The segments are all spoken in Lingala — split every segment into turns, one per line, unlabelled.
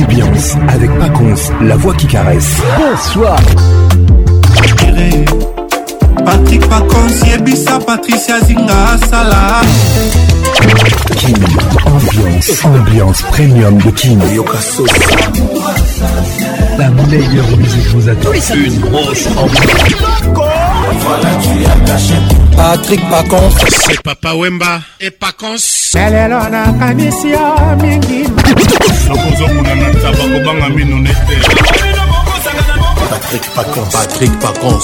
ambiance avec Paconce, la voix qui caresse. Bonsoir.
Patrick Pacons, Yebisa, Patricia Zinga, Salah.
Kim, ambiance, ambiance premium de Kim.
La meilleure musique vous attend.
Une grosse ambiance.
voilà, tu lui as caché. Patrick Pacons. C'est Papa Wemba et Pacons.
Elle est là,
na kanisia mingi. Nakozokuna
na tabakobanga
mino nete. Patrick Pacons. Patrick Pacons.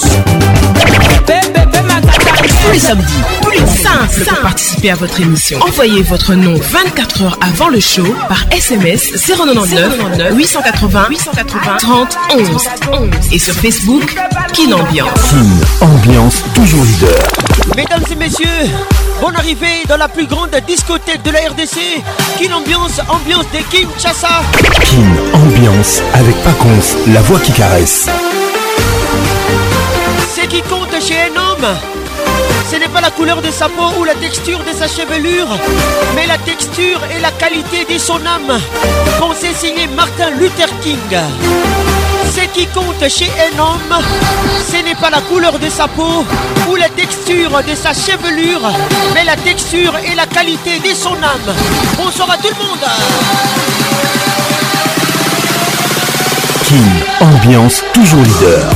Tous les samedis, plus pour participer à votre émission. Envoyez votre nom 24 heures avant le show par SMS 099 880 880 30 11 11 et sur Facebook Kin Ambiance.
Ambiance toujours leader.
Mesdames et messieurs. Bonne arrivée dans la plus grande discothèque de la RDC. Kin Ambiance, ambiance des Kinshasa.
Kin Ambiance avec Pacons, la voix qui caresse.
C'est qui compte chez un homme ce n'est pas la couleur de sa peau ou la texture de sa chevelure, mais la texture et la qualité de son âme. Pensez signé Martin Luther King. Ce qui compte chez un homme, ce n'est pas la couleur de sa peau ou la texture de sa chevelure, mais la texture et la qualité de son âme. Bonsoir à tout le monde.
King, ambiance toujours leader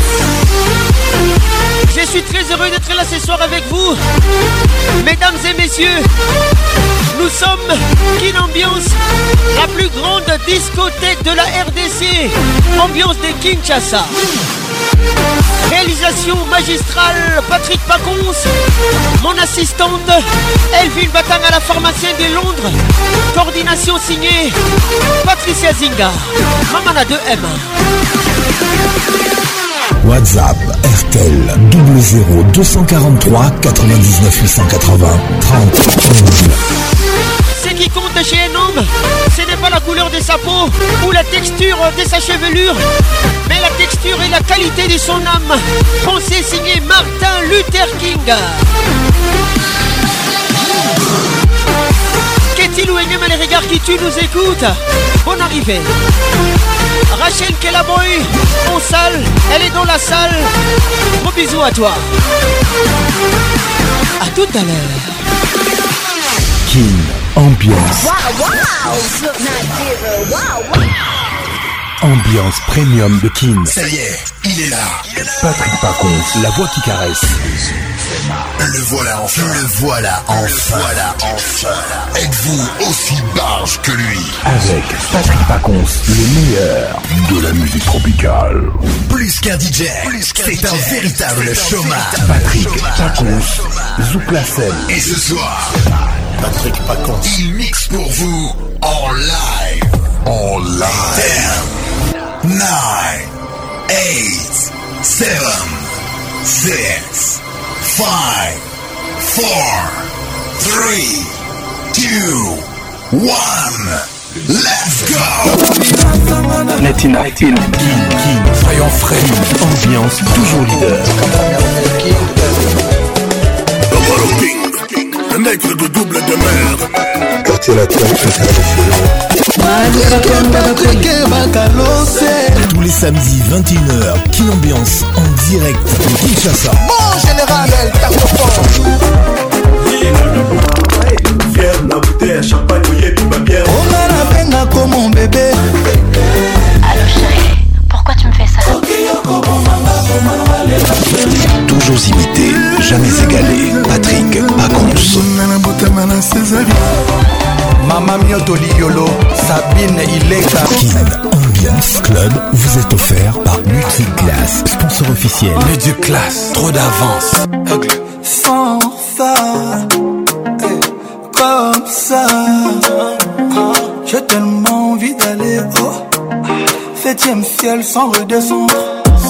suis très heureux d'être là ce soir avec vous. Mesdames et messieurs, nous sommes une Ambiance, la plus grande discothèque de la RDC, ambiance de Kinshasa. Réalisation magistrale Patrick Pacons, mon assistante Elvin Batan à la pharmacienne de Londres, coordination signée Patricia Zinga, Ramana 2M.
WhatsApp RTL 00 243 99 880 30
Ce qui compte chez un homme, ce n'est pas la couleur de sa peau ou la texture de sa chevelure, mais la texture et la qualité de son âme. Français signé Martin Luther King. Si ou même les regards qui tu nous écoutes, Bonne arrivée. Rachel Kelaboy, en salle, elle est dans la salle. Gros bisous à toi. À tout à l'heure.
King Ambiance. Wow, Ambiance premium de King.
Ça y est, il est là.
Patrick Pacons, la voix qui caresse.
Le voilà enfin. Le voilà enfin. voilà Êtes-vous aussi barge que lui
Avec Patrick Paconce, le meilleur de la musique tropicale.
Plus qu'un DJ, c'est un véritable chômage.
Patrick Paconce, scène.
Et ce soir, Patrick Paconce, il mixe pour vous en live. En live.
nine, eight, seven, six, five, four, three, two, one. Let's
go Nineteen nineteen. King, King, soyons frais, ambiance toujours leader.
King. Le nègre de double de mer. Quartier latin
tous les samedis 21h, Kin Ambiance en direct de Kinshasa.
Bon général, elle
Fier na bouteille, champagne, bouillée, tout ma bière.
On a la peine comme mon bébé.
Allô chérie, pourquoi tu me fais ça?
toujours imité, jamais égalé. Patrick Pacons.
Mama Miotoliolo, Sabine Ileka. Kin
Ambiance Club vous est offert par Multiclass, sponsor officiel.
Mais du classe, trop d'avance.
Sans ça, eh, comme ça, j'ai tellement envie d'aller haut. Septième ciel sans redescendre.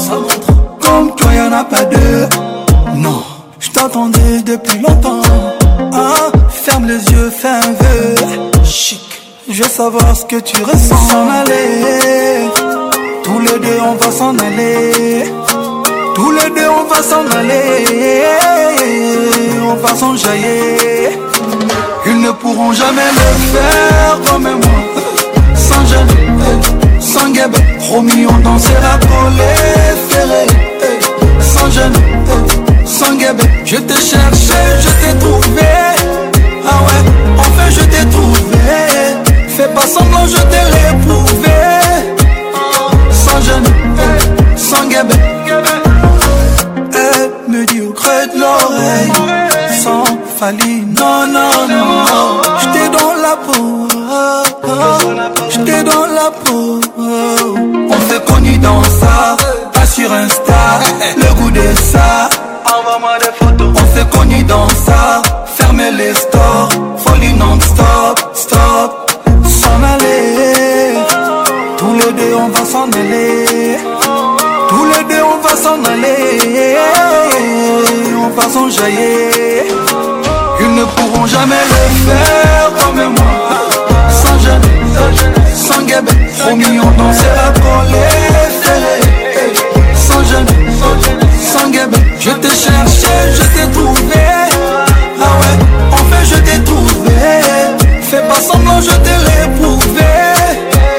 Sans comme toi, y'en a pas deux. Non, je t'attendais depuis longtemps. Ah, Ferme les yeux, fais un vœu. Chic, je veux savoir ce que tu ressens. S'en aller, tous les deux, on va s'en aller. Tous les deux, on va s'en aller. On va s'en jaillir. Ils ne pourront jamais le faire comme moi. Sans jamais, sans guêpe. Promis, on dansera pour les ferrer sans jeune, sans guébé. Je t'ai cherché, je t'ai trouvé. Ah ouais, enfin je t'ai trouvé. Fais pas semblant, je t'ai réprouvé. Sans jeune, sans guébé. Elle me dit au creux de l'oreille, sans fali, Non, non, non, J't'ai dans la peau. J'étais dans la peau.
On fait connu dans ça. Le goût de ça
Envoie-moi des photos
On fait connu dans ça Fermez les stores Folie non-stop Stop
S'en aller Tous les deux on va s'en aller Tous les deux on va s'en aller On va s'en jaillir Ils ne pourront jamais le faire comme moi Sans gêne, sans guébé Promis on danser trouvé. Ah ouais, fait je t'ai trouvé. Fais pas semblant, je t'ai réprouvé.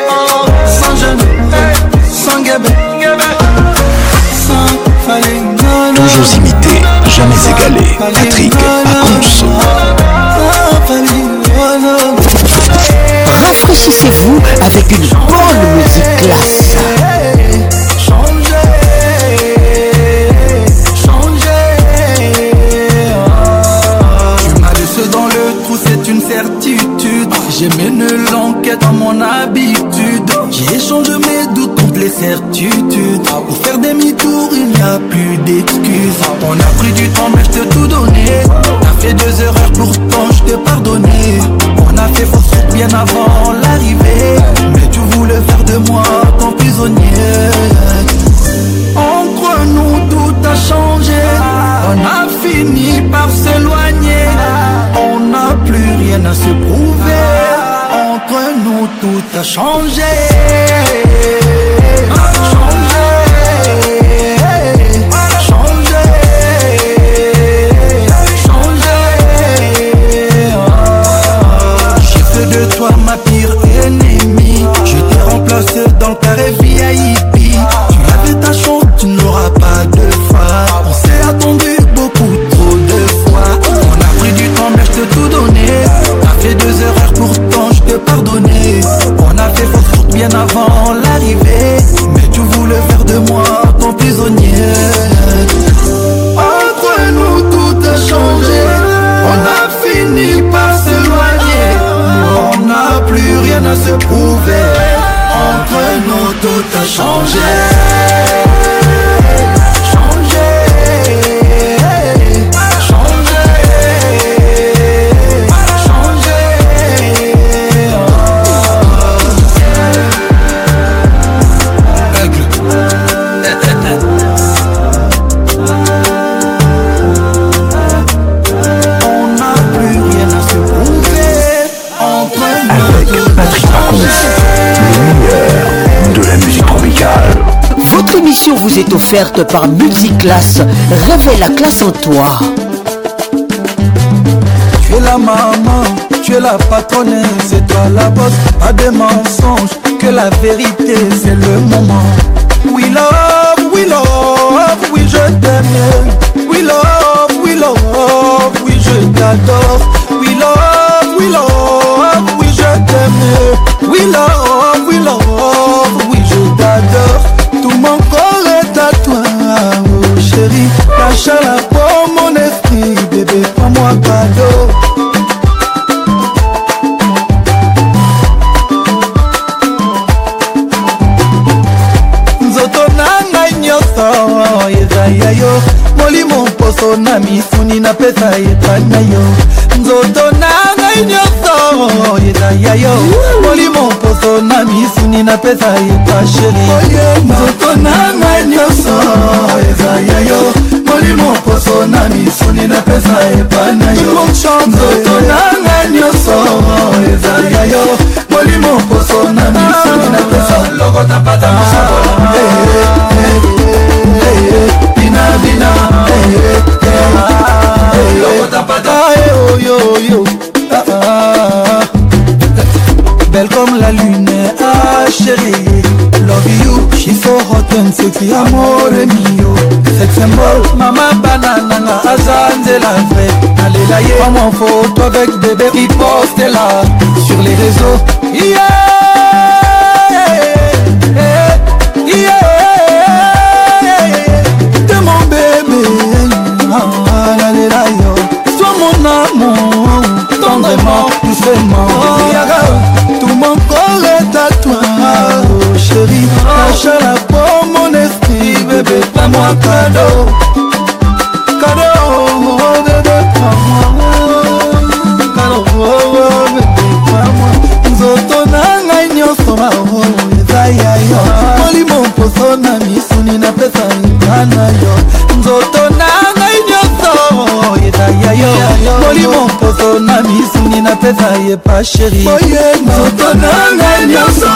Oh, sans jamais sans guébé.
Toujours imité, jamais égalé. Patrick
Rafraîchissez-vous avec une bonne musique classe
mène l'enquête à mon habitude. J'échange mes doutes contre les certitudes. Pour faire demi-tour, il n'y a plus d'excuses. On a pris du temps, mais je te tout donné. T'as fait deux erreurs, pourtant je t'ai pardonné. On a fait route bien avant l'arrivée. Mais tu voulais faire de moi ton prisonnier. Entre nous, tout a changé. On a fini par s'éloigner. On n'a plus rien à se prouver entre nous, tout a changé. J'ai fait de toi ma pire ennemie Je t'ai remplacé dans le avant l'arrivée Mais tu voulais faire de moi ton prisonnier Entre nous tout a changé On a fini par s'éloigner On n'a plus rien à se prouver Entre nous tout a changé
par par Multiclasse. révèle la classe en toi.
Tu es la maman, tu es la patronne, c'est toi la bosse. Pas de mensonges, que la vérité c'est le moment. We love, we love, oui je t'aime. We love, we love, oui je t'adore. We love, we love, oui je t'aime. We love. machala po mon esprit bébé pas moi cadeau nzoto na ngai nyonso ezai ya yo molimo mposo na misuni napesa epai na yo nzoto na ngai nyonso ezai ya yo molimo koma misuni napesa yepasheli nzoto nanga nyonso eza ya yo molimo poso na misuni napesa epana yo nzoto nanga nyonso eza ya yo molimo poso na misuni napesa ah, lokota pata binabina lokota pata ah, eh, yo belle comme la lune, ah chérie Love you, she's so hot and sexy, amore mio Sex symbol, mama banana, la vraie allez laïe, prends mon photo avec bébé, riposte là Sur les réseaux, yeah, yeah, yeah, De mon bébé, ah, ah Sois mon amour, tendrement, doucement moi cadeau Cadeau, oh bébé, prends-moi Cadeau, oh bébé, prends-moi Nzoto na ngai nyonso mao eza ya yo molimo mposo na misuni napesa libana yo nzoto na ngai oyeba ya yo molimo poso na misuni napesa ye pa sheri nzoto nanga nyonso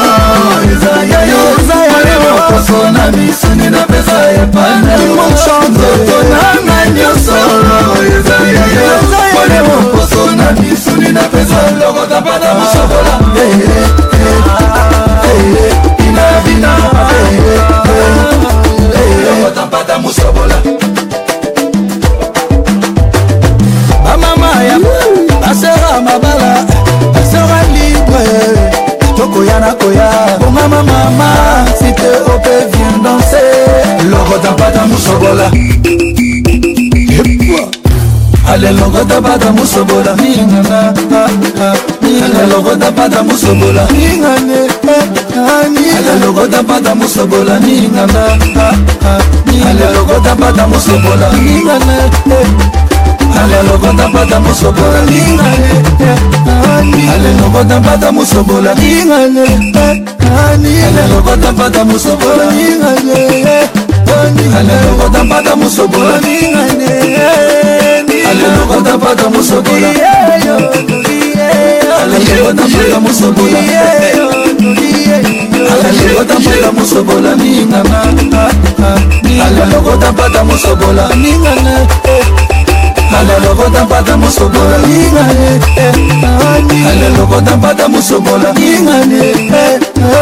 eza ya yo molimo poso na misuni napesa ye pa nzoto nanga nyonso eza ya yo molimo poso na misuni napesa lokota mpana mosokola inabina napada musobola mingana alalogo napada musobola mingane alalogo napada musobola mingana alalogo napada musobola mingane eh, alalogo napada musobola mingane alalogo napada musobola mingane alalogo napada musobola mingane alalogo napada musobola mingane alelo kotapata mosokola alelo kotapata mosokola alelo kotapata mosokola mingana alelo kotapata mosokola mingana alelo kotapata mosokola mingana alelo kotapata mosokola mingana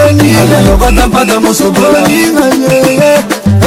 alelo kotapata mosokola mingana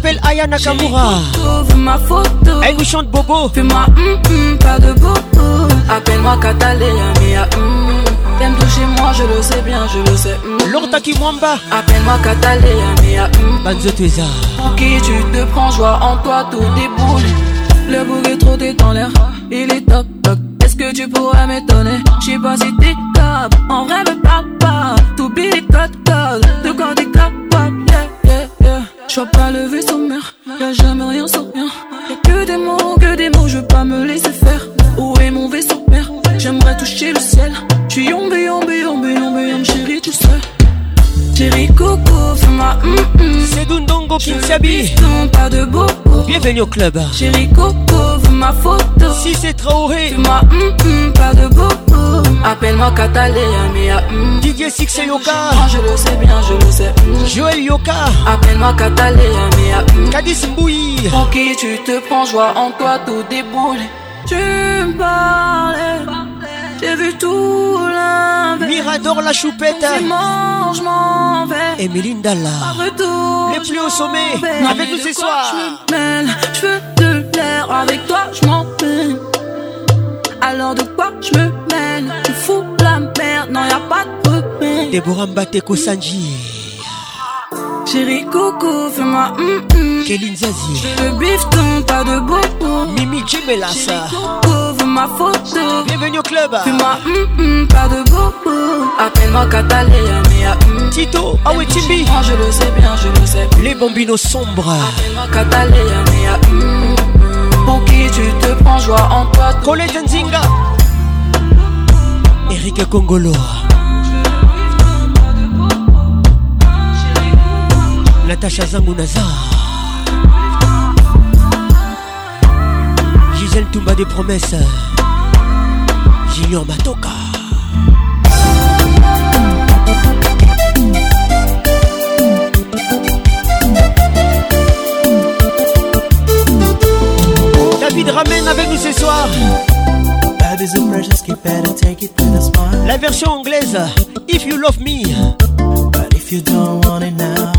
s'appelle Aya Nakamura. ma photo. Elle eh, vous chante Bobo.
Fais-moi mm, mm, pas de bobo. Appelle-moi Catalina, mia mm. T'aimes toucher moi, je le sais bien, je le sais. Mm, hum, Lorta Kimwamba. Appelle-moi Catalina, mia mm.
Banzo
Teza. Pour qui tu te prends, joie en toi, tout déboule. Le bouc est trotté dans l'air, il est top top Est-ce que tu pourrais m'étonner? Je sais pas si t'es top, en vrai, me parle pas. T'oublies les codes De quand je vois pas vaisseau mère, y'a jamais rien sans rien. que des mots, que des mots, je veux pas me laisser faire. Où est mon vaisseau mère J'aimerais toucher le ciel. Tu suis yombé, yombé, yombé, yombé, chérie, tu sais. Chérie Coco, ma moi hum mm, hum.
Mm. C'est Dundongo
Kinsabi. pas de beaucoup
Bienvenue au club.
Chérie Coco, ma photo.
Si c'est Traoré.
Fais-moi hum hum, pas de beaucoup Appelle-moi mais mea hum.
Didier, Six et Yoka.
Moi ah, je le sais bien, je le sais.
Mm. Joël Yoka.
Appelle-moi mais mea hum.
Kadis Mboui.
Pour qui tu te prends, joie en toi tout déboule. Tu me parles j'ai vu tout l'inverse.
Mirador la choupette. je hein. m'en vais. Et Melinda là. Les plus au sommet. Avec nous ce soir.
Je je veux de l'air. Avec toi, je m'en peine. Alors de quoi je me mène Tu fous la merde, non y a pas de repère.
Déborah Mbateko Sanji.
Chérie Coco, fais-moi hum
mm, Kéline Zazie.
Je biffe ton pas de bobo.
Mimi Djemelassa.
ma photo.
Bienvenue au club.
Fais-moi, mm, mm, pas de bobo. Appelle-moi Cataléa, mais à ah,
mm, Tito, ah
oui, Timbi. Je le sais bien, je le sais.
Les bambinos sombres. Appelle-moi
Cataléa, mais à ah, mm, mm, Pour qui tu te prends joie en toi.
Colette Nzinga. Erika Congolo. Natacha Zangounazar. tout Toumba des promesses. Junior Matoka. David ramène avec nous ce soir. La version anglaise, If You Love Me. But if you don't want it now,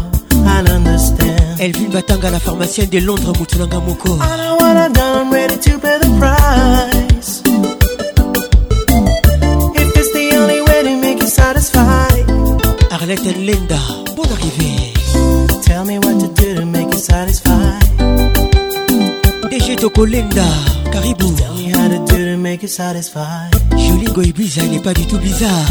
I'll understand. Elvin Batanga, la pharmacienne de Londres, Moutoulanga Moko. I don't wanna die, I'm ready to pay the price. If it's the only way to make you satisfied. Arlette and Linda, bonne arrivée. Tell me what to do to make you satisfied. DG Toko Linda, Caribou. Tell me how to do to make you satisfied. Jolie Goy Bizarre, il n'est pas du tout bizarre.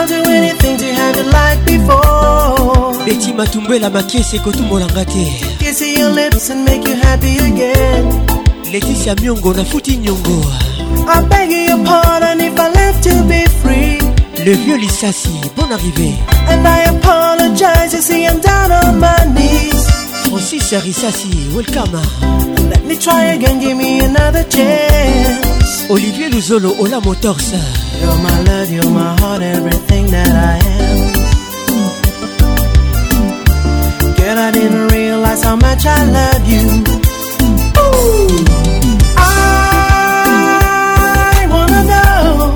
I'll do anything to have it like before. Betty Matumbela Makese Kotumolanga te. Kiss your lips and make you happy again. Laetitia Myongo na Futi Nyongo. I beg your pardon if I left to be free. Le vieux Lissassi, bon arrivé. And I apologize, you see I'm down on my knees. Francis Rissassi, welcome. Let me try again, give me another chance. Olivier Luzolo, Ola Motors. You're my love, you're my heart, everything that I am. Girl, I didn't realize how much I love you. Ooh. I wanna know,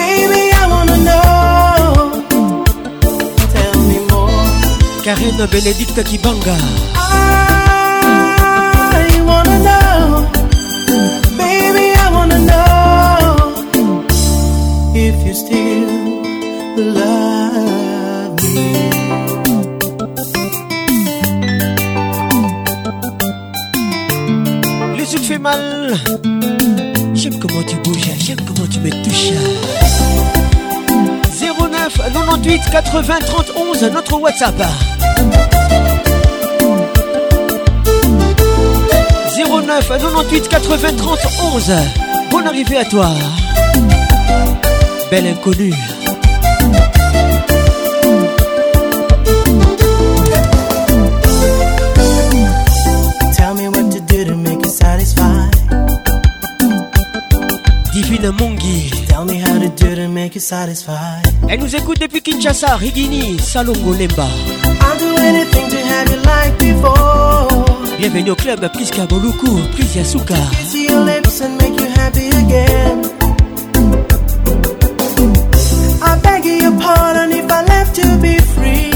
baby, I wanna know. Tell me more. Karine Benedict Kibanga. I J'aime comment tu bouges, j'aime comment tu me touches. 09 98 80 11, notre WhatsApp. 09 98 80 11, Bonne arrivée à toi. Belle inconnue. satisfied. Elle nous écoute depuis Kinshasa, Rigini, Salongo, Lemba. I'll do anything to have you like before. Bienvenue au club, Priska Boluku, Prisia Suka. See your lips and make you happy again. I beg your pardon if I left to be free.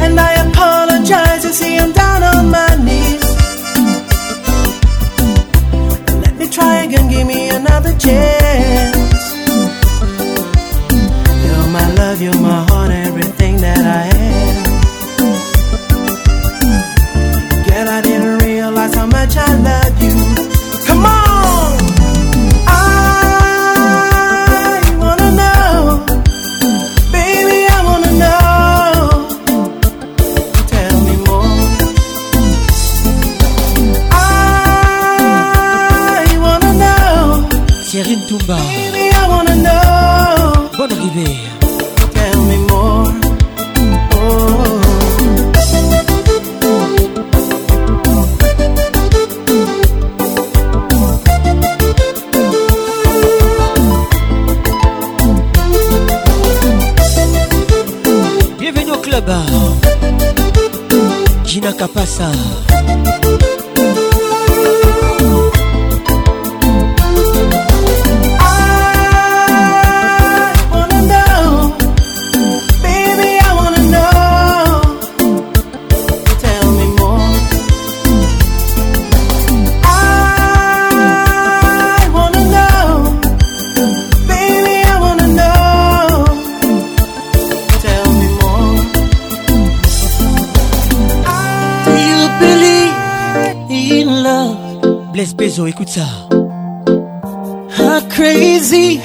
And I apologize to see I'm
can give me another chance. You're my love, you're my heart, everything that I am.
How crazy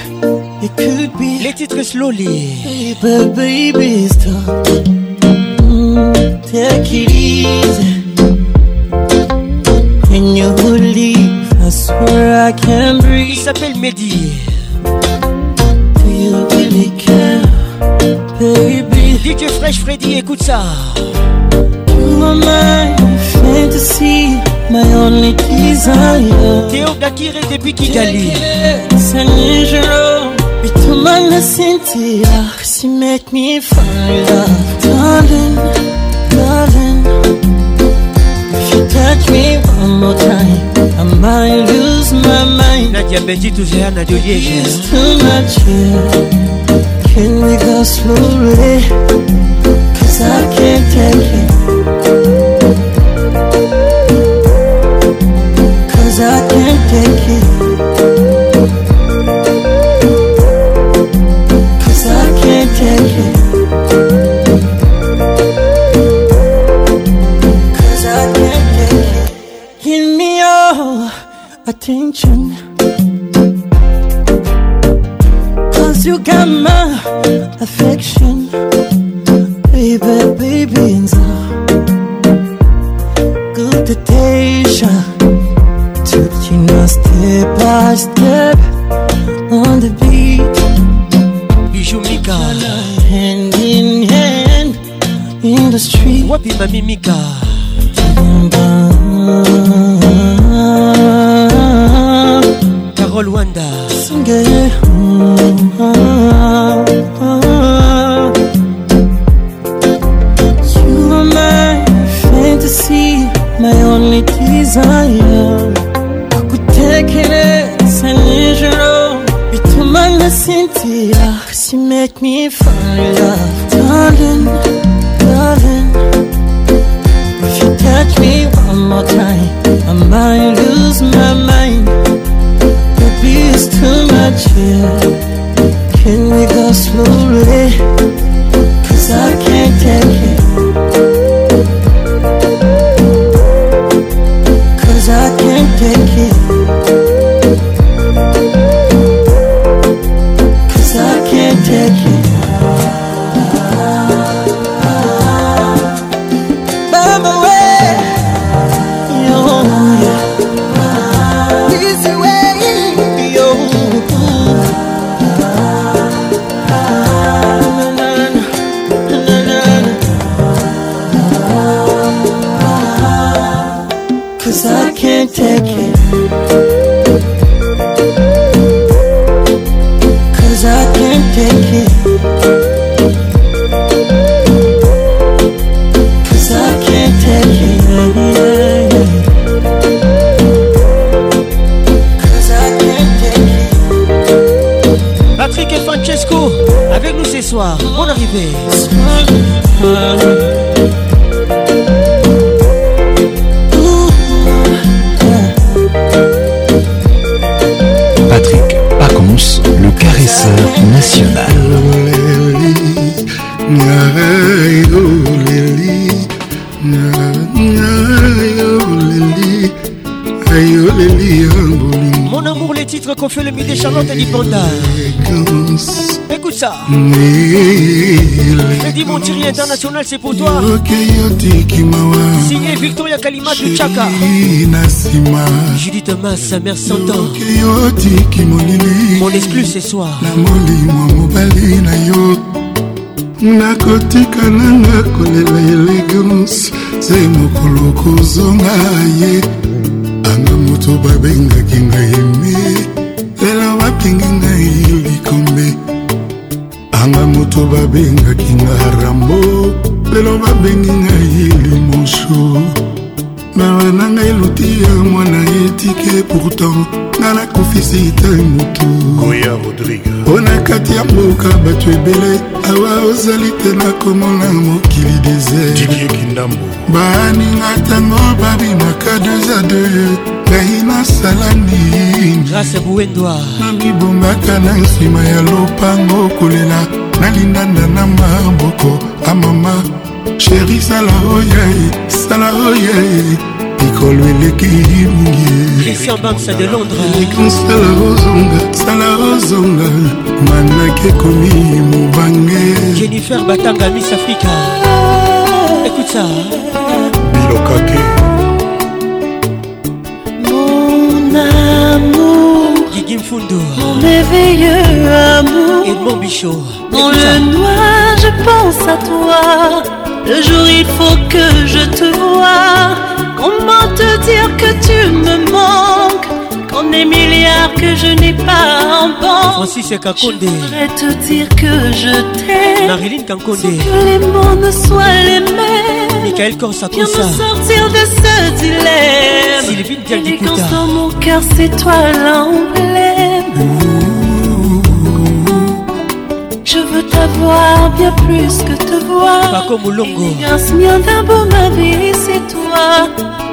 it could be. it go slowly. Baby, baby, stop. Kiré depuis Kigali Sanijelo Bitumana Cynthia She make me fall love Darling, darling If you touch me one more time I might lose my mind Nadia Benji toujours Nadia Yege It's too much here Can we go slowly
Cause I can't take it Cause I can't take it. Cause I can't take it. Give me all attention. Cause you got my
Charlotte Lipanda. Écoute ça. Freddy Montieri International, c'est pour toi. Signé Victoria Kalima du Tchaka. Judith Mas, sa mère s'entend. Mon exclu ce soir. nakotika nanga kolela elegance se mokolo kozonga ye anga moto babengaki ngai me opengi ngai
likombe anga moto babengaki nga rambo lelo babengi ngai limonso mawa na ngai luti ya mwana etike pourtant nga nakofisi te motu mpona kati ya mboka bato ebele awa ozali te nakomona mokili desert baninga ntango babimaka
2 a 2 ngai nasala niniamibongaka na nsima ya
lopango kolela nalindanda na maboko amama sheri sala oye sala oye likolo eleki yungiekonsala ozonga sala ozonga
manaki ekomi mobange jennifer batanga miss africa ekuta biloka te
mon éveilleux amour, Dans le noir, je pense à toi. Le jour, il faut que je te vois. Comment te dire que tu me manques? Qu'on est milliard que je n'ai pas en banque. Je voudrais te dire que je t'aime. Marilyn que les mots ne soient les mêmes.
Michael
Viens me sortir de ce dilemme. Sylvie
dans hein.
mon cœur, c'est toi l'emblème. Je veux t'avoir bien plus que te voir.
comme Moulongo.
Inspire d'un beau ma vie, c'est toi.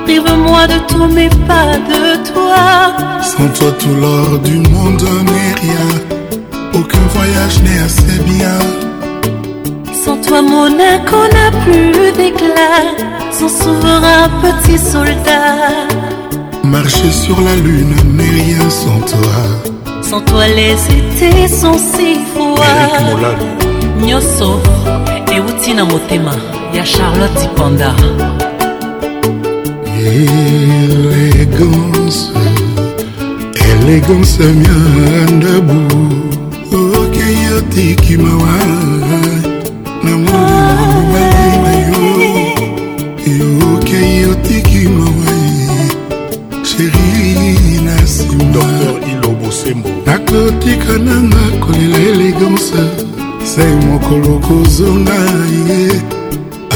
Prive-moi de tout, mais pas de toi.
Sans toi, tout l'or du monde n'est rien. Aucun voyage n'est assez bien
sans toi, Monaco n'a plus d'éclat. Sans souverain petit soldat.
Marcher sur la lune mais rien sans toi.
Sans toi, les étés sont si froids. Nyoso, et outina motema ya Charlotte Panda. Élégance,
élégance miandabu, qui mawa. tika nanga kolela elegance sai mokolo kozonga ye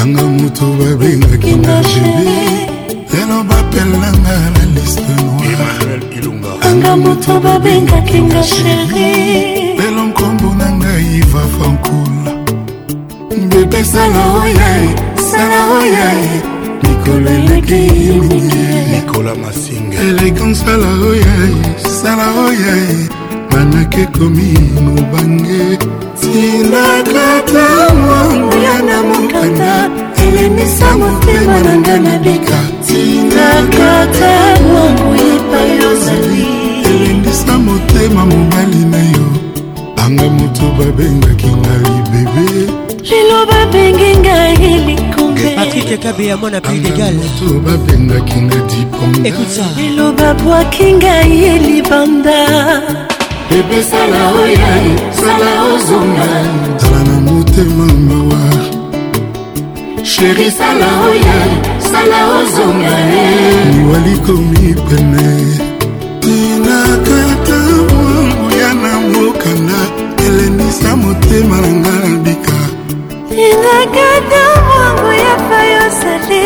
anga moto babengaki na jebe lelo bapelanga na liste noiranga moto babengaki nga sheri lelo nkombo na ngai iva fankula bebe sala oyae sala oyae mikolo eleki mingi nikola masinga elegance sala oyae sala oyae ekomi mobange tinakata mwangu yana mokanda elemisa motema na nga nabika tinakata mwangu epai ozali elemisa motema mobali na yo anga moto babengaki ngai bebe lelo babenge ngai likongepatrike kabe ya mwana pidegalmoto babengaki nga diponga lelo babwaki
ngai libanda bebe sala oya
sala ozonga tala na motema mawa sheri sala oya sala ozonga liwali komi pene tinakata mwanguya na mokanda elenisa motema na nga na bika tinakata mwangu ya payosale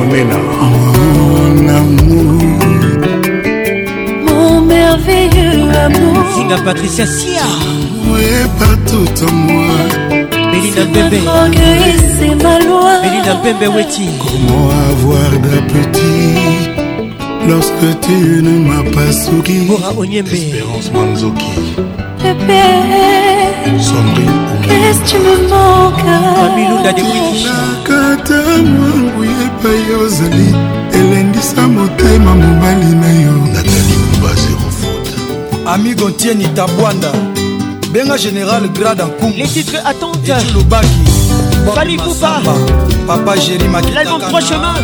monena zinga patricia sia
belinda pembe belinda pembe
weti comment avoir d'appétit lorsque tu ne m'as pas souri
bora onyembe espérance manzoki bébé sombri qu'est-ce tu me manques kamilunda de
witish kata mwangu yepai
ozali elendisa motema mobali
na yo
ami gontier nitabwanda benga général grade
les titres attentes
lobaki balibouba papa jéri
makilalbum trois
chemins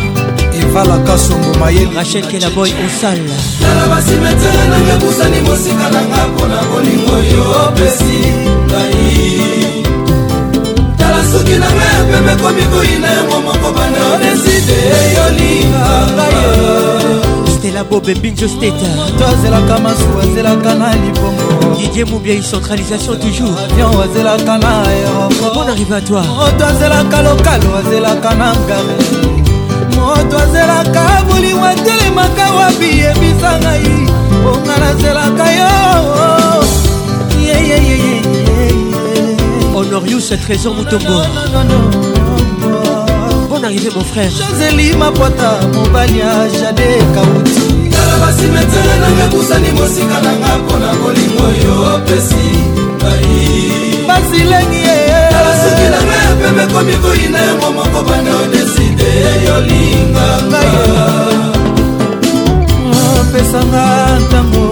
eva lakasongo
mayeli rachel kelaboy osal tala basimetere nanga epusani mosika nanga mpona bolingo yo opesi ngai tala soki nanga ya pembe komi koyina yango moko banda odeside yolinganga stela bobe binjo steta
tozelaka masuwa ezelaka na libongo didie
mobiai centralisation toujours
avion azelaka na aéroport
bon arrivé à toi moto
azelaka lokalo azelaka na ngare moto azelaka bolingo atelemaka wapi yebisa ngai mponga nazelaka yo
honorius trésor motombo mon arrivée mon frère joseli
mapota mobali ya jade kauti tala basimetere nanga kusani mosika nanga mpona molingo yo opesi bai basilengi tala soki nanga ya pembe komi koyina yango moko banda odeside yolinganga opesanga ntango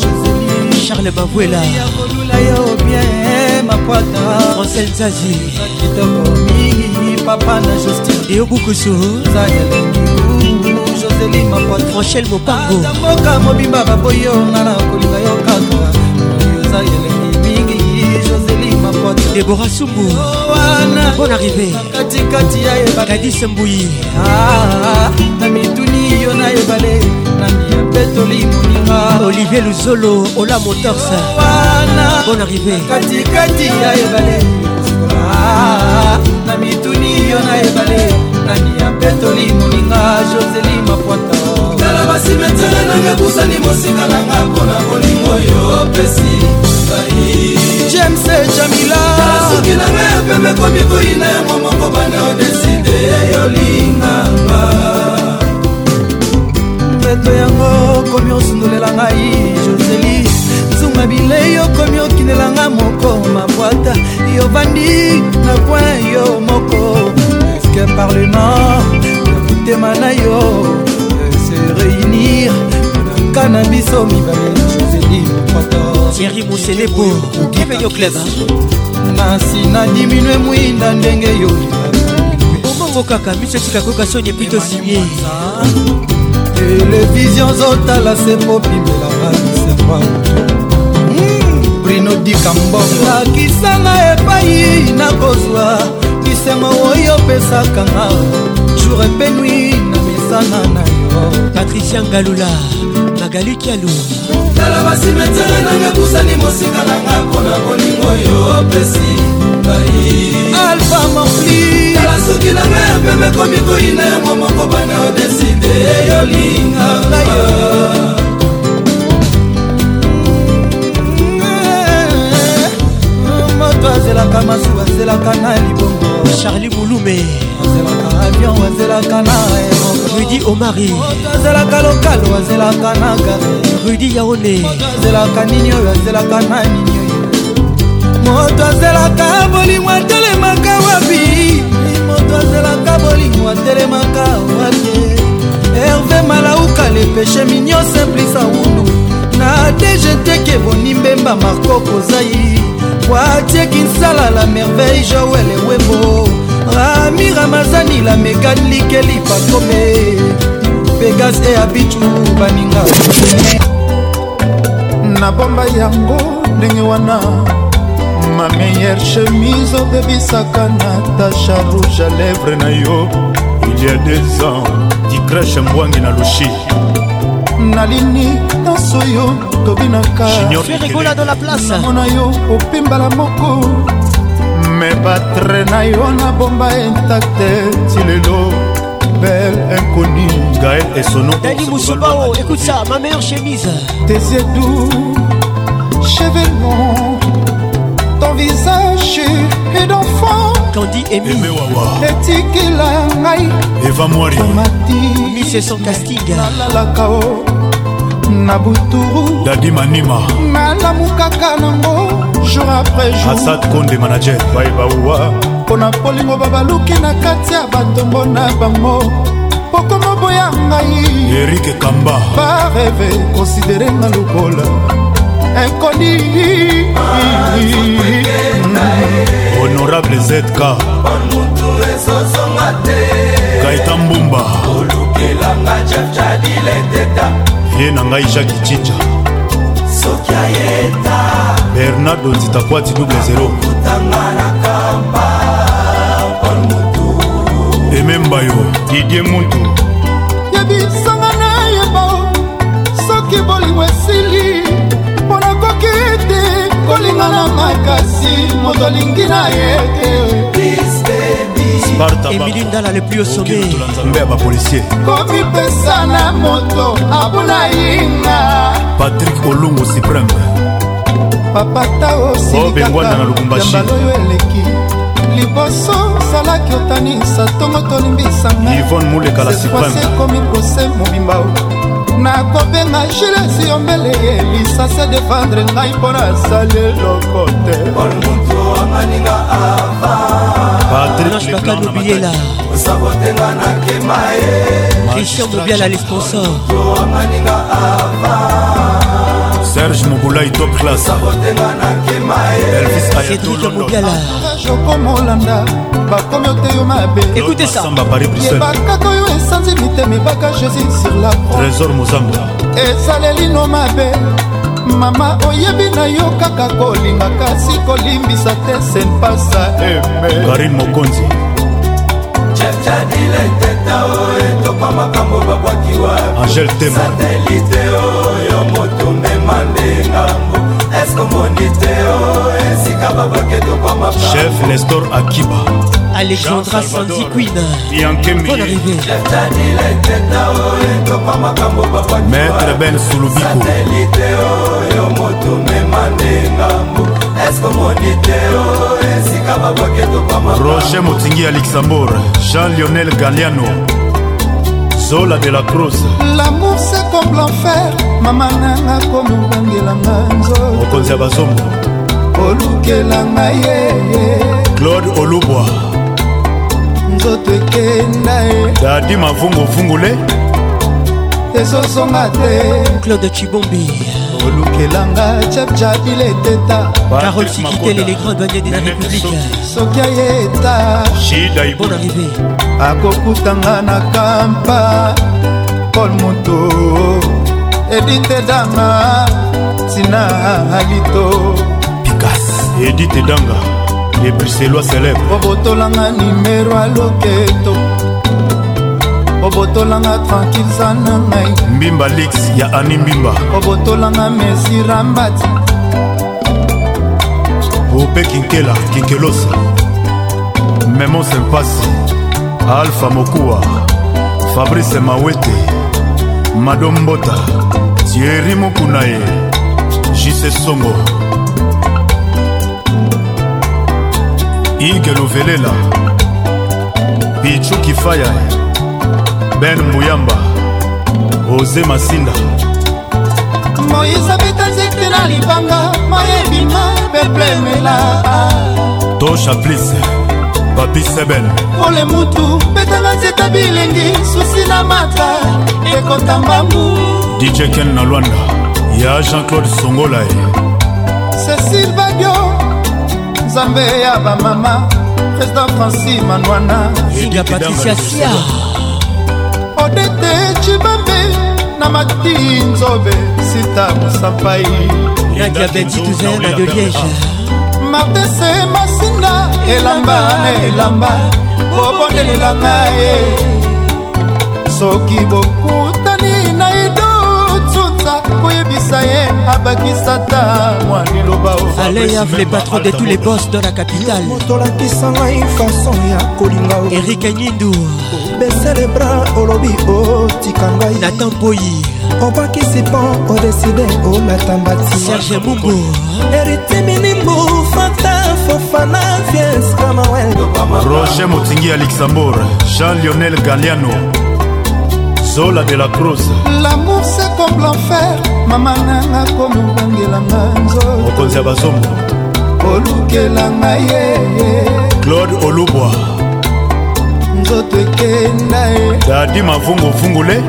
joseli charles bavuela ya kolula yo bien mapota français zazi kitoko mingi papa na
justine Tadeo Bukusu Franchel
Mopango mboka mobimba baboyi yo nga na kolinga yo kaka oza elengi mingi joseli mapoto debora sumbu oh, bon arrivé katikati ya ebakadise mbuyi ah, ah, na mituni yo
na ebale na miya petoli moninga olivier luzolo ola motors oh, bon arrivé katikati ya ebale
na mituni yo na ebale nani ya petoli moninga joseli mapwata
tala basimetere nanga kusani mosika nanga mpona bolingo yo pesi bai james
jamila
soki nanga ya pembe komi koyina ya momoko bana odeside ya yolingamba
mpeto yango komi osundolela ngai joseli kosoma bilei okomi okinelanga moko mabwata yovandi na poin yo moko eske parlement nakotema na yo se réunir naka na biso mibale joseli mokoto tieri
moselebo okebeyo club na nsina diminue mwinda ndenge yolinga obongo kaka miso etika koka soni epito sinie televizio zotala sepo pimelanga biserwa
bruno dikambongakisanga epai nakozwa lisengo oyo opesaka nga jour epenui na misana na
yo patricia ngalula magali kialu tala basimetere nanga kusani mosika nanga mpona bolingo oyo opesi ngai alfa mofli tala soki nanga ya pembe komi
koyina yango moko bana odeside yolinga moto azelaka masuwa azelaka
na libongo charli bulume azelaka avion azelaka na rudi omari
moto azelaka lokalo azelaka na gare
rudi
yaone moto azelaka nini oyo azelaka na nini oyo moto azelaka bolingo atelemaka wapi moto azelaka bolingo atelemaka wapi herve malauka lepeshe minio simplisa wundu na dgt kebonimbe mba marko kozai watie kinsala la merveille joel ewembo rami ramazani la mekanike lipakome pegas e abitu baninga nabomba yango ndenge wana ma meilleure chemise obebisaka natasha rouge à lèvre na yo il y a des ans dicrache mbwangi na lushi nalini nyonso yo
tobinakaregola dans la place namona yo opimbala moko me
batre na yo na bomba intacte ti lelo bel inconi
gael esonodali mosubao oh, écoute ça ma meilleure chemise
tes yeux doux cheveux longs ton visage et d'enfant kandi
etikila
ngai eva moirimati miseson castinga nalalaka o na buturu
dadi manima
nalamukaka nango jour après jour
asad konde manager baibawa
mpo na polingo babaluki na kati ya batongo na bango pokoma boya ngai
erike kamba
bareve konsidere nga lokola inkoni
honorable zk kaitan mbumba elanga
jefjadileteta ye na ngai jaki cinja soki ayeta
bernardo nzitakwati double
0 kutanga na kamba pol mutu emembayo
didie mutu yebisanga na yebo soki bolingo esili mpo nakoki te kolingana makasi kasi moto alingi na ye
te emili ndala le plus
osomeimbe ya bapolisier
komipesa na moto
abuna yinga patrik olongo supreme papata
osilikaka oh, yambaloyo eleki liboso salaki otanisa ntongo tolimbisanga
ivone mulekala
supreme ekomi prose mobimba nakobenga gilesi yombele ye lisasi adefendre ngai mpo nasali eloko te
patrinoche
bakanobiela osabotenga nakema ye christian mobiala le sponsor
serge mobulai top
classeokobolanda
bakomi oteyo mabeebakaka oyo esanzi mitema ebaka jésus sur la trésor
mozamba
ezalelino mabe mama oyebi na yo kaka kolinga kasi kolimbisa te senpasa eme eh, eh. karine mokonzi cadile teta
o etoka makambo babwaki
wasatelite oyo motundema nde ngambo eske omoni te o esika
babaki etoka makambochef nestor akiba
alexandra
sandiquinmaître ben sulubiko Oh, roger motingi ya luxembourg jean lionel galiano zola de la cruz
lamour c'est comme l'enfer mama nanga komobangelanga nzo
mokonzi ya bazombo
olukelanga ye eh,
eh. claude olubwa
nzoto ekenda ye eh. dadi
mavunguvungule
ezozonga te claude
chibombi olukelanga chapchapile teta carole sikitele les
grands douaniers de la république soki ayeta bon arrivé akokutanga na
kampa paul moto edite danga tina alito
pikas edite danga lebruselois célèbre
obotolanga nimero aloketo obotolanga tranquille za na ngai mbimba
lix ya ani mbimba
obotolanga mesira mbati
ope kinkela kinkelosa memos empasi alfa mokuwa fabrice mawete madombota tieri mokuna ye jise songo ige lovelela pichu kifaya ben muyamba oze masinda
moïse abita nzete na libanga mayebima beplemela to chaplis papi seben pole mutu betanga nzeta bilengi susi na mata ekota mbangu dijeken na lwanda ya jean-claude songolae cécile badio nzambe ya bamama président franci manwana
inga patricia sia odete cibambe na mati nzobe sita mosampai martese
masinga elamba na elamba bobondelela ngaye soki bokutani na idotsutsa koyebisa ye abakisata mwa liloba aleyave
le patron de tous les bos dans la capitale
motolakisa ngai fason ya kolinga
erik nyindu
abesele bra olobi otika oh, ngai natan
mpoyi
obakisi mpo odeside omata oh, mbati
serge mungu
eritiminimbu fata fofana vies camawel roger
motingi ya luxembourg jean lionel galiano zola de la cruz
lamour se comme l'enfer mama nanga komobongelanga nzo
mokonzi ya bazongo olukela
ngai ye claude
olubwa
nakenda ye dadi
mavunguvungule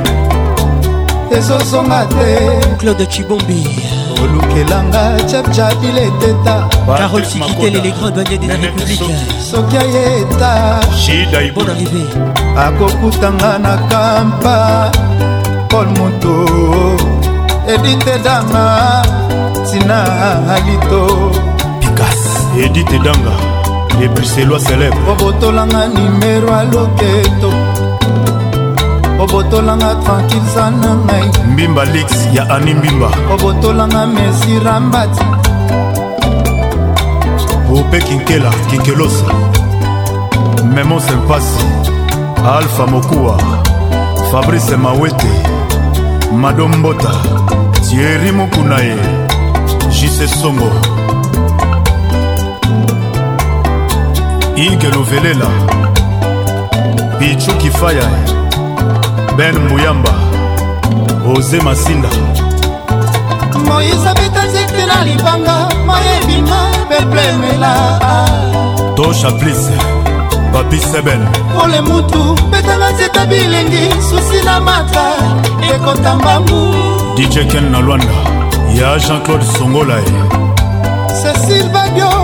ezozonga te
claude chibombi
olukelanga chapchabileteta carole sikitele les grands douaniers de la république soki ayeta bon arrivé akokutanga na kampa paul moto edite danga tina alito pikas edite
danga epuselwa célèbre
obotolanga nimero aloketo obotolanga tranquilza na ngai
mbimba lix ya ani mbimba
obotolanga mesirambati
pope kinkela kinkelosa memo sempasi alpha mokuwa fabrice mawete madombota tieri mokuna ye jise songo ige luvelela pichu kifaya ben mbuyamba oze
masinda moïse abeta nzete na libanga mayebima beplemela tosha plise papi sebel pole mutu betanga nzeta bilengi
susi na mata ekota mbangu dj ken na lwanda ya jean-claude songolae cecil badio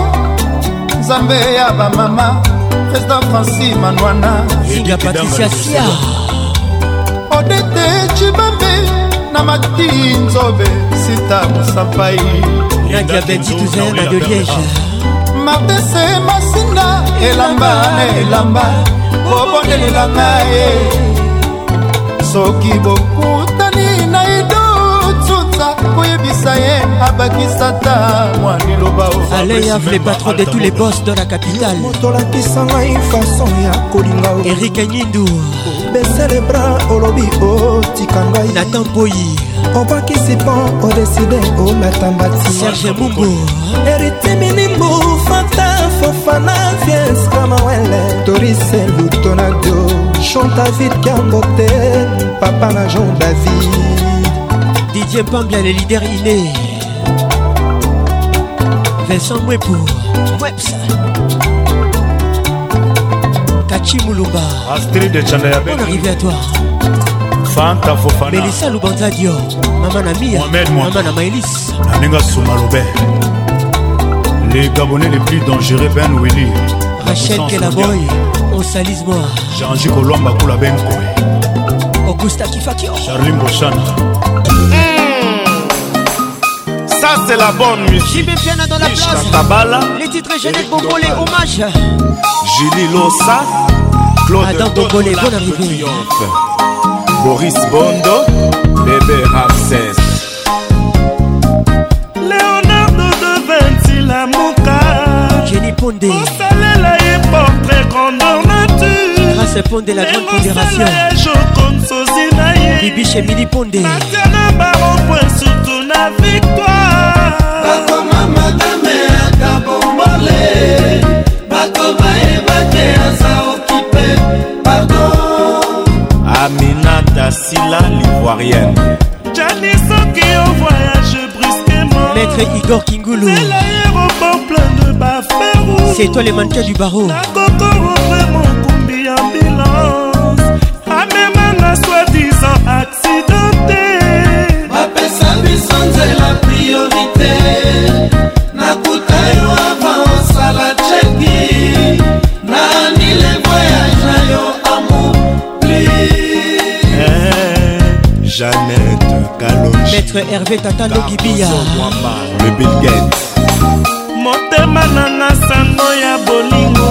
nzambe ya bamama président franci manwana julia patricia sia odete cibambe na mati nzobe sita
mosapai nadia bentituze na de liège
mapese masinga elamba na elamba bobondelelanga ye soki bokuta abakisata mwa liloba
aleyaf le patron de tous les boss de la capitale motolakisa ngai façon ya kolinga erike nyindu
besele bra olobi otika ngai
natan mpoyi
obakisi mpo odeside olata mbati
serge mungo
eritiminimbu fanta fofana vies kamawele torise lutonadio chantavid kiambote papa na jean david
didie pambia le leader iné Vincent Mwepo Mweps Kachi Moulumba
Astrid de Chandayabe Bon arrivé
à toi
Fanta Fofana
Melissa Lubanza Dio Maman Namia Mohamed Mouam Maman Amaelis
Naninga Soumalobe Les Gabonais les plus dangereux Ben Willy
Rachel Kelaboy On salise moi
Jean-Jacques Olomba Koula Ben Koe
Augusta Kifakio
Charline Bochana hey. Ça, c'est la bonne musique. JB
Piana dans la
place.
Les titres Jeannette Bombolé, hommage. Julie Lossa. Claude Adam
bonne
arrivée.
Boris Bondo. Bébé Ramsès.
Leonardo de Vinci, la Moka.
Jenny Pondé. Osalela et portrait grandeur nature. Grâce
Pondé,
la grande fédération Bibi chez Midi Pondé.
C'est
toi les mannequins du barreau herve tatando gibia
le bill gates
motema nanga sango ya bolingo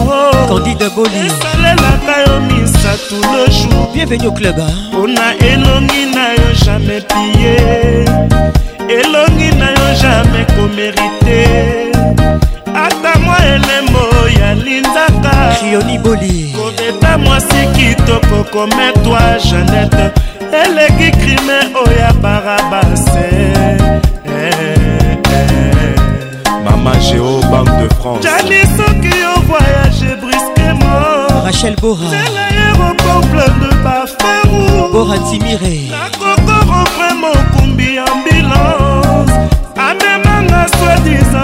candide boli
esalelaka yo misato le jour
bienvenu au club
mpona elongi na yo jamais pie elongi na yo jamais komerite ata mwa elembo yalindaka
rioni boli
kobeta mwasi kitoko kometwa janete eleki crime barabase
mama géo banque de france
jali soki yo voyage brisquement
rachel bora
l'aéroport plein de baferu bora timire nakokorompre mokumbi ambulance amemanga swadisa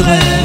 André.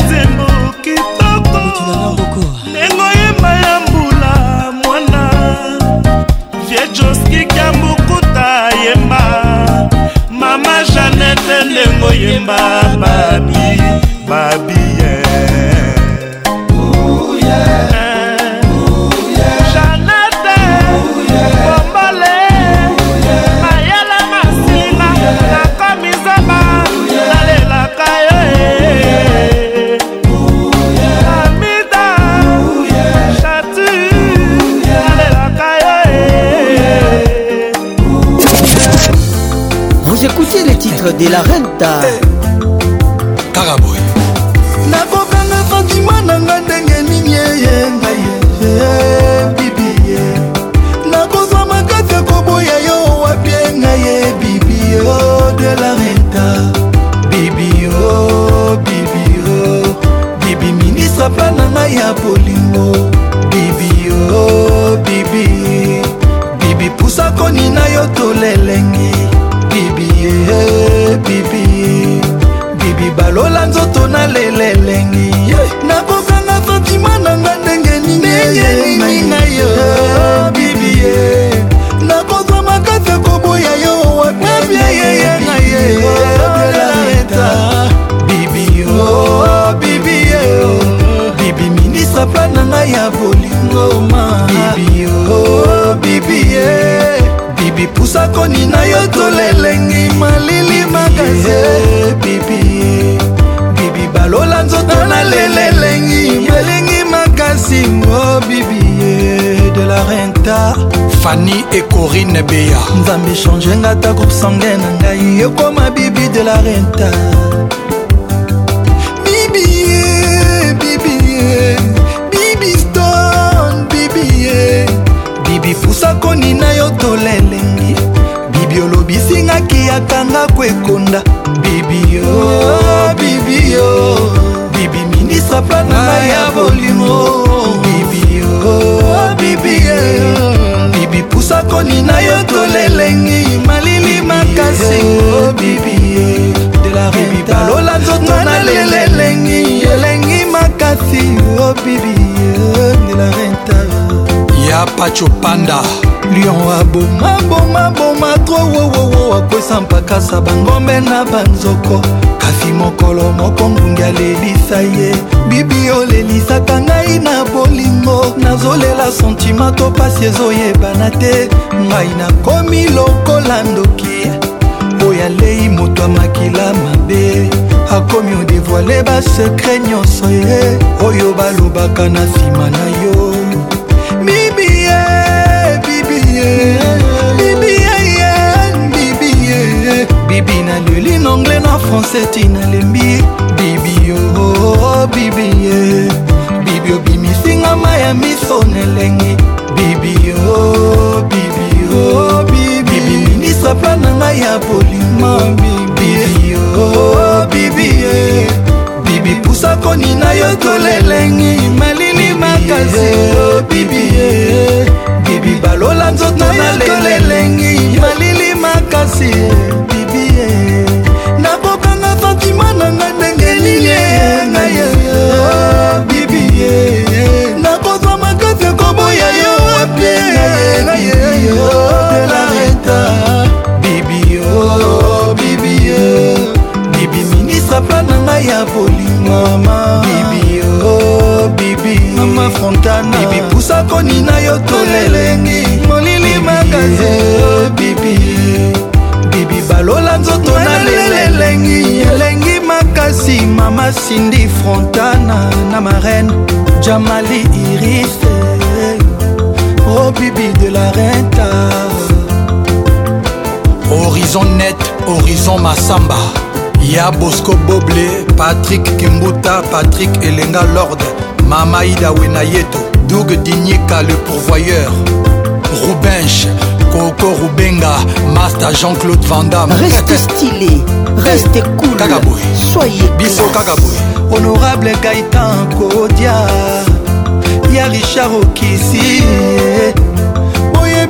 fani e corine beya
nzambe echange nga ta groupe sangue na ngai ekoma bibi de la renta bibie bibie bibi stone bibie bibi pusa koni na yo tolelengi bibi olobisingaki atanga kwekonda bibio bibio bibi ministre plana ya bolingo bibio sokoli na yo tolelengi malili makasi obibi oh, eh, balola nzoto na lelelengi elengi makasi obibi oh, eh, ya pacho panda lion abomabomaboma tro wowowo akwesa mpakasa bangombe na banzoko kasi mokolo moko ngungi alelisa ye bibi olelisaka ngai na bolingo nazolela sentima to pasi ezoyebana te ngai nakomi lokola ndoki oyo alei moto amakila mabe akomi odevoile basekre nyonso ye oyo balobaka na nsima na yo bibi ye bibi ye bibi naleli na anglais na français ti nalembi bibi yo oh, oh, oh, bibi ye bibi obimisinga ma ya miso nalengi bibi yo oh, bibi yo oh, bibi bibi minisa plan na ngai ya bolima bibi yo oh, bibi ye bibi pusa koni na yo tolelengi malili makasi oh, bibi ye bibi balola nzoto na yo tolelengi malili makasi ya bolingo bibi oh bibi
mama fontana
bibi pusa konina yo tolelengi molili makaze oh bibi bibi balola nzoto na lelelengi elengi makasi mama sindi frontana na marene jamali irise oh bibi de la renta
horizon net horizon masamba ya bosco boble patrik kimbuta patrik elenga lord mama ida wenayeto doug dinika le pourvoyeur rubenche coco rubenga master jean-claude vandam
reste stylé reste eh, cool kaka boye soyez
biso kaka
boye honorable gaitan kodia ya richard okisi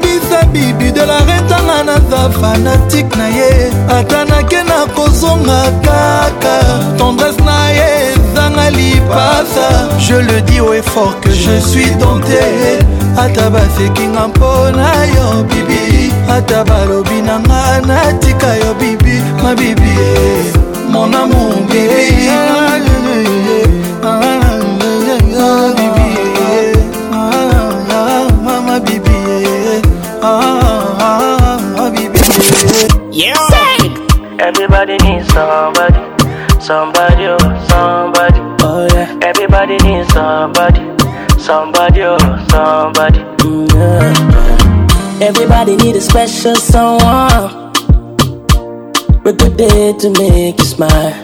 kobebisa bibi de la retanga naza fanatike na ye ata nake na kozonga kaka tendresse na ye ezanga lipasa je le dis au effort que je suis tenté ata basekinga mpona yo bibi ata balobi na nga natika yo bibi mabibi mon amour bibi
somebody, somebody, oh, somebody. Everybody need a special someone with good day to make you smile.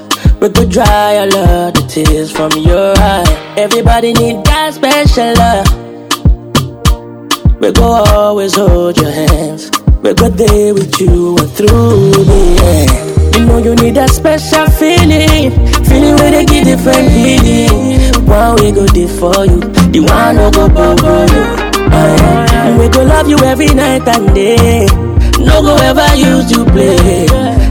With good dry all of the tears from your eye. Everybody need that special love. We go always hold your hands. We got there with you and through me. Yeah. You know you need a special feeling, feeling where they give different healing. One we go there for you, the one no go bubble you. Uh, yeah. And we go love you every night and day. No go ever use you play.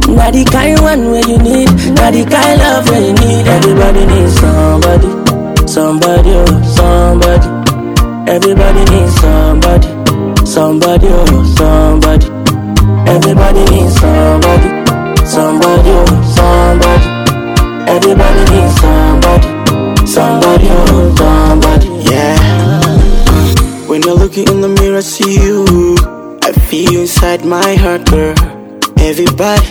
Not the kind one where you need, not the kind love where you need. Everybody needs somebody, somebody, oh, somebody. Everybody needs somebody somebody, oh, somebody. Everybody needs somebody, somebody, oh, somebody. Everybody needs somebody, somebody, oh, somebody. Yeah. When I look in the mirror, I see you. I feel you inside my heart, girl. Everybody,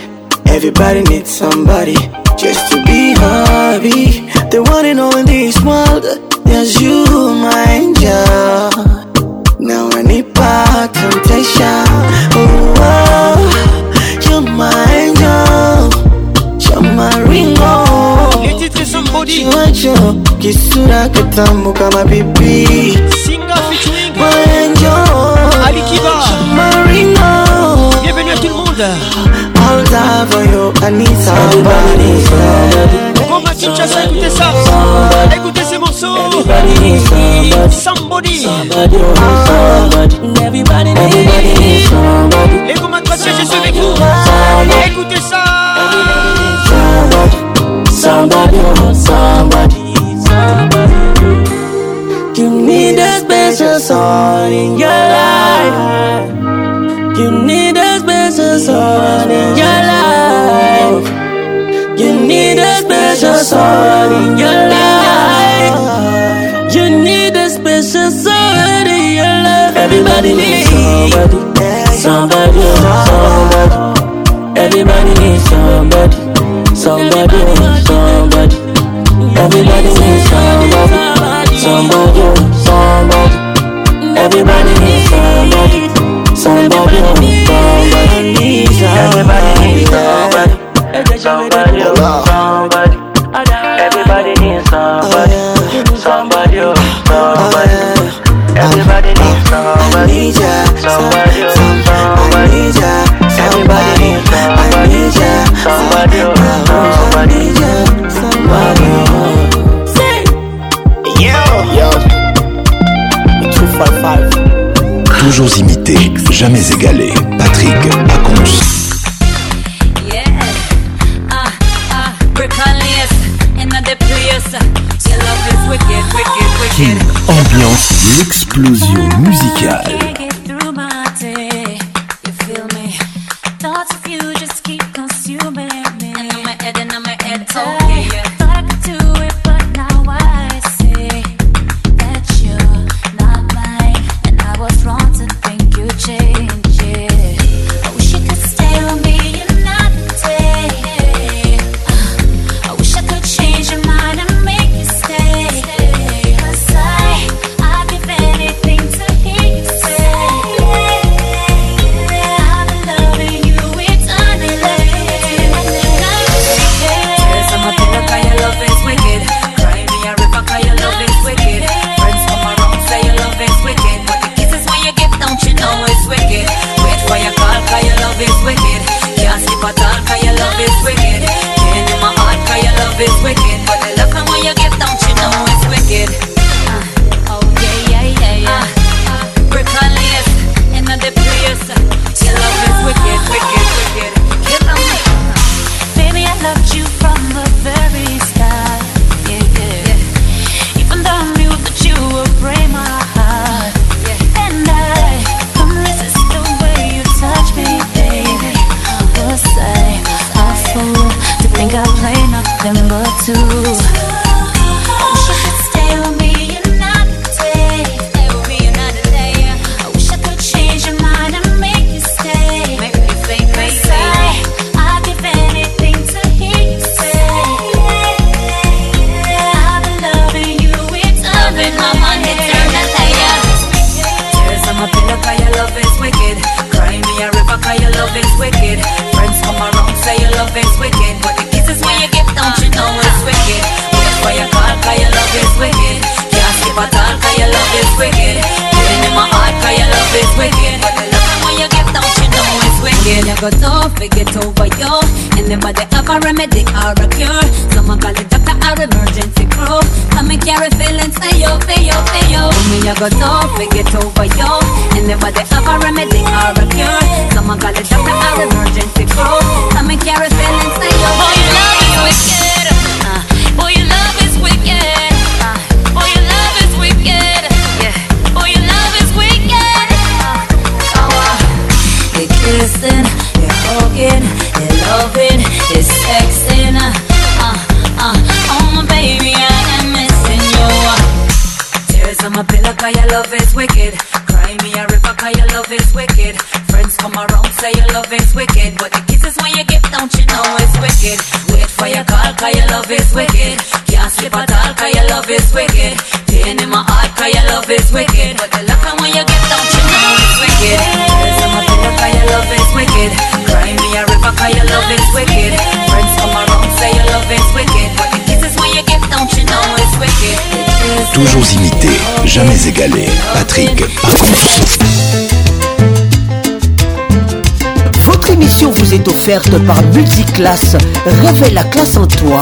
everybody needs somebody just to be happy. The one and only in this world, there's you, my angel. Now unanipa temptation oh, oh, You're my angel You're my ringo Les titres somebody Kiwacho Kisura kitambo kama
pipi Singa featuring My angel Ali Kiba You're my ringo Bienvenue à tout le monde I'll die for
you I need somebody Bon Mathieu Chassa écoutez ça Écoutez to somebody. Somebody. Somebody.
Somebody.
Oh, Everybody needs somebody. Et comment ça je suis avec vous.
Écoutez ça.
Somebody. Oh, somebody. Somebody. You need a special song in your life. You need a special song in your life. You need a special song in your life. somebody, somebody, somebody. Everybody needs somebody, somebody, somebody. Everybody needs somebody, somebody, somebody. Everybody needs somebody, somebody, somebody. Everybody needs somebody, somebody, somebody. Everybody needs somebody, somebody, somebody. Everybody needs somebody.
Toujours imité, jamais égalé. Patrick Aconce. Ah, ah, ambiance, l'explosion musicale.
réveille la classe en toi.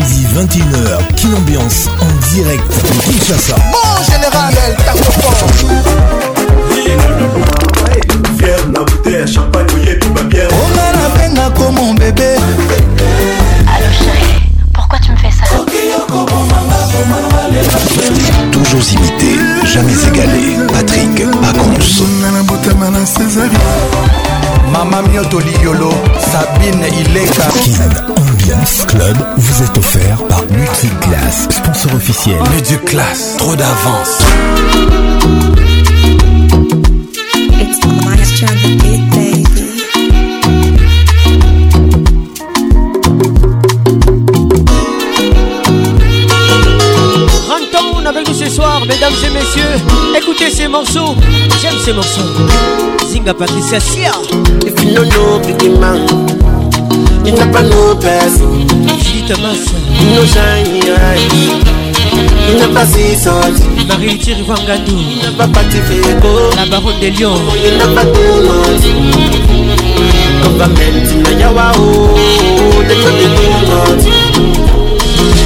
samedi 21h, Kin Ambiance en direct de Kinshasa. Mais du classe, trop d'avance.
avec nous ce soir, mesdames et messieurs. Écoutez ces morceaux, j'aime ces morceaux. Zinga Patricia Sia.
If you don't know big man, you never know best.
Chita
Il You know pas nos Il n'a pas si solde. Marie-Thierry
Wangadou. Il n'a
pas Patiféco.
La baronne des lions.
Il n'a pas Donald. Government in Yawao. Des fois des Donald.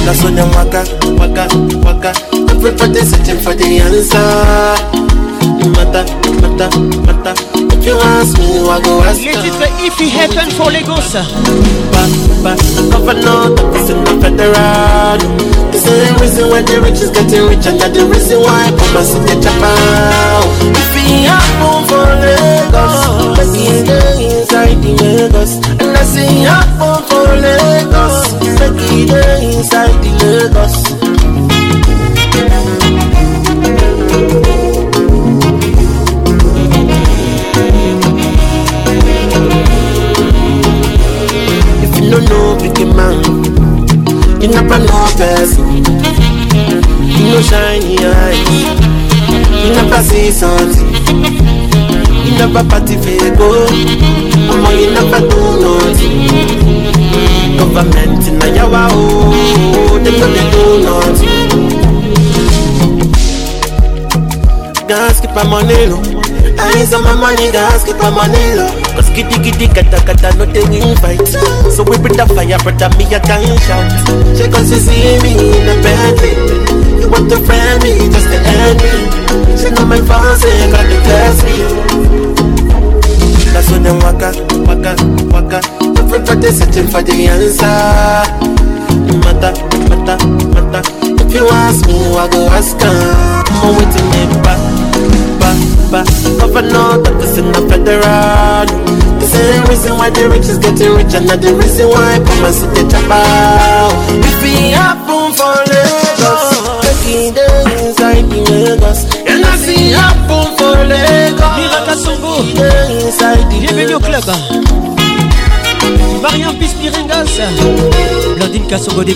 La sonne waka, waka, waka. Après pas des septièmes fois des Yansa. Mata, mata, mata. If you ask me, I go ask Les
titres If It Happen
for
Lagos.
Ba, ba, governor, the president of federal. the reason why the rich is getting richer, that the reason why I put my signature pound. If we have happen for Lagos, let's get inside the Lagos. And I say have happen for Lagos, let's get inside the Lagos. If you don't know, pick a man You not a no person. You no shiny eyes. You never see something. You never party for go. Mama, you never do nothing. Government in a yawa oh, they don't they do nothing. Gas keep a money low. I need some money, gas keep a money low. Cause kitty kitty kata kata no they invite So we put the fire but me a can shout She cause she see me in a Bentley You want to friend me just to end me She know my fancy got to test me That's when them waka waka waka Everybody searching for the answer Mata, mata, mata If you ask me, I go ask her I'm waiting Of Governor, that's in the federal. is reason why the rich is getting rich, and the reason why poor for inside the for bienvenue au club. Marianne Pispiringas,
Blondine Kassongo de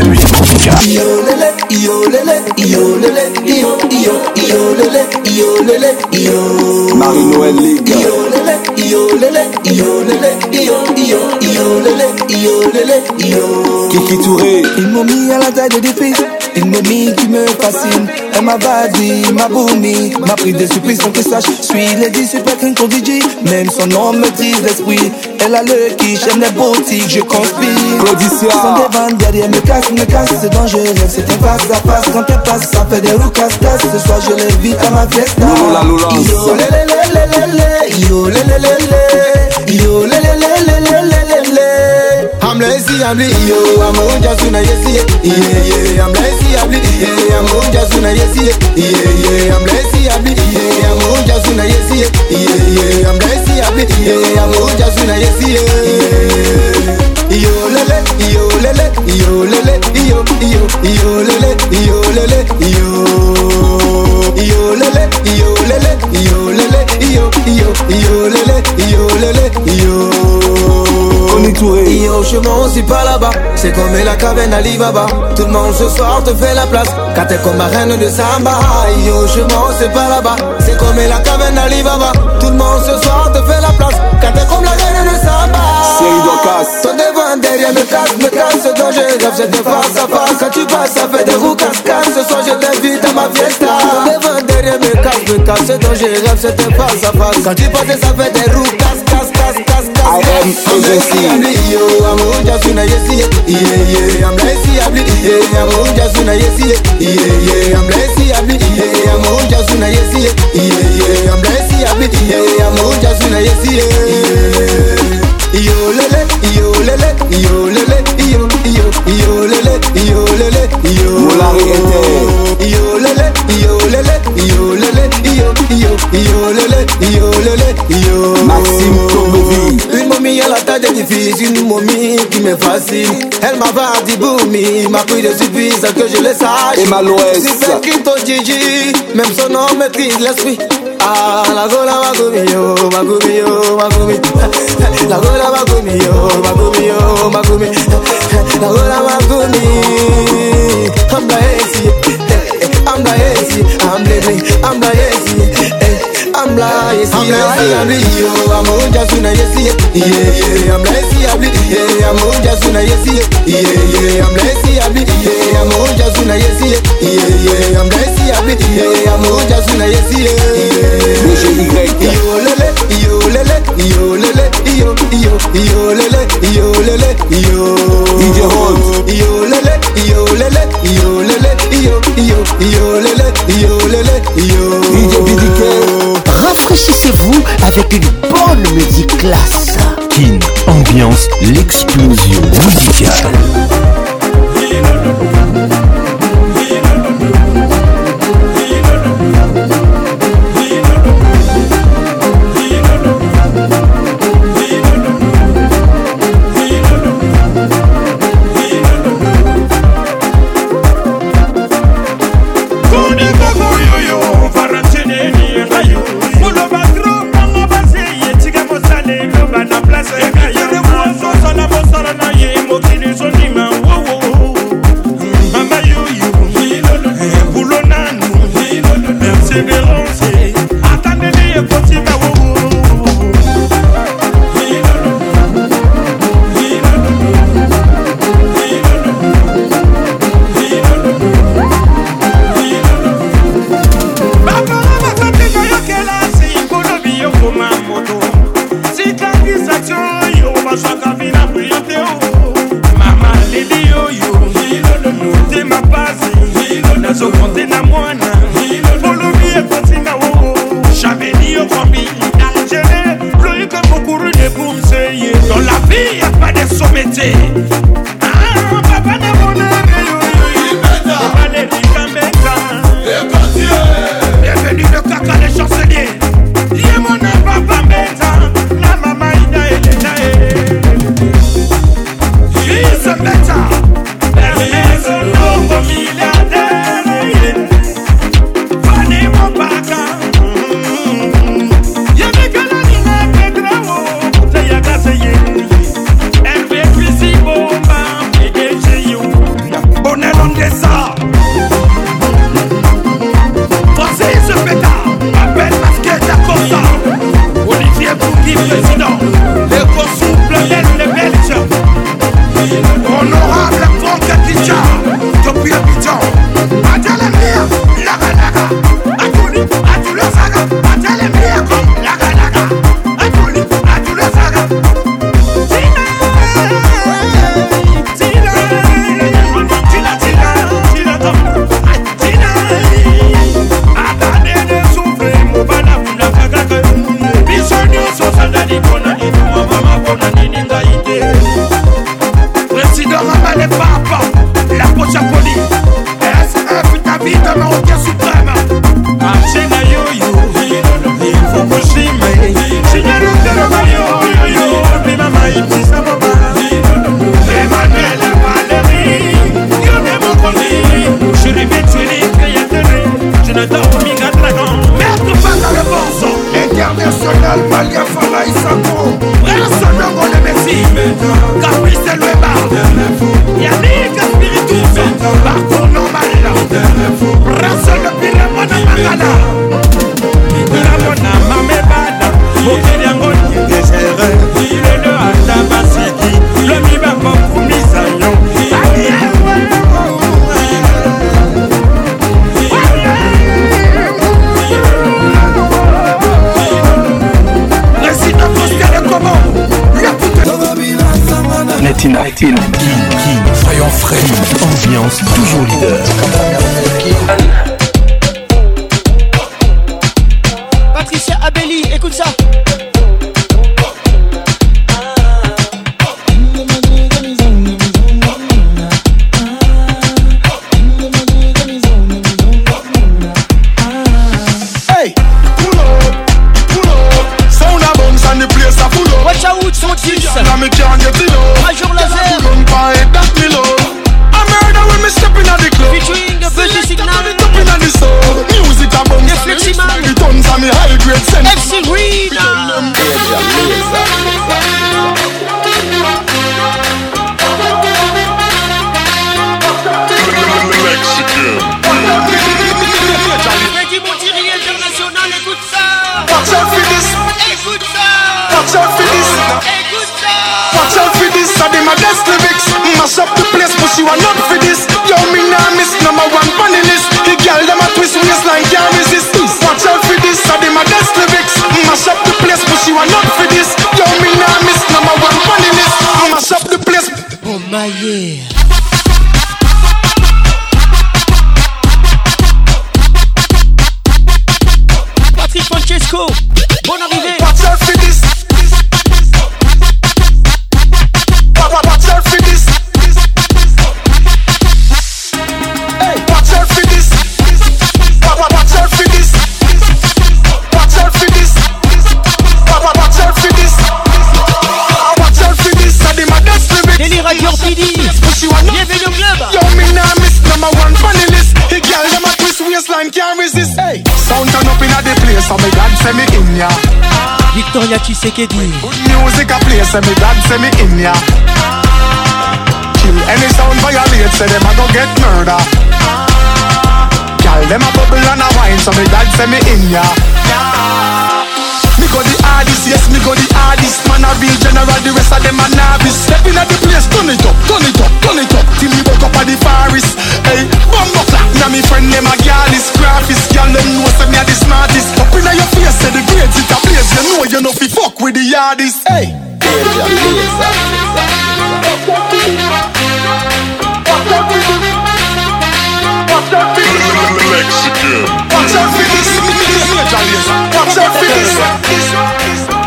la musique tropicale.
Marie-Noël
Ligue. Kiki Touré. Ils m'ont mis à la taille de des Une mis, qui me fascine, elle m'a badi, m'a boumi M'a pris des surprises, sans que sache, suis les dix Super King qu'on DJ Même son nom me dit l'esprit Elle a le qui, j'aime les boutiques, je conspire
Sans
des derrière, me casse, me casse, c'est dangereux C'est un face à passe quand elle passe, ça fait des casse-casse Ce soir je l'invite à ma fiesta
Lola
Yo yo blessed, I'm blessed, yo. I'm on just yeah, yeah. I'm blessed, I'm blessed, yeah. I'm just yeah, yeah. I'm blessed, I'm blessed, yeah. I'm I'm blessed, I'm blessed, yeah. Yo, lele. lele, yo lele, yo, yo, yo yo yo, yo yo yo yo, yo, yo yo
On
Yo, chemin, c'est pas là-bas. C'est comme la caverne bas Tout le monde se soir te fait la place. Car t'es comme ma reine de samba. Yo, chemin, c'est pas là-bas. C'est comme la caverne d'Alibaba ce soir, te fais la place. quand t'es comme la reine de Samba.
Série Casse Ton devant derrière me casse, me casse. Ce
dont je rêve, de face à face. Quand tu passes, ça fait des roues casse-casse. Ce soir, je t'invite à ma fiesta. Ton devant derrière me casse, me casse. Ce dont je rêve, face à face. Quand tu passes, ça fait des roues
I am agency. Yo,
I'm Uja Yo yes, yeah, yeah. I'm Lazy I'm yes, yeah, yeah. I'm Lazy I'm yes, yeah, yeah. I'm Lazy I'm yes, Yo, lele, yo, lele, yo, lele, yo. yo, yo lele, yo lele, yo.
lele, reggaete.
Yo lele, yo lele, yo lele, yo, yo, yo lele, yo lele, yo.
Maxime Tobovi.
Une momie à la taille des filles, une momie qui me fascine. Elle m'a vendu boumi, m'a pris de surprise que je le sache.
Et
ma
l'ouest.
Si c'est qui Gigi, même son nom maîtrise l'esprit. Ah, la gola bakumi yo, bakumi yo, bakumi. La gola bakumi yo, bakumi yo, bakumi. La gola bakumi. I'm the AC, I'm the AC, I'm living, I'm the AC. Hey. amla yesi amli iyo amoja suna yesi ye ye amla yesi amli ye amoja suna yesi ye ye amla yesi amli ye amoja suna yesi ye ye amla yesi amli ye amoja suna yesi ye iyo lele iyo lele iyo lele iyo iyo iyo lele iyo lele iyo
DJ Holmes
iyo lele iyo lele iyo lele iyo iyo iyo lele iyo lele iyo
DJ PDK
Enrichissez-vous avec une bonne musique classe.
Kin, ambiance, l'explosion musicale.
say me in ya. Victoria Tshisekedi. Good music a play, say me dad, say me in ya. Kill any sound violate, say them a go get murder. Girl, them a bubble and a wine, so me dad, say me in ya. Yeah hardest, yes, me go the hardest. Man a real general, the rest of them a novice. Step in at the place, turn it up, turn it up, turn it up, till he woke up at the forest. Hey, bumbo clap, now me friend them a gal is graphist. Gal them know say me a the smartest. Up inna your face, say the grades it a place. You know you no fi fuck with the hardest. Hey. Watch out for this. Watch out for this danger is. Watch out for this.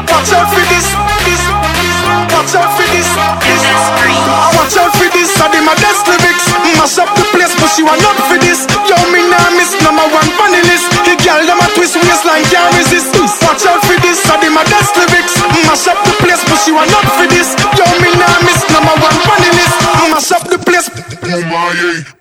Watch out for this. Watch out for this. Watch out for this. I did my best lyrics. Mash up the place, but you are not for this. Yo, me now miss number one funny list. The girl them a twist waistline can't resist. Watch out for this. I did my best lyrics. Mash up the place, but you are not for this. Yo, me now miss number one funny list. Mash up the place. Oh my.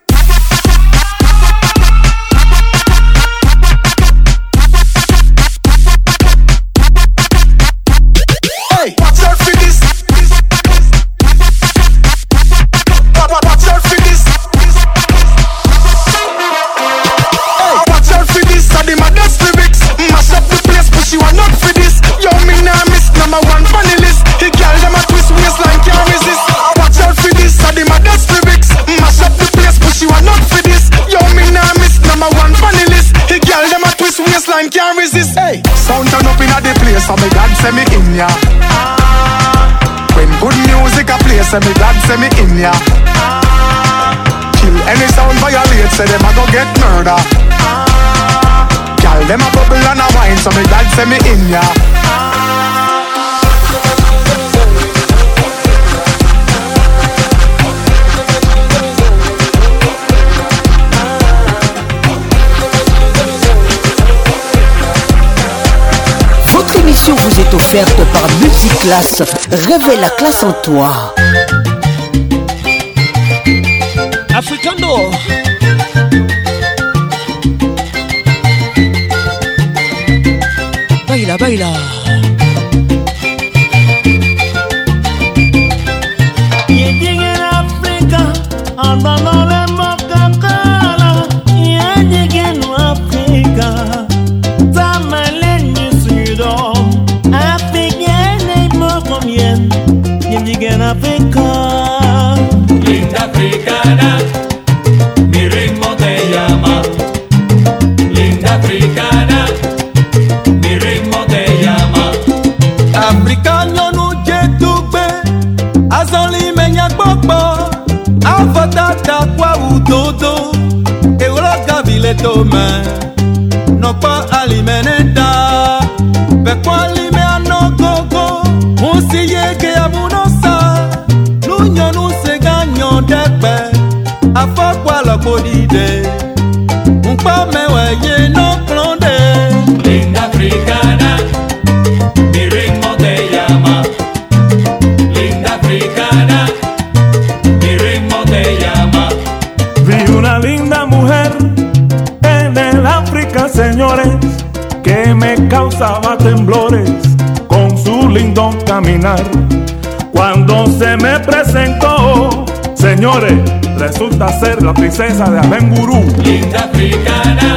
can't resist. Hey, sound turn up in the place, so me God send me in ya. Ah. When good music a play, so me God send me in ya. Ah. Kill any sound violate, say so them a go get murder. Ah. Girl, them a bubble and a wine, so me God send me in ya. Ah. vous est offerte par Multiclass, réveille la classe en toi. Africano. to man. Cuando se me presentó, señores, resulta ser la princesa de Abengurú. Linda africana.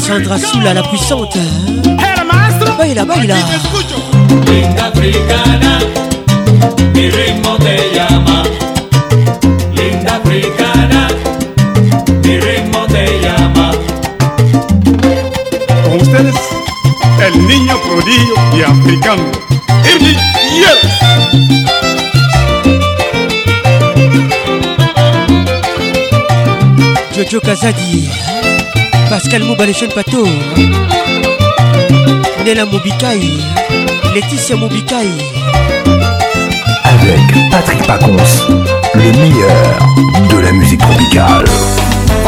Sandra Soula la puissante Baila, baila Linda africana Mi ritmo te llama Linda africana Mi ritmo te llama Con ustedes El niño prodigio y africano Irmi Yes Jojo Kazadi Pascal Moubalechon Pato Nela Moubikaï Laetitia Moubikaï Avec Patrick Pacons Le meilleur de la musique tropicale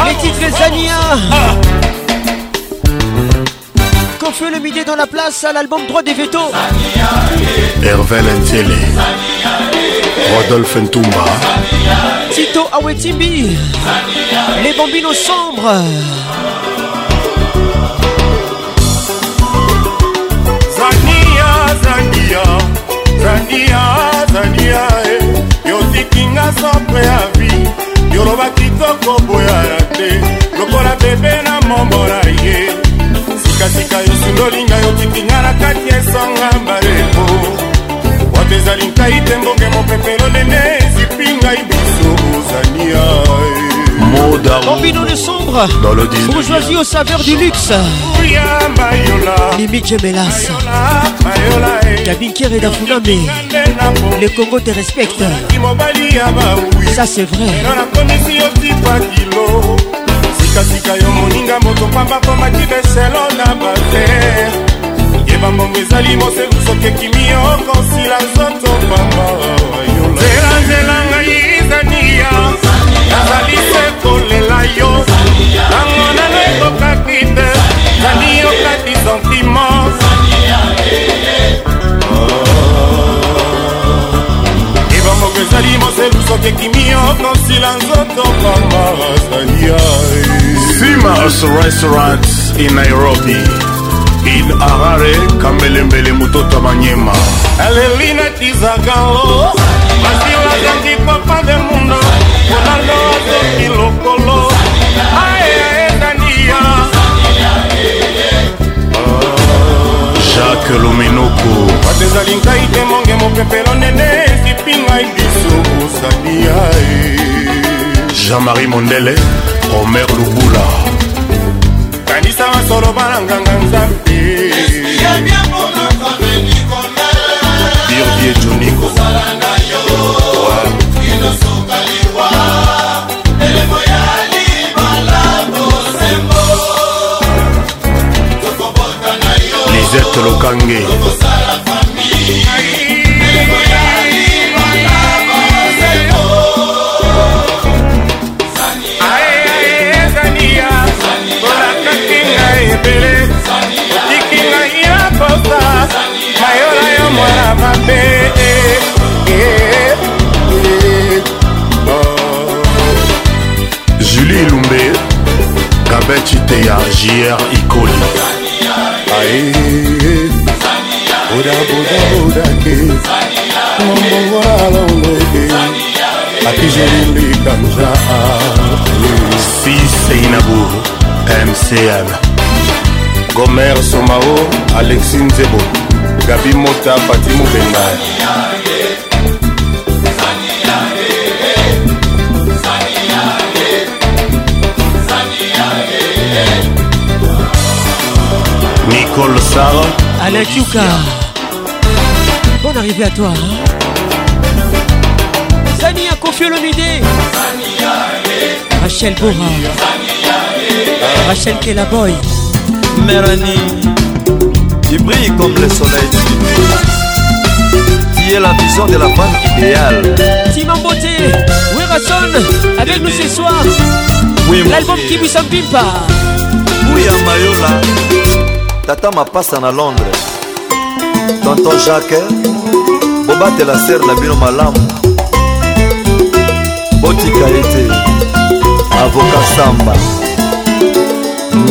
Les titres Zania Quand le midi dans la place à l'album droit des veto Hervé Ntiele Rodolphe Ntumba Tito Awetimbi Les bambinos sombres zania zania zania e eh. yotikinga sopre ya vi yoloba kitoko boyaya te lokola bebe na mombo na ye sikasika yosundolinga yotikinga na kati esonga mbalebo wato ezali nkai te mbonge mopepelolene ezipingai biso ozania
e eh. Combinons le
sombre dans le Bourgeoisie aux saveurs du luxe Mimi Gemelas Kabin eh. Kere Dafuname
Le
Congo te respecte
Ça
c'est vrai sikasika
yo moninga moto pamba komaki beselo na bate yeba mbongo ezali moseku soki ekimi okosila nzoto pamba oh, yolanzelanga izania nazali se kolela yo nango nanga ekokaki te zali yokati sentiment oh. ebamoko ezali moselu soki ekimi yo kosila nzoto kamasalia simas
restaurant in nairobi in arare kamelembele mototo manyema
aleli natizakalo masilazangi kopandemu konanga azoki lokolo aye ezania jacques
lomenoko bato ezali
ngai te monge mopepelo
nene esipi ngai biso
osalia
jean-marie mondele omer lubula kanisa
masolo balanganga nzambe birvie joniko ernest lokange
ebele otiki ngai ya posa mayola yo mwana mabe julie lumbe kabetiteya jr ikoli ae boda boda bodake ngombowalologe akizelilikanja si seinabo mcl gomer somao alexi nzebo gabi mota pati mobenga Nicole Sarah.
Alain Yuka. Bonne arrivée à toi. Hein. Zania Confiolomidé. Rachel Bora. Rachel Boy,
Mélanie, qui brille comme le soleil du qui est la vision de la femme idéale.
Simon Beauté, Rasson avec nous ce soir.
Oui,
L'album semble pas.
Oui, à Mayola. tata mapasa na londres tonton jacques bobatela sere na bino malamu botika ye te avoka samba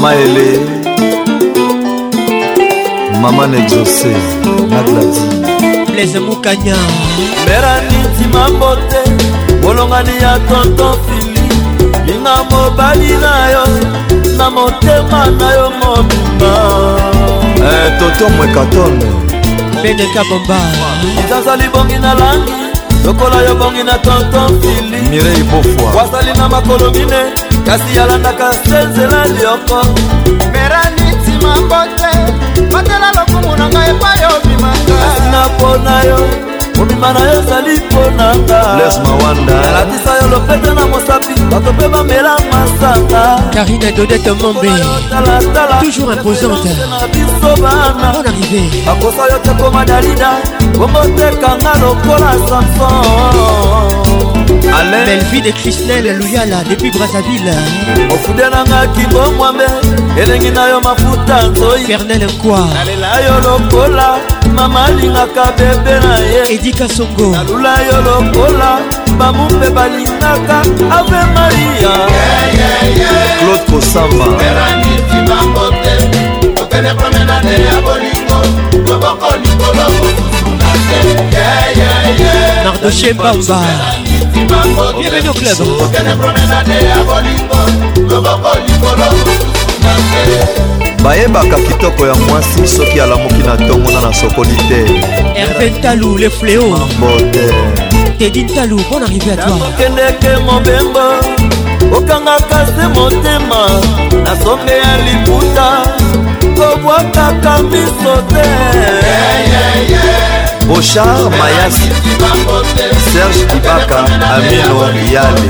maele mama na exose na gladi
blaise mokanya
mera niti mambo te bolongani ya tonton fili olinga mobali na yo na motema na yo mobimba
eh, toto mwekaton
bedeka bomba izazali
bongi na langi lokola yo bongi na tonton fili
mirei bofwa
wazali na makolo mine kasi alandaka se nzela lioko merani ntima mbote batela lokumu na ngai epai obimaka na mpo na yo kobima na yo ezali mpo na ngaalatisa
yo lopete na mosapi bato mpe bamela masanga karine dodete mombe toujours imposante bon arrivé
akosa yo te koma dalida komotekanga lokola samson
belvide kristel luyala depuis brazzaville
ofude nanga kingo mwambe elengi na yo mafuta nzoi fernel nkwa nalela yo lokola mama alingaka bebe na ye edika songo nalula yo lokola bamu mpe balingaka ave maria claude kosamba telepromenade ya bolingo loboko likolo kosusuna te nardoshe mbamba
bienvenue au club telepromenade ya bolingo loboko
likolo kosusuna te bayebaka kitoko ya mwasi soki alamuki na ntongona na sokoli te
rp ntalu le
fléau bote tedi ntalu
bon arrivé à toi
okendeke mobembo okangaka se motema na sombe ya liputa kobwakaka miso te bochar mayasi serge kibaka
amino yale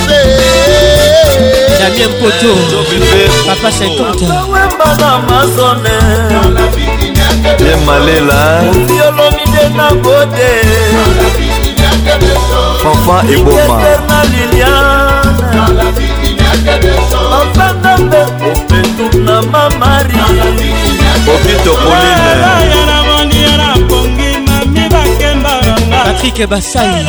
damien poto papa
saitontewembana mazone ye malela oviolomide na gode fanfa
eboma
na liliane bafanda mpe opetu na mamari obito poline
patrik basai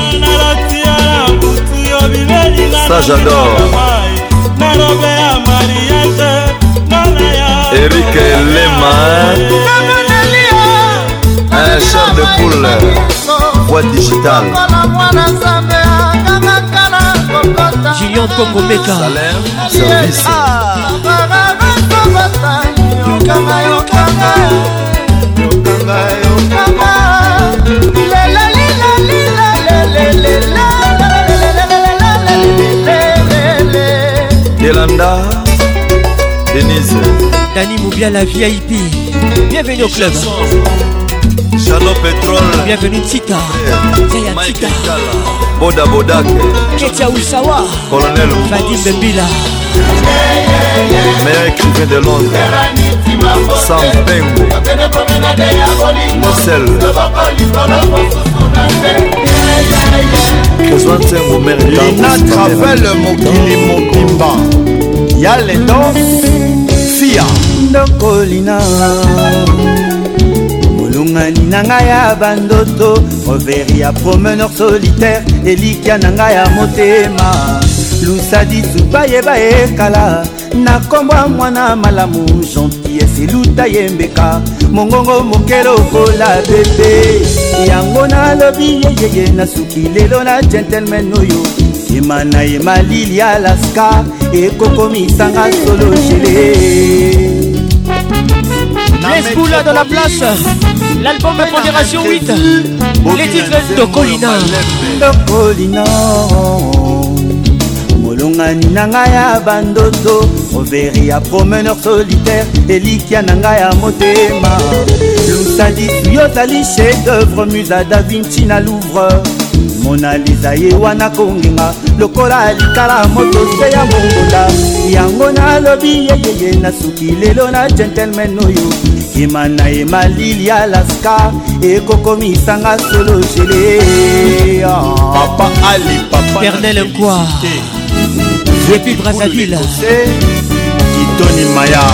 ça j'adore Eric Lema un chef de poule voix digitale
Julien Kokomeka service yokanga yokanga yokanga yokanga
belanda denise
dani mobia la vip bienvenue au club
jano petrole
bienvenue tika yayatika
boda bodak
ketia
usawa colonel
vadim bembila
meilleur écrivain de londres sam pengo mosel
kezwa ntengo mere inatravel
mokili mobimba ya leto
fia ndokolina molongani na ngai ya bandoto overi ya promeneur solitaire elikya na ngai ya motema lusaditsu bayeba ekala nakombwa mwana malamu gentilles eluta yembeka mongongo mokele okola bebe yango nalobi yeyeye nasuki lelo na gentleman oyo ema na ye malili ya laska ekokomisanga solo gele
Lesboula dans la place, l'album Pondération 8, les titres de Colina. De
Colina, molongani na ngai ya bandoto overi ya promeneur solitaire elikia na ngai ya motema lusadisu yo ozali chef d'œuvre musa da vinci na louvre monaliza ye wana kongenga lokola likala moto se ya mongunda yango nalobi yeyeye nasuki lelo na gentleman oyo kima na ye malili alaska ekokomisanga solo jele
papa ali
papa pernel nkwa depuis brasadila
kitoni maya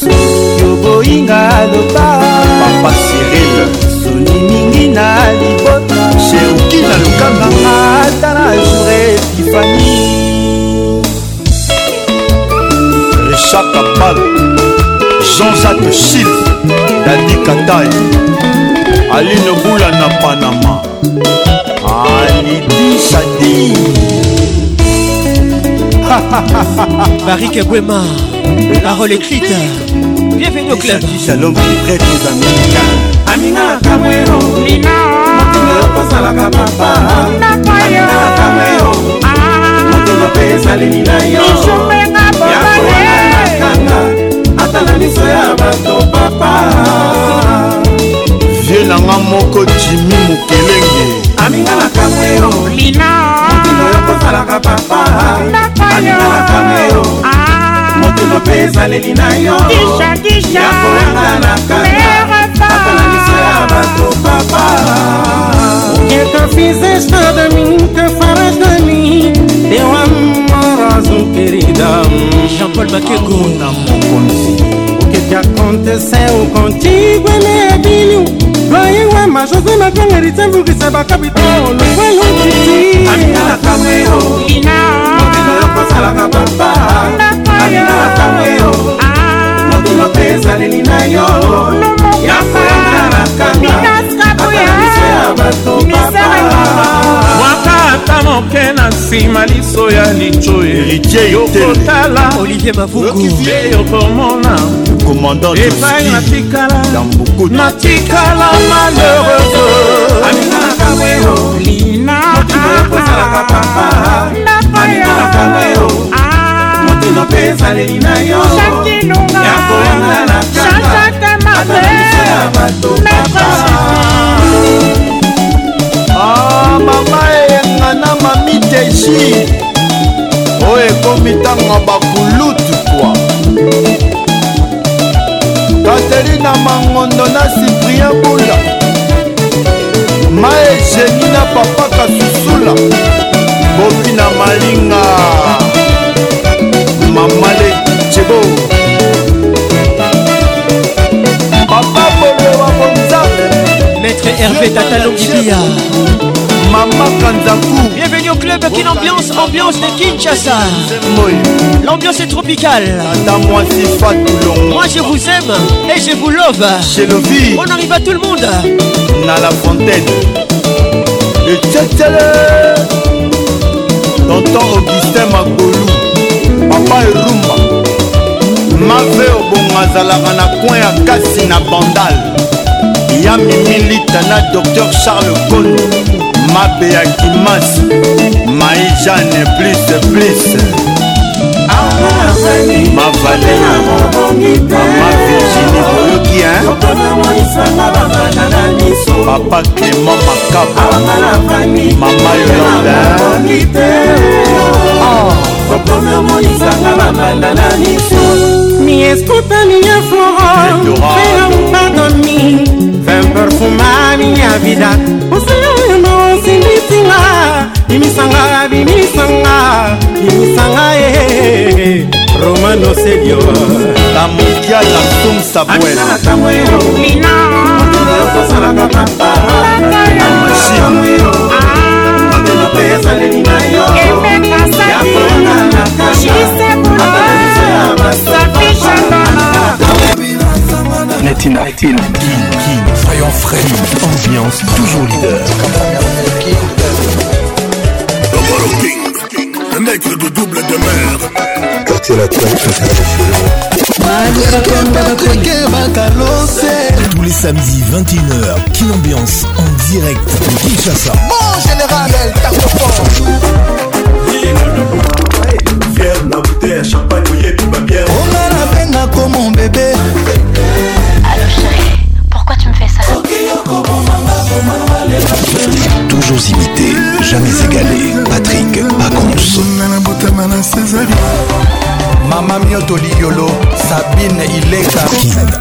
soki oboyinga aloba
papa siril
soni mingi na ali
sheuki na lukanga
ata na joure tifani
richard kapalo jean-jacques chilve dadi katai aline bula na panama alidi sadi barik egwema parole
écrite bienvenue au club shalom
libre des américains
amina kamwero lina ozalaka papa nakoyoatame yo motema ah. mpe ezaleli na yo yakoanakanga ata na miso ya
bato papa vie
nanga
moko jimi
mokelenge amingalaka mwero motema oyo kozalaka papa amingalaka mwero motema mpe ezaleli na yo yakoanga na kanga ata na miso ya bato papa Nunca fizeste nada a mim, nunca farás de mim Teu amor azul, querida Jean-Paul Baquego O que te aconteceu contigo é nebilho Loio é macho, se na galera sem vulguice Bacabitão, no coelho de ti Amina Cameo Mobilo yo kosalaka papa Amina Cameo Mobilo pe ezaleli na yo Yakoyaka na kanga Akanisi bwakata moke na nsima liso ya
licho erikeyokotala
oliviemavugupe
yokomona epai natikala natikala malheureux lina motino mpe ezaleli na yo yakoyangana kaka ya bato papa a ah, mama eyenga na mamitesi oyo ekomi ntango bakulutu kwa katerina mangondo na siprien bula ma egeni na papa kasusula boki na malinga mamale cebo
Hervé Tatalongibia.
Mama Kanzaku.
Bienvenue au club, quelle ambiance, ambiance de Kinshasa. L'ambiance est tropicale. Moi je vous aime et je vous love. Chez On arrive à tout le monde.
Na la fontaine. Le tchatchalé. Tonton Augustin Magolou. Papa Erumba. Mave Obongo azalaka na coin à kasi na bandale. ya mimilita na docteur charles kono mabe ya kimas mai jane plus plus
mavale mama
virgini boyoki papa clément makapa mama
yolanda mieskutani ya flora fea upadomi perfuma minha vida Você não se
bisinga Bimisanga,
bimisanga, bimisanga eh, eh, Romano
Celio Tamukia la sum
sabuela Akina tamuyo Mina Motele yoko salaka papa Tamuyo Motele yoko salaka ah. papa
Latina. Latina. Soyons frais. Ambiance toujours leader.
Tomorrow King, le mec de double de mer. Quartier latin,
tous les samedis 21h, Kin Ambiance en direct de Kinshasa.
Bon général, elle tape fort. Fier la bouteille à champagne, mouillée tout ma bière. On a la peine comme mon bébé.
toujours imité, jamais égalé. Patrick Pacons.
Mama mio yolo, Sabine il Ileka.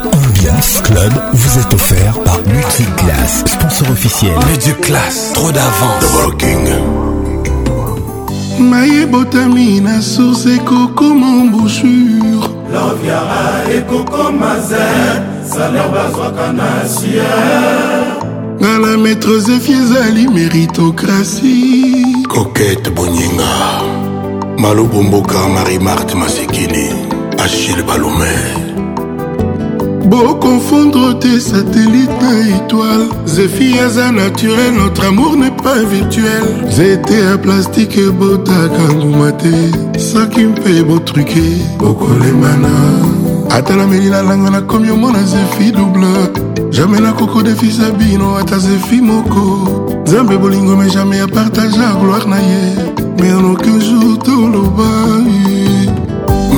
Ambiance Club vous est offert par Multiclass, sponsor officiel. Multiclass, trop
d'avance. The Working.
maye botami na source ekokoma embouchure loviara et coco salaire bazwaka na siere nga na maître zefi ezali méritocratie
kokete boninga malobo mboka marie marte masekili achille balome
bokonfondre te satellite na étoile zefi aza naturel notre amour n'est pas virtuel nzete ya plastike botaka nguma te soki mpe botruke bokolemana ata nameli nalanga nakomi omona zefi double jamai nakokodefisa bino ata zefi moko nzambe bolingo me jamai apartagea gloire na ye mais en aucun jour toloba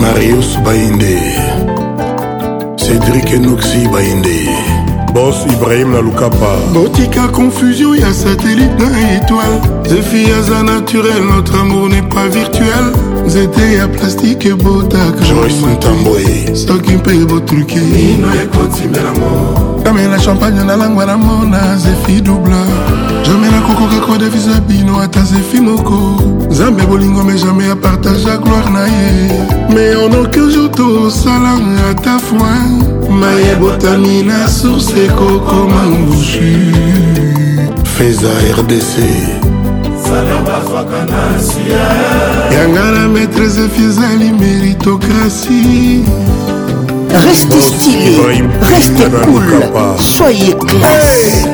marius bainde cédrik enoxi bainde bos ibrahim na lukapa
botika confusion ya satellite na étoile zefi aza naturel notre amour n'est pas virtuel nzete ya plastike
botakaatamboye
soki mpe botruke kamela champagne nalangwa na mona zefi double jamai nakokoka kodefisa bino ata zefi moko nzambe bolingo me jamai apartagea gloire na ye mais en aucun jour tosala ata foin maye botami na source ekokoma ngushu
feza rdc
yanga na maîtrese fizali méritocratie Restez stylé, restez cool, soyez classe.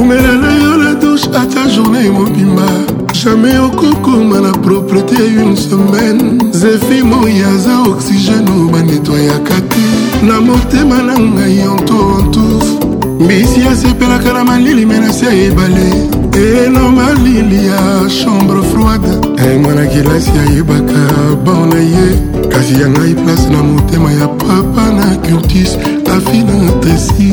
omela na yo na douche ata journée mobimba jamai okokoma na propreté une semaine zefi moi aza oxygène o banetwayaka te na motema na ngai onto entouf mbisi asepelaka na malili menasi ya ebale eno malili ya chambre froide e mwana kelasi ayebaka bor na ye kasi ya ngai place na motema ya papa na curtis afina tesi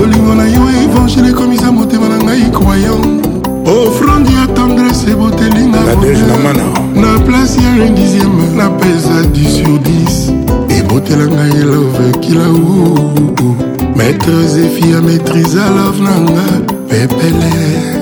olingo na yo evangile ekomisa motema na ngai croyant ofrande ya
tendrese botelinga na
place ya 1dixième napesa 10 sur 10 ebotela ngai elove kila maître zefi ya maîtrise alove na nga pepele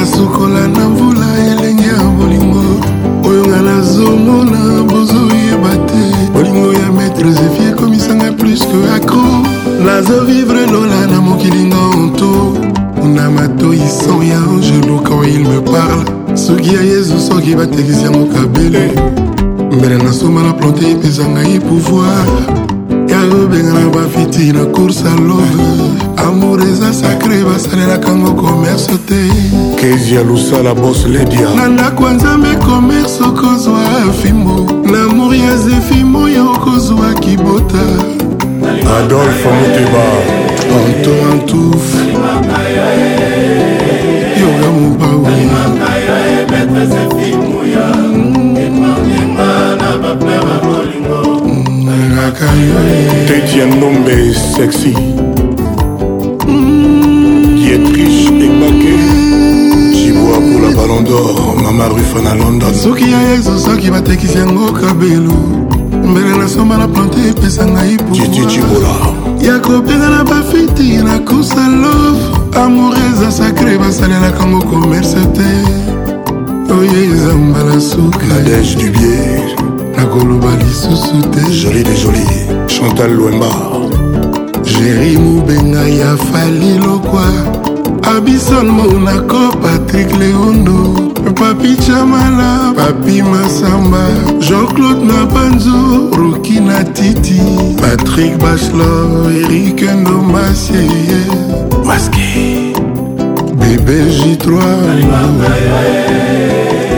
nasukola na mvula elenge ya bolingo oyo nga nazomona bozoyeba te bolingo ya maître zefie ekomisanga plus que acro nazovivre lola na mokilinga onto na matoisan ya angelo quand il me parle soki ya yezu soki batekisi yango kabele mbele nasoma na plante epesanga ye pouvoir ya kobengana bafiti na course a love amour eza sacre basalelaka yango komerse te
kezia lusala bos ledia
na ndako ya nzambe komerse okozwa fimbo lamour ya zefi moyo okozwa kibota
adolfe
moteba anto antuf yoga mobawa tetiandombe sexy
ballon d'or mama rufan na london
soki ya yezu soki batekisi yango kabelo mbele nasomba na plante epesa ngai pucicibola ya kobenga na bafiti na kusa love amour eza sacre basalelaka ngo komerse te oyo eza mbala sukaadege
du bier
nakoloba lisusu
te joli de joli chantal lwemba
jéri mobenga ya fali lokwa abisol mona cor patrik leondo papi chamala papi masamba jean-claude nabanzo roki na titi patrik bachelor erik nomasie
maske
bebe j3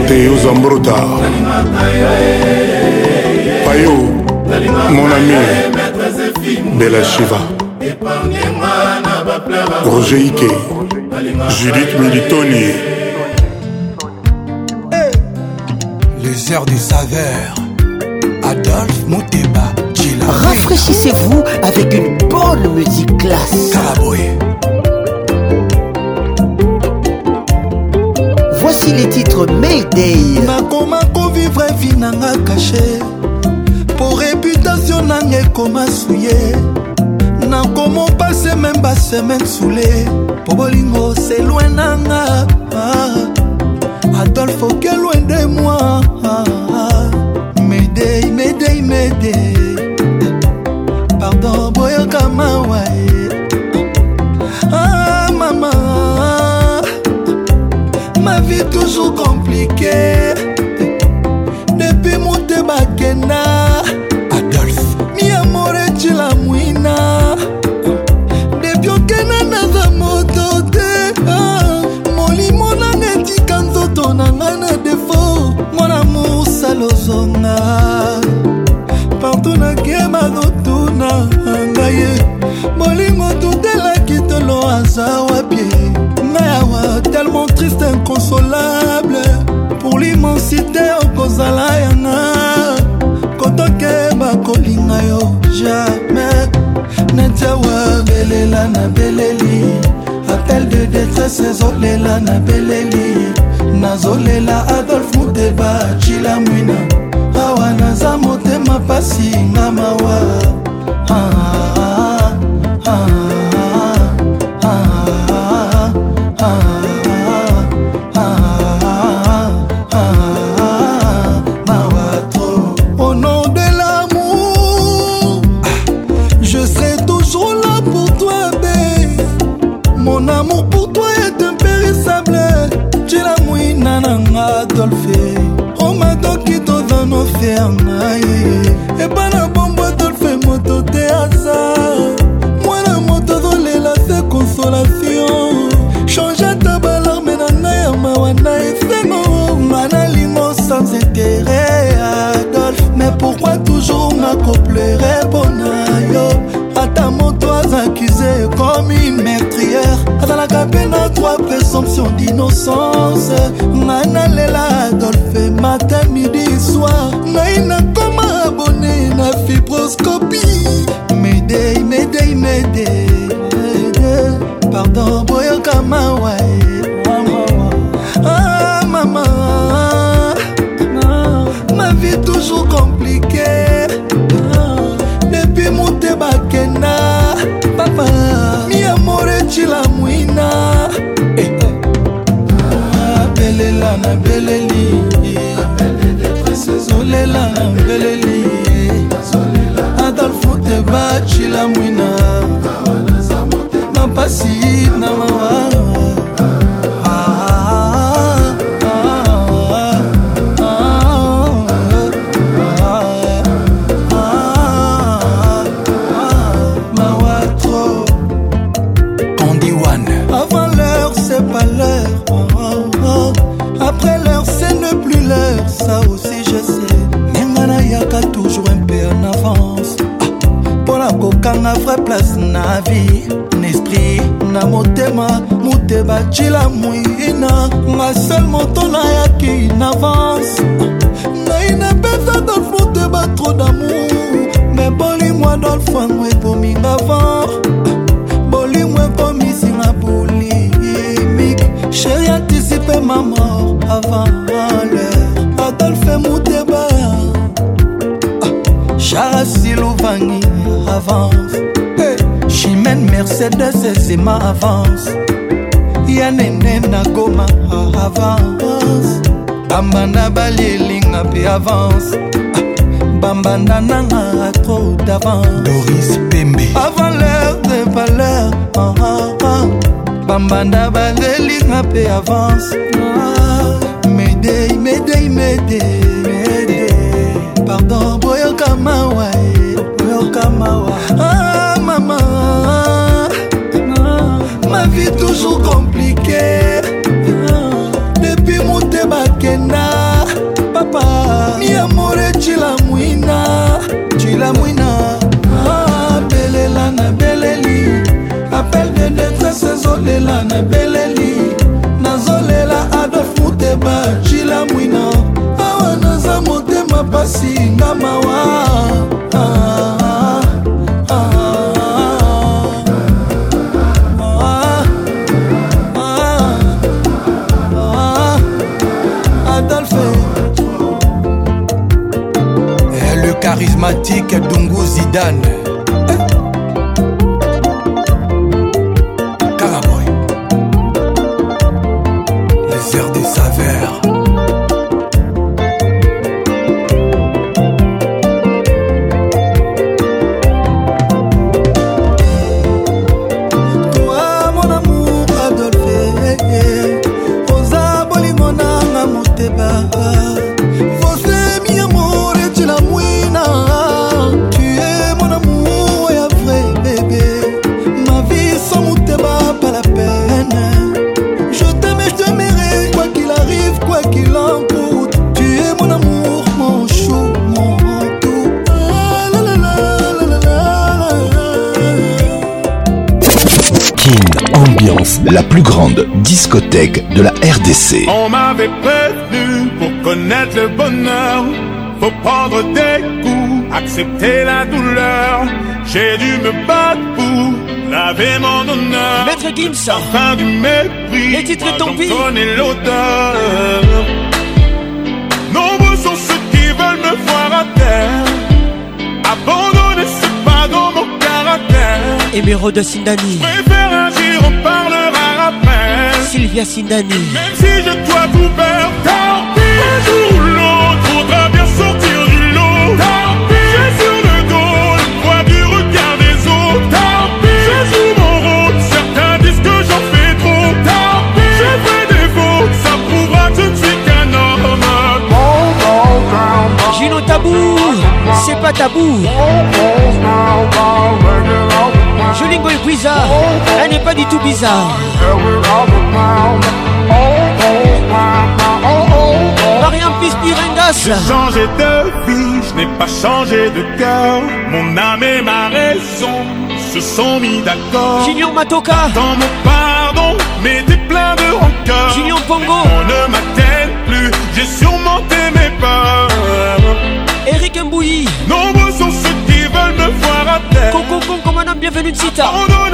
teo zambrota payo mon ami bela shiva Roger Ike Judith Militoni eh.
Les heures du saveur Adolphe Monteba Rafraîchissez-vous avec une bonne musique classe
Caraboué
Voici les titres Mayday
nakoma kovivre vi nanga kashe po reputation nanga ekoma suye nakomo pase meme basemaine soule po bolingo selwe nanga adolfo kelwe nde mwa medei medei medei pardon boyoka mawa ah, mama ma vie toujours compliquée notuna ngai ye molingo tutelaki tolo aza wapie ngai awa tellement triste inconsolable pour l'immensité okozala yanga kotokeba kolinga yo jamais netiawa belela na beleli appel de détresse ezolela na beleli nazolela adolphe muteba cilamwina awa naza mote mapasi nga mawa ah. medei medei medei pardon boyoka mawa I'm winner. na motema mute bacila moina masel moto nayaki na vance naina mpenza dolfo te batro damour me bolimw adolfo ango ekominga vent bolimw ekomisinga bolimike sheri antisipe ma mort avant l'heure adolfe muteba ah, charasiluvangi avance mercedes ezima avance ya nene na goma avance bamba na balielinga mpe avance bambanda nanga atro d'avance avant l'heure de valeur ah, ah, ah. bambanda balelinga mpe avance ah, medei medei medei pardon boyoka mawa eh, boyoka mawa ah, la vie toujours compliquée depuis moteba kenda papa miamore cilamwina cilamwina abelela ah, na beleli appel de détresse ezolela na beleli nazolela adolf muteba cilamwina awa naza motema pasi ngamawa ah. matike dungu zidane la plus grande discothèque de la RDC. On m'avait prévenu pour connaître le bonheur, faut prendre des coups, accepter la douleur. J'ai dû me battre pour laver mon honneur. Maître Gims, fin du mépris, les titres tombent. pis. l'odeur. Nombreux sont ceux qui veulent me voir à terre. Abandonner, ce pas dans mon caractère. miro de Sindani. Je préfère pas. Sylvia Sinani. Même si je dois vous perdre, tant pis. Un jour ou l'autre, faudra bien sortir du lot. Tant pis. J'ai sur le dos Une du regard des autres. Tant pis. Je joue mon rôle, certains disent que j'en fais trop. Tant pis. J'ai fait des fautes, ça prouvera que je ne suis qu'un homme. Gino Tabou, c'est pas tabou. Jolie Boy bizarre, elle n'est pas du tout bizarre. Mariam J'ai changé de vie, je n'ai pas changé de cœur. Mon âme et ma raison se sont mis d'accord. Junior Matoka. Dans mon pardon, mais t'es plein de rancœur. Junior Pongo. On ne m'attelle plus, j'ai surmonté mes peurs. bienvenue Tita.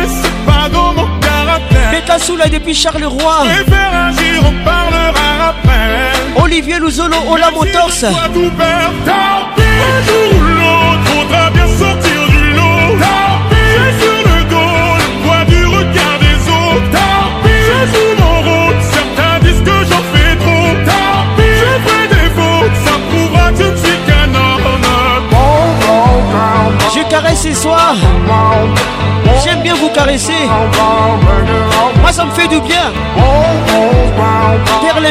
c'est pas dans mon caractère. Beta Soula depuis Charleroi. Préfère agir, on parlera après. Olivier Louzolo, Ola Motors. Si toi tout peur, tant pis. je caresse ce soir. J'aime bien vous caresser. Moi, ça me fait du bien.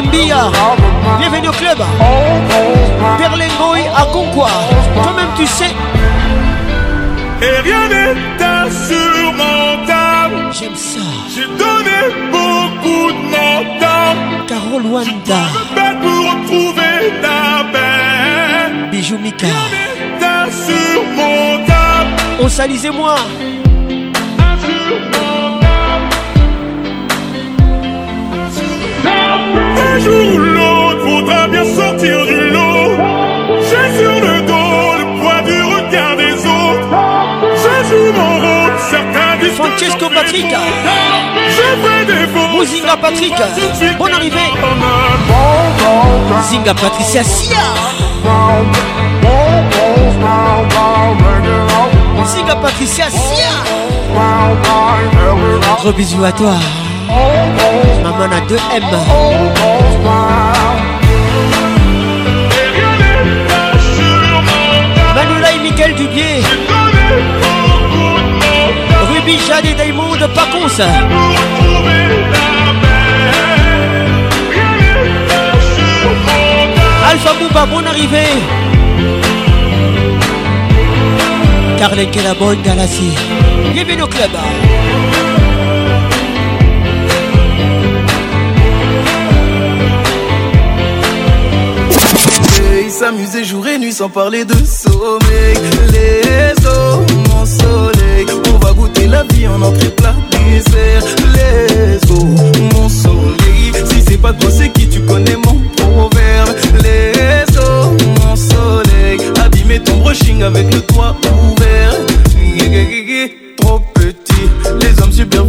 mbia bienvenue au club. Perlengoy à quoi Toi-même, tu sais. Et rien n'est insurmontable. J'aime ça. J'ai donné beaucoup de mon temps. Carole Wanda. Je pour retrouver ta paix. Bijou Mika. Rien n'est insurmontable. On moi Un jour ou l'autre, faudra bien sortir du lot. J'ai sur le dos le poids du regard des autres. Je joue mon rôle, certains disent Francesco que Patrick. Je fais des faux. Mozinga Patrick. Bonne arrivée. Zinga Patricia Sia. Siga Patricia Sia. Gros bisous à toi. Maman a 2M. Manoula et Mickaël Dubier. Ruby Jade et de Pacons. Alpha Bouba, bonne arrivée la Kelabon Galassi. Bienvenue au club. S'amuser jour et nuit sans parler de sommeil. Les eaux, mon soleil, on va goûter la vie en entrée plat dessert. Les eaux, mon soleil, si c'est pas toi, c'est qui tu connais mon proverbe. Les eaux, mon soleil, abîmer ton brushing avec le toit ouvert.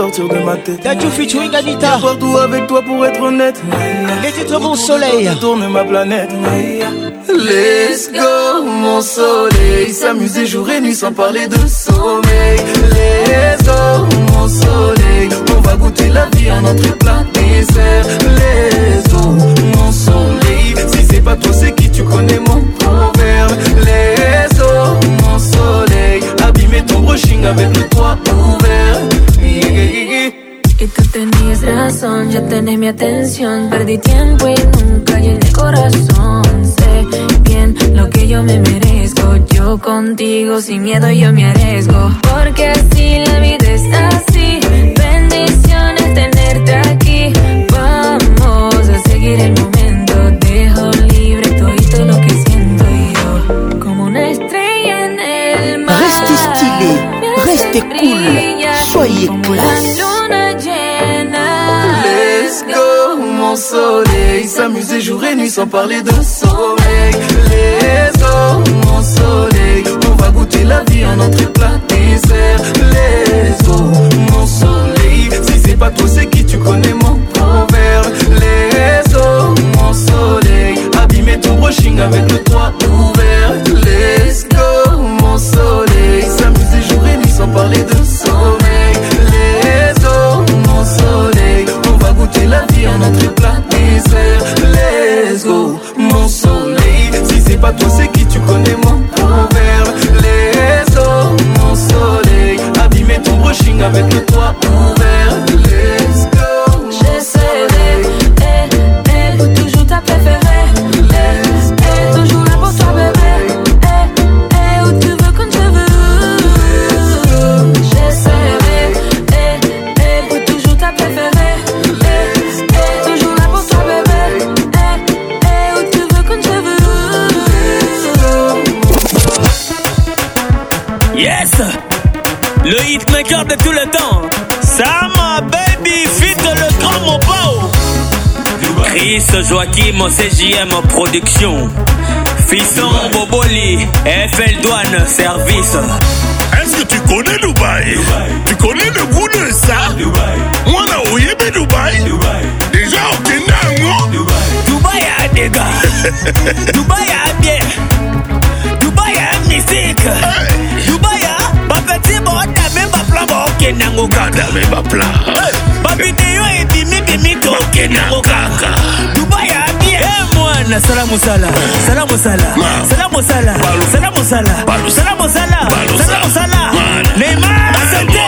sortir de ma tête. Dadju featuring tout Partout avec toi pour être honnête. Les titres mon soleil. Tourne ma planète. Let's go, mon soleil. S'amuser jour et nuit sans parler de sommeil. Let's go, mon soleil. On va goûter la vie à notre plat désert Let's go, mon soleil. Si c'est pas toi, c'est qui tu connais mon proverbe. Let's go, mon soleil. Abîmer ton brushing avec le toit. Que tú tenías razón, ya tenés mi atención. Perdí tiempo y nunca llené corazón. Sé bien lo que yo me merezco. Yo contigo sin miedo yo me arriesgo. Porque así la vida es así. Bendiciones tenerte aquí. Vamos a seguir el momento. Dejo libre todo y todo lo que
siento yo. Como una estrella en el mar. Reste estilo, reste cool. soyez classe. Let's go, mon soleil. S'amuser jour et nuit sans parler de sommeil. Let's go, mon soleil. On va goûter la vie à notre plat dessert. Let's go, mon soleil. Si c'est pas toi, c'est qui tu connais mon proverbe. Let's go, mon soleil. Abîmer ton brushing avec le toit de la triple misère. Let's go, mon soleil. Si c'est pas toi, c'est qui tu connais maître Joachim en CJM Production. Fisson Boboli, FL Douane Service. Est-ce que tu connais Dubaï, Dubaï. Tu connais le goût de ça Moi là, où est Dubaï, Dubaï. Déjà, au Kenya, Dubaï. Dubaï a des gars. Dubaï a bien. Dubaï a musique. Hey. Dubaï a. Bah, petit, bon, t'as même pas plan, bon, Kenya, Uganda. T'as même pas plan. Hey. babideyo ebimibimi tokendango kaka dubai abie eh, mwana sala mosala sala mosala sala mosala sala mosala sala mosala sala mosala neymar asante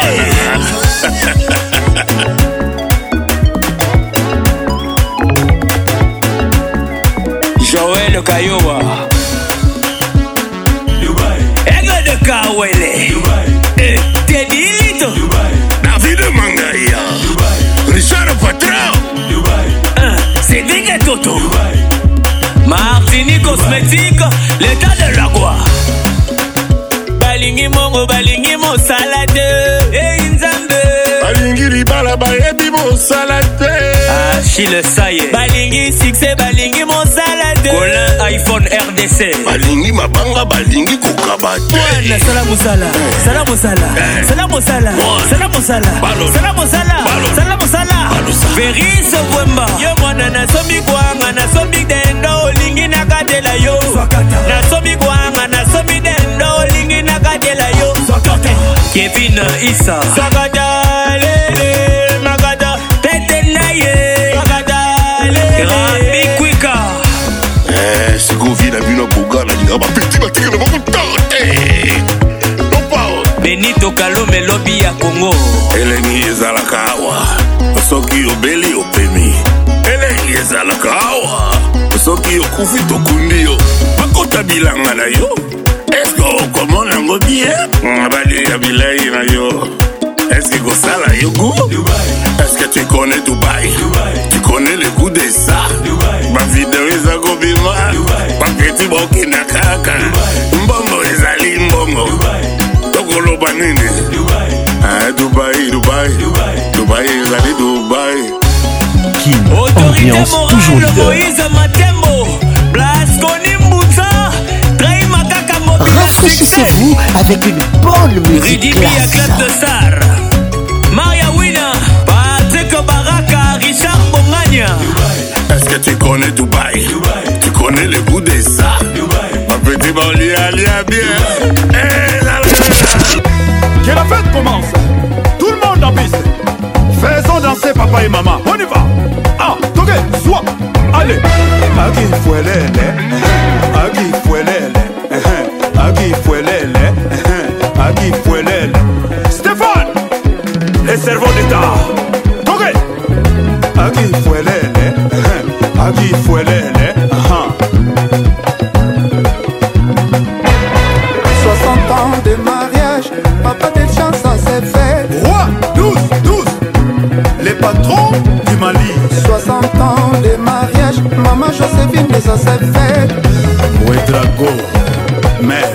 Joel Kayowa cosmétique l'état de la roi balingi mongo balingi mosala te ei eh, nzambe balingi libala bayebi mosala te achile ah, saye balingi succès balingi mosala te colin iphone rdc balingi mabanga balingi kokaba te sala mosala sala mosala eh. sala mosala sala mosala sala mosala sala mosala verise wemba yo mwana nasomi kwanga nasomi dendo olingi nakadela yo nasomi kwanga nasomi dendo olingi nakadela yo kevin isa sakata lele makata tete na ye makata lele rambi kwika eh sikovie na bino kogana linga bapeti batikela bakotare oh. benito kalume lobi ya kongo elemi ezalaka awa soki obeli opemi elei ezalaka awa soki okufi tokundi yo bakota bilanga na yo eske okomona yango bien balia bilei na yo eske kosala yo gu eske tu connais dubai tu connais le goût de ça bavideo eza kobima bapeti bokenda kaka mbongo ezali mbongo tokoloba nini dubai ah, dubai dubai Dubai, ezali Dubai. Kim, ambiance toujours leader. Rafraîchissez-vous avec une bonne musique Rudy classe. Club de Star. Maria Wina, Patrick Baraka, Richard Bongania. Est-ce que tu connais Dubaï? Dubaï. Tu connais le goût des ça? Dubaï. Ma petite banlieue, lia bien. Hey, eh, la, la, la. Que la fête commence! Tout le monde en piste! c'est papa et maman. On y va. Ah, toqué, soit. Allez. Aki fuelele, aki fuelele, aki fuelele, aki fuelele. Stéphane, les cerveaux d'État. Toqué. Aki fuelele, aki fuelele, aha. Mali 60 ans de mariage Maman Joséphine de sa fête Ouedrago Mère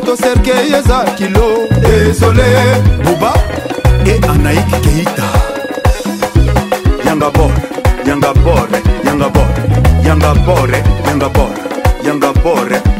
bato serkei eza kilo desole buba e anaik keita yanga bor yanga bor yanga bor yanga bor yanga bor yanga bor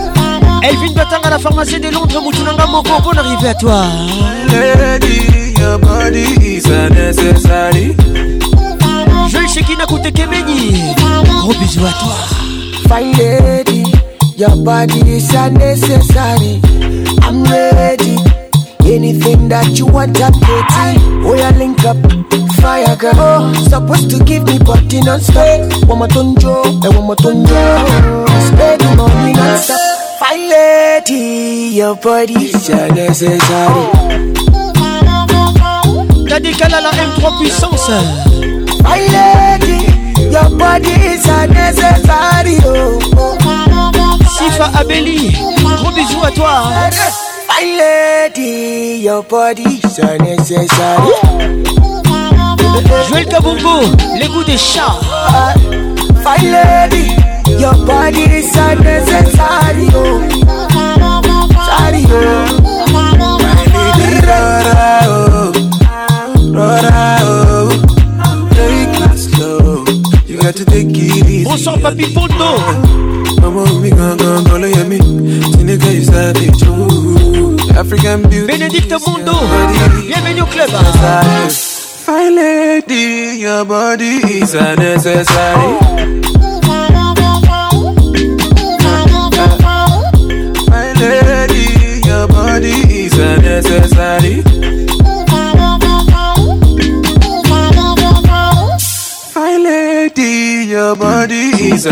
Elvin Batanga, la pharmacie de Londres, Moutounanga Moko, bonne arrivée à toi. Lady, your body is unnecessary. Jules Shekina Koute Kemeni, gros bisous à toi. Fine lady, your body is unnecessary. I'm ready. Anything that you want, I'm ready. Oh, yeah, link up. Fire girl, oh, supposed to give me body non-stop. One more tonjo, and one more tonjo. Spend money non-stop. Fire your body is necessary. Dédical à la M3 puissance. Fire your body is necessary. Sifa Abeli, gros bisous à toi. My lady, your body is necessary. Joël Kabumbo, les goûts des chats. My lady. Your body is unnecessary, oh. Take it slow. You got to take it easy. papi photo? Mama, we gon' go me. African beauty. Benedicto Mundo. Bienvenue au club. Fine lady, your body is unnecessary. Oh.
necessary. Fine lady, your body your body is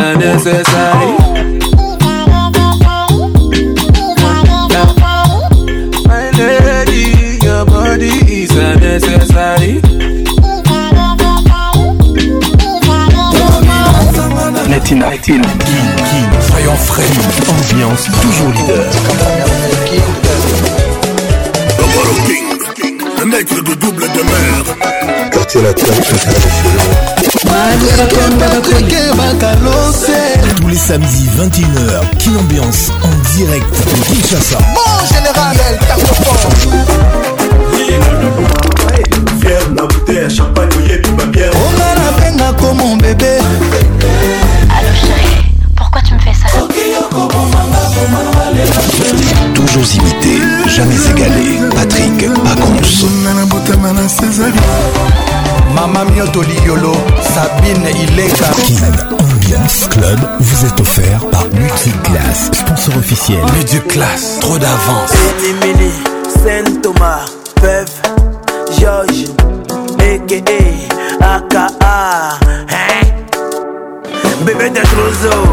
ambiance toujours leader. King, un être de double demeure. Quartier latin je suis Tous les samedis 21h, qu'une Ambiance en direct
de Kinshasa. Bon général, elle tape Fier la bouteille à champagne, voyez tout ma bière. On a la peine comme mon bébé. Allô chérie, pourquoi tu me fais ça
Toujours imiter jamais égalé. Patrick Pacons.
Mama Mioto Liolo, Sabine
Ileka. Kin Ambiance Club vous est offert par Multiclass, sponsor officiel. Multiclass, trop d'avance. Saint Thomas, Pev,
George, a.k.a. Aka, hein? Bébé de Trozo.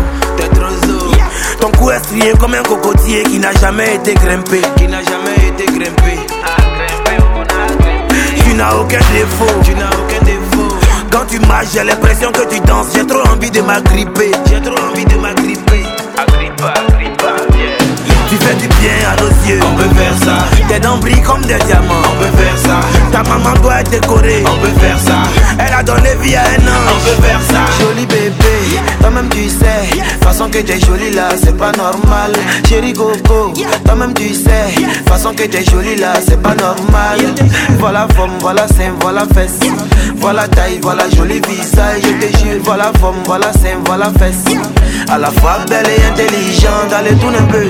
Ton cou est strié comme un cocotier qui n'a jamais été grimpé. Qui n'a jamais été grimpé. Ah, ah, tu n'as aucun défaut. Tu n'as aucun Quand tu marches, j'ai l'impression que tu danses. J'ai trop envie de m'agripper. J'ai trop envie de m'agripper. Tu fais du bien à nos
yeux, on peut faire ça. Tes
dents brillent comme des diamants, on peut faire
ça. Ta
maman doit être décorée,
on peut faire ça.
Elle a donné vie à un ange,
on peut faire ça.
Joli bébé, toi-même tu sais. Façon que t'es jolie là, c'est pas normal. Chérie gogo, toi-même tu sais. Façon que t'es jolie là, c'est pas normal. Voilà forme, voilà sein, voilà fesse. Voilà taille, voilà joli visage. Je te jure, voilà forme, voilà sein, voilà fesse. À la fois belle et intelligente, allez tourne un peu.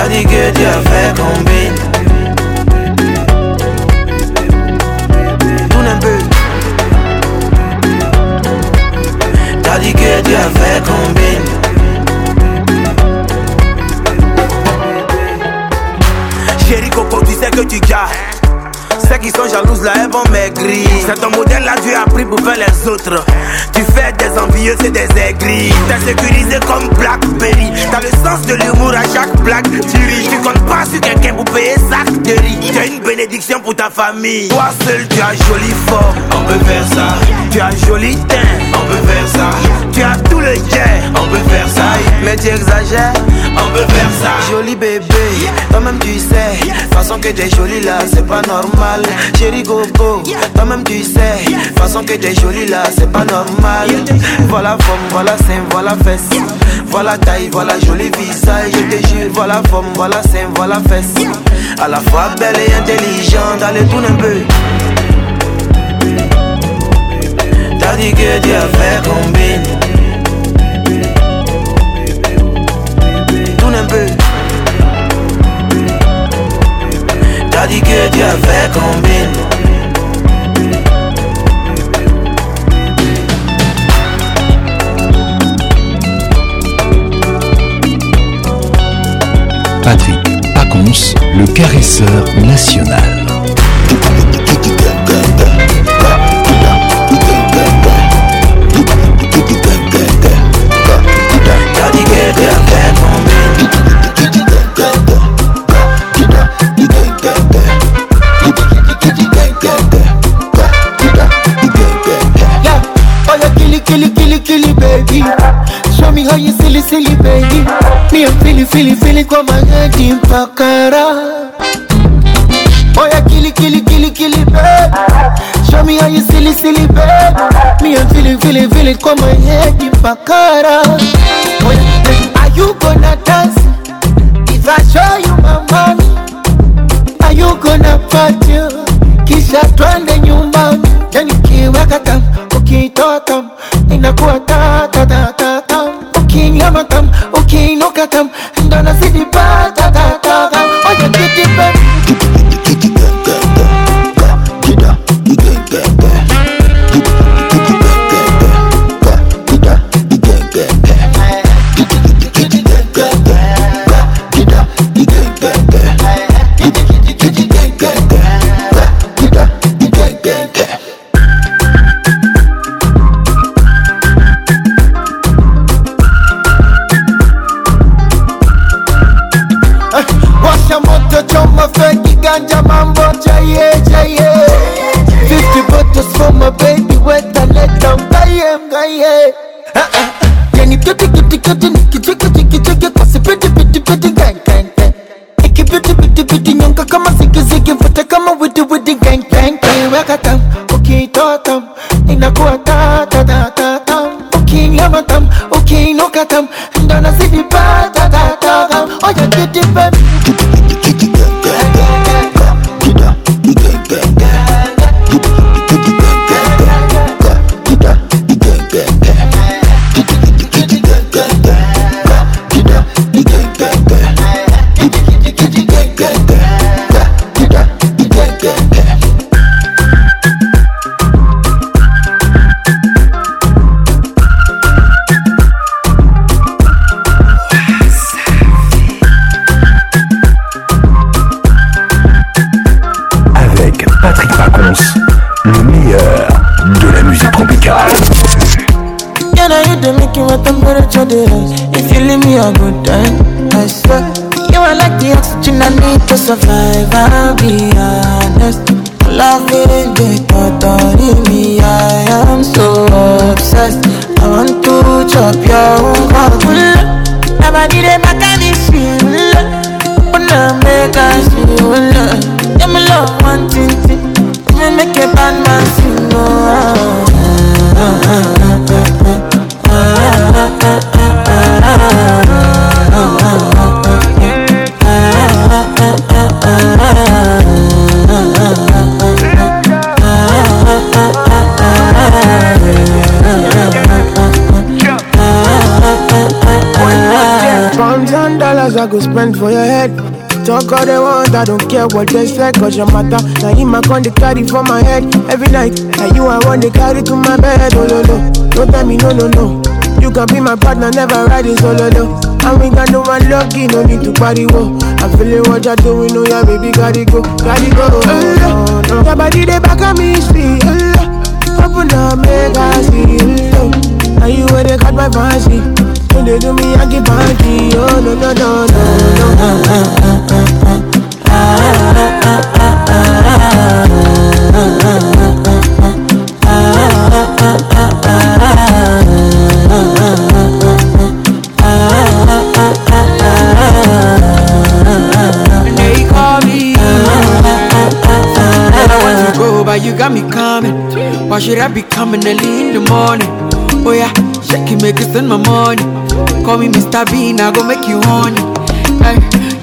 t'as dit que tu avais combine Tourne un peu T'as dit que tu avais combine Chérie Coco disait que tu gars Celles qui sont jalouses là, elles vont maigrir. C'est ton modèle là, tu as appris pour faire les autres. Tu fais des envieux, c'est des aigris. T'es sécurisé comme Blackberry. T'as le sens de l'humour à chaque blague. Tu ris, tu comptes pas sur quelqu'un pour payer sa de T'as une bénédiction pour ta famille. Toi seul, tu as joli fort.
On peut faire ça.
Tu as joli teint.
On peut faire ça.
Tu as tout le jet.
On peut faire ça.
Mais tu exagères.
On peut faire ça.
Joli bébé, toi-même tu sais. Façon que t'es joli là, c'est pas normal. Chérie go toi-même tu sais Façon que t'es jolie là, c'est pas normal Voilà forme, voilà sein, voilà fesse Voilà taille, voilà jolie visage Je te jure, voilà forme, voilà sein, voilà fesse À la fois belle et intelligente, allez tourne un peu T'as dit que tu as fait combine Tourne un peu T'as dit que tu avais combine
Patrick Pacons, le caresseur national.
pilipili kwa magadi mpakara oya kilikilikilikili bed show me how you silly silly bed me and feeling feeling feeling kwa my head mpakara get them, and then I see the bad, da, da, da, da. Oh, you get it. atakam ndo nazidi patatakam oja kiti pembe
you a temperature dealers. If you leave me a good time, I swear. You are like the oxygen I need to survive. I'll be honest. Love it, they thought on me. I am so obsessed. I want to chop your own heart. Nobody they back and it's you. Wanna make us you. I'm
love one thing. Make a bad man sing. I go spend for your head. Talk all they want, I don't care what they say, cause your matter. Now you my con, they carry for my head every night. Now you I want they carry to my bed, oh no no. Don't tell me no no no. You can be my partner, never ride in solo oh, though. And we got no one lucky, no need to party, whoa. I'm feeling what you're doing, oh yeah, baby, gotta go, gotta go. Oh, oh, no. Your body, they back at me, see, oh, Open up, make I see, oh, Now you where they cut my fancy. When they do me, I get Oh no no no no no. You got me coming. Why should I be coming early in the morning? Oh yeah, shake it, send my money. Call me Mr. Bean, I go make you honey. Hey,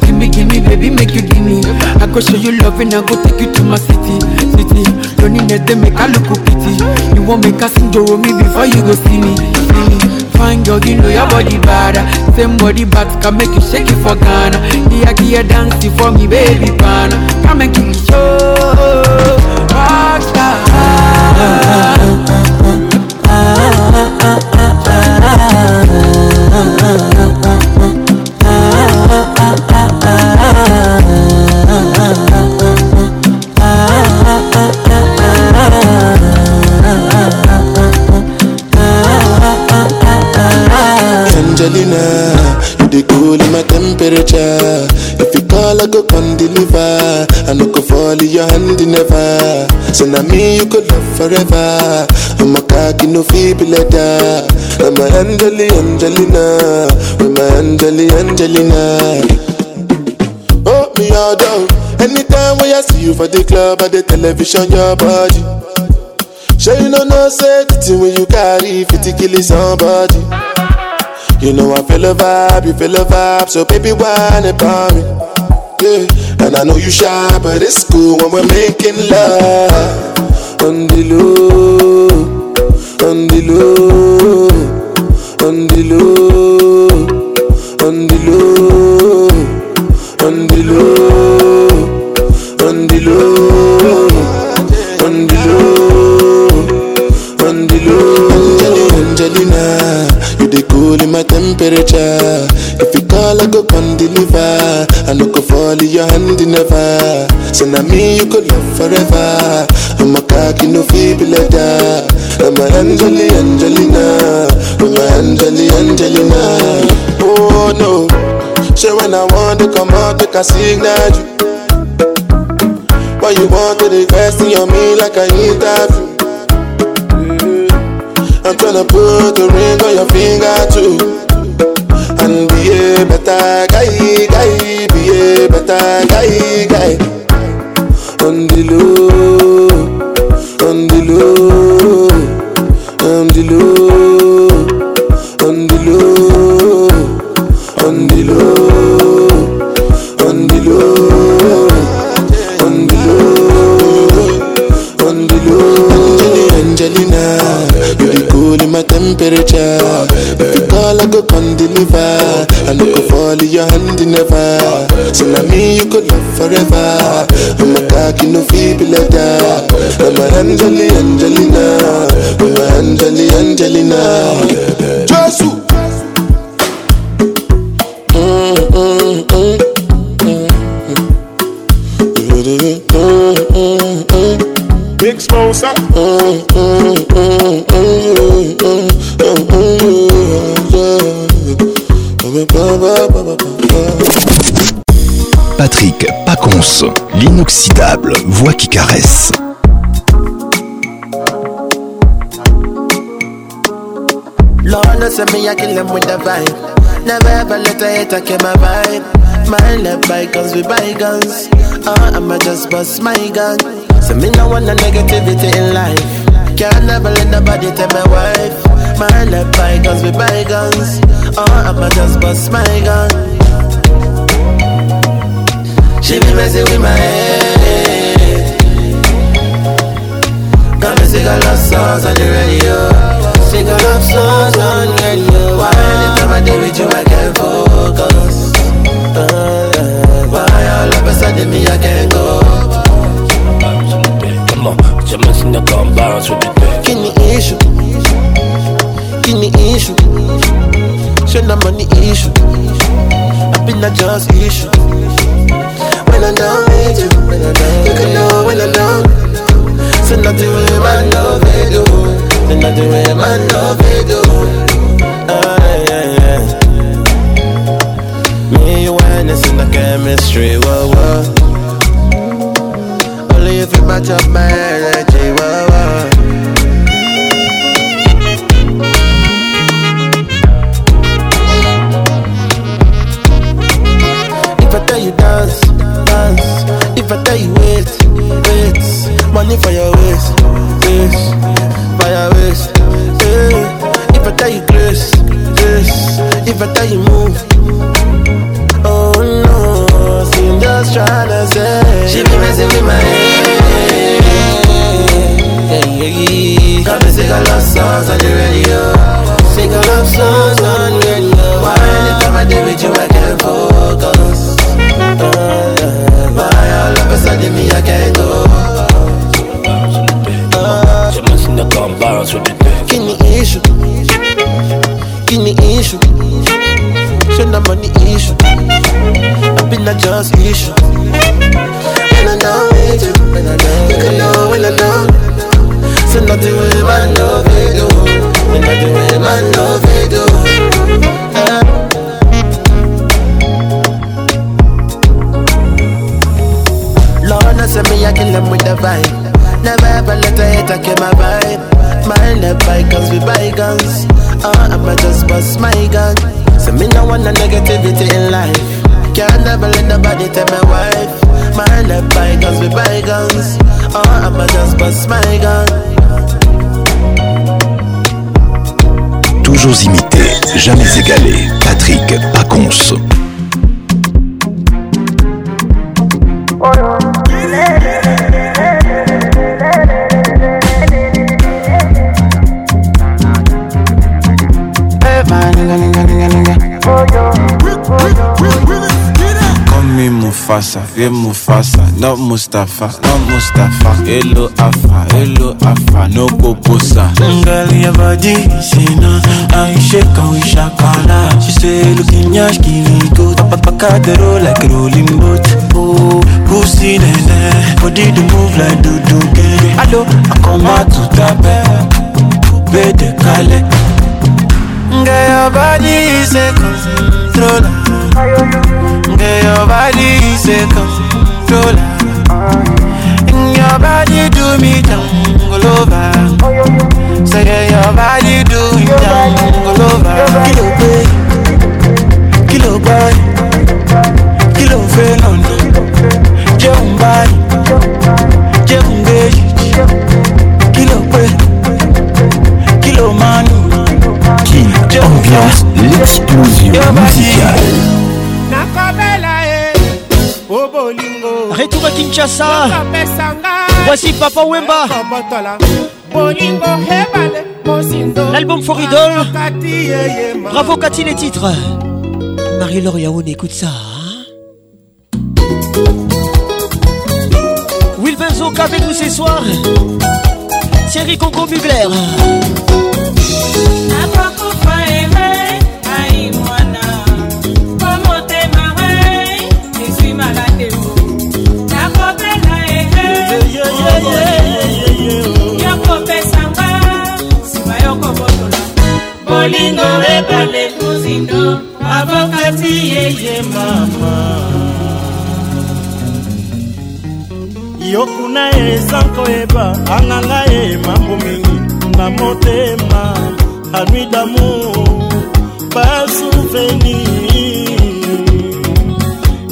give me, give me, baby, make you give me. I go show you love and I go take you to my city, city. Loneliness they make I look pity. You won't make a sing me before you go see me, see me. Fine girl, you know your body bad. Same body bad can make you shake it for Ghana. Here, here, dancing for me, baby, pana. Come and give me show, rockstar. Angelina, you cool in my temperature. If you call, I go I no go fall in your never. So now me you could love forever dark, you no feel like I'm a Angeli, Angelina, when my Angeli, Angelina. Oh, me all down. Anytime when I see you for the club or the television, your body. Sure you know no safety when you carry 50 kill somebody. You know I feel a vibe, you feel a vibe, so baby whine about me. Yeah, and I know you shy, but it's cool when we're making love on the low on the low, on the low, on the low, on the low, on the low, on the low. cooling my temperature. If you call, I go come deliver. I no go fall in your hand never. So now me you could love forever. I'm a cocky no feeble leather. I'm a Angeli Angelina. I'm a Angeli Angelina. Oh no. Say when I want to come out, make a signal you. Why you want to invest in your me like I interview? I'm tryna put a ring on your finger too. And be a better guy, guy, be a better guy, guy. On the low, on the temperature. If you call, I go come deliver. I no go fall in your hand never. So now me you could love forever. I'm a cocky no feeble leather. I'm a Angeli Angelina. I'm a Angeli Angelina. Jesus. Big
Smosa. Mm, mm, mm. mm. Patrick Pacons, l'inoxydable voix qui caresse.
Lord knows me, I kill them with the vibe. Never ever let a hater kill my vibe. My left bygones with bygones. Oh, I'ma just bust my gun. So me no want no negativity in life. Can't never let nobody tell my wife. My left bygones with by Oh, I'ma just bust my gun. She be messing with my head. Got me sick of love songs on the radio. Sick of love songs on the radio. Why anytime I deal with you, I can't focus. Why all of a sudden me, I can't go. Come on, you're messing the balance with the Give me issue. Give me issue. Show no money issue. I've been a just issue. I don't need you. You can know when I don't. Say nothing with my love, they do. Say nothing with my love, they do. Ah, yeah, yeah. Me, you, it's in the chemistry. Whoa, whoa. Only if you match up my head. if I tell you wait, wait, money for your waist, waist, for your waist. Yeah. If I tell you grace, grace, if I tell you move. transmission
imité, jamais égalé. Patrick Pacons.
Comme Mufasa, mon Mufasa, not Mustafa, not Mustafa, hello Afa. Hello afa no
koposa Ngali ya body sina I shake and we shakala She say looking yash kiri go Tapapaka the roll like a rolling boat Oh pussy nene Body do move like do do gere Allo I come out to tape Bede kale Ngai ya body is a controller Ngai ya body is a controller your body do me down all over. Say your body do me down all over. Kí ló pé, kí ló gbá, kí ló fẹ́ lọ́nà, jẹun báyìí, jẹun gbèjì, kí ló pé, kí ló máa nù.
Kill ambiance l'explosion
musicale. E, Retour à Kinshasa Voici Papa Wemba. L'album Foridol. Bravo Cathy les titres. Marie-Laure Yaoun, écoute ça. Hein. Will Benzoka avec nous ce soir. Thierry Congo Mugler. bolingo ebale kuzindo avokati yeye mama yo kuna ye eza koyeba anganga ye mambo mingi na motema anui damu basuveni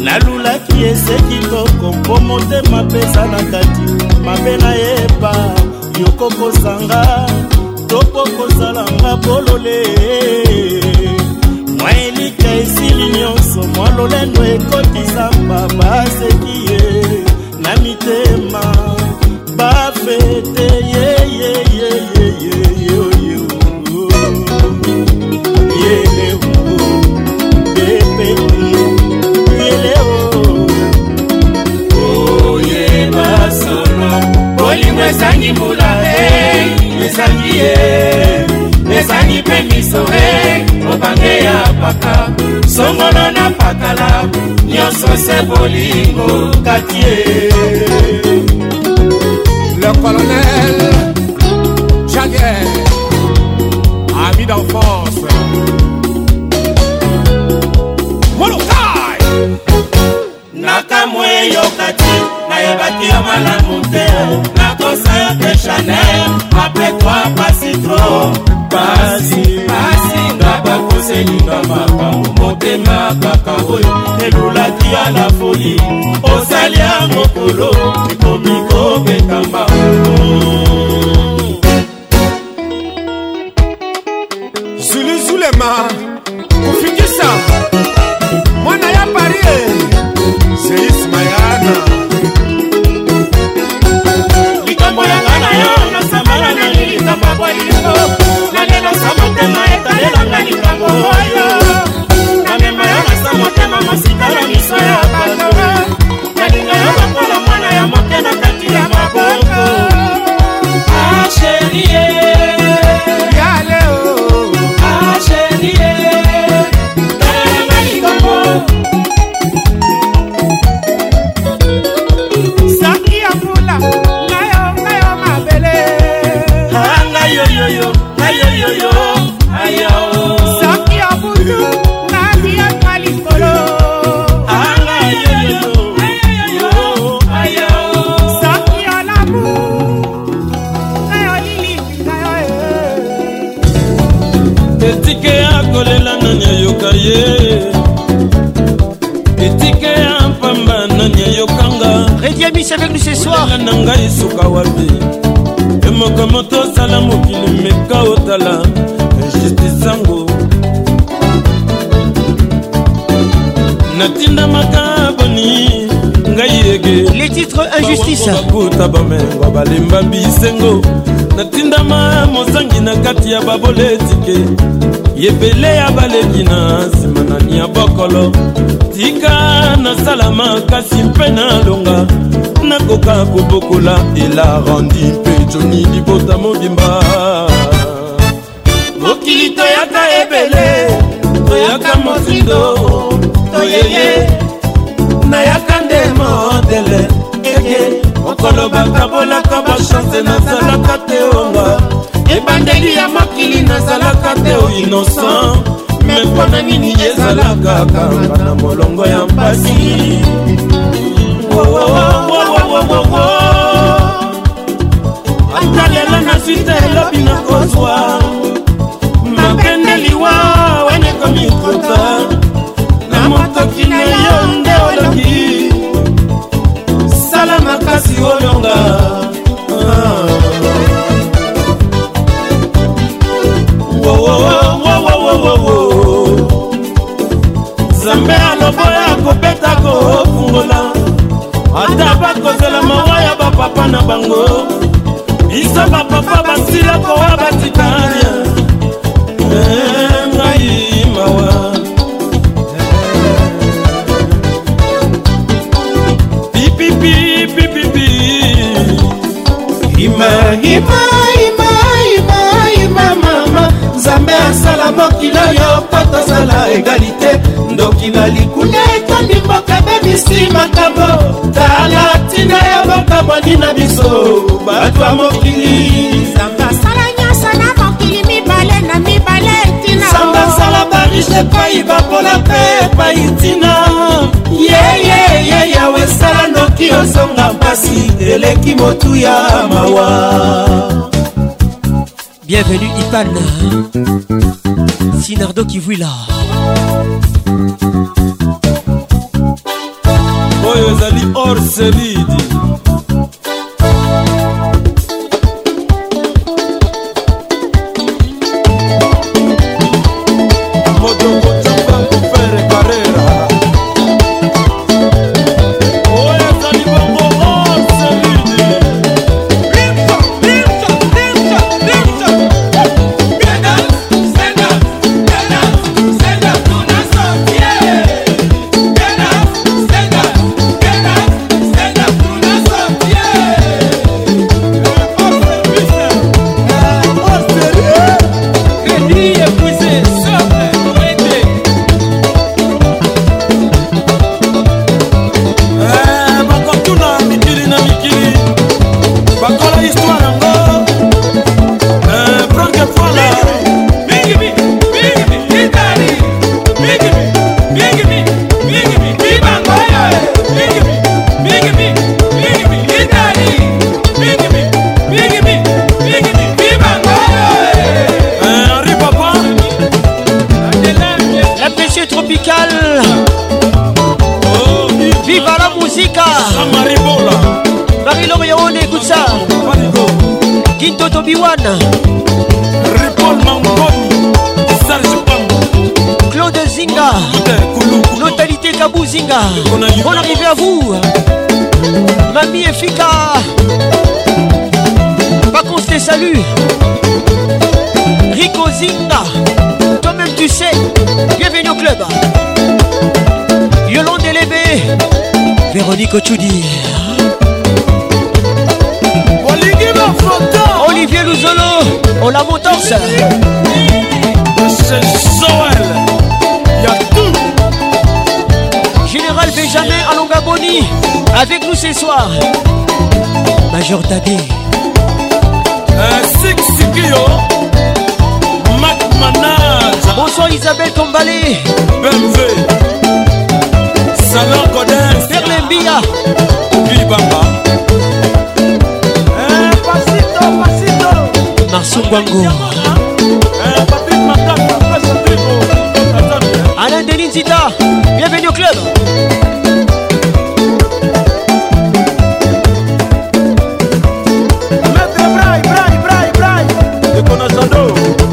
nalulaki ese kiloko mpo motema pesa na kati mabe nayeba yokokozanga topo kosalanga polole mwa elika esili nyonso mwa lolendo ekotisamba baseki ye na mitema bafete yeyeyeyeyeyeyeye olingo esangi mbula ezangi ye ezangi mpe miso e obange ya paka songolo na pakala nyonso se bolingo kati ye le colonel jaguer ami d'enfance
molokai nakamwe yoka ti nayebaki yo malamu te nakosa yo te chanel apre toi pasi tro pasi pasi nga bakoselinga makambo motema kaka oyo elulaki ya la foli osali ya mokolo ekomi kobetamba
bakuta bamengo balemba bisengo natindama mozangi na kati ya baboletike yebele ya baleki na nsima na nia bokolo tika nasala makasi mpe nalonga nakoka kobokola elarandi mpe joni libota mobimba mokili toyaka
ebele toyaka mosindo toyeye nayaka nde modele kolobaka bolaka bachanse nazalaka te onga ebandeli ya mokili nazalaka te o oh innocent me mpo na nini ezalaka kanga na molongo ya mpasi ata lelo nazwi te elobi nakozwa kolonga nzambe aloboya kobeta kofungola ata bakozela mawa ya bapapa na bango
biso bato ya mokili sangasala nyonso na mokili mibale na mibale ntina sangasala barishe epai bapola mpe epai ntina yeyeye yawe esala noki ozonga mpasi eleki motu ya mawa bienvenue ipan sinardo kivuila oyo ezali or selidi bobi wana ripol mangoni sarge pam claude zinga notalité kabou zinga bon arrivé à vous mami efika baconse te salut rico zinga toi-même tu sais bienvenue au club yolande elebe véronique ochudi Oh, la Montox C'est a
tout
Général Benjamin Alongaboni Avec nous ce soir Major Tadé euh,
Six Sikio Mac Manage
Bonsoir Isabelle Tombalé
BMV. Salon Godin
Ferlembia Bibamba sungwangu Alain Denis Zita, bienvenue au club Maître Braille, Braille, Braille, Braille, de Conasado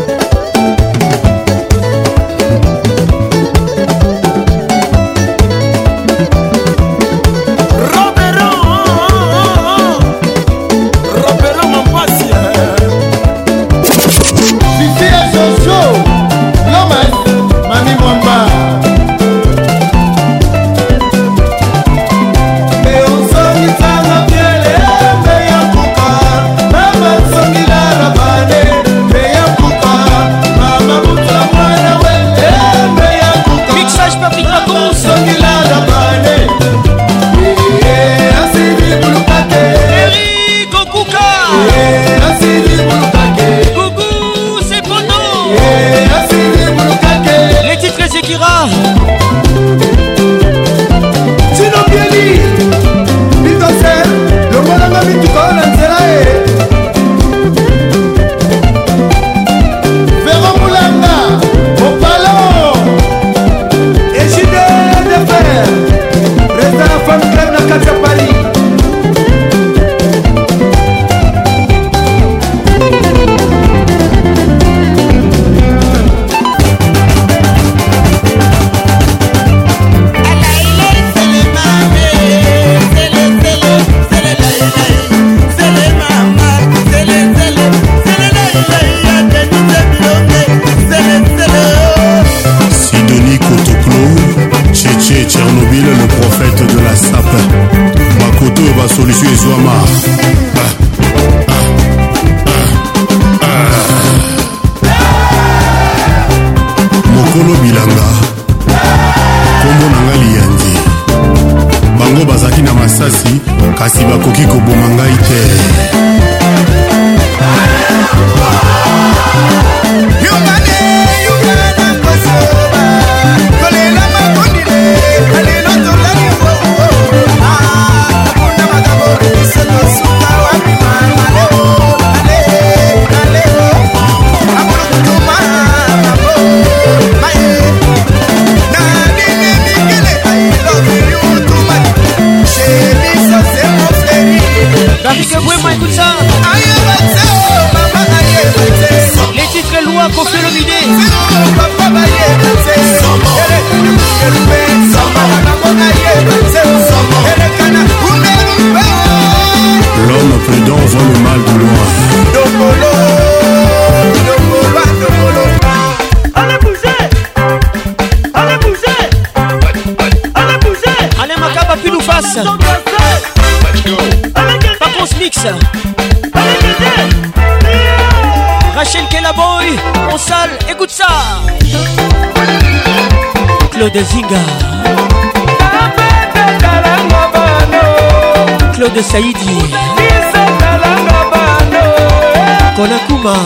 nkolo bilanga kombo na ngai liyangi bango bazalaki na masasi kasi bakoki koboma ngai te
Claude Zinga Claude Saïdi Konakuma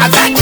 attack.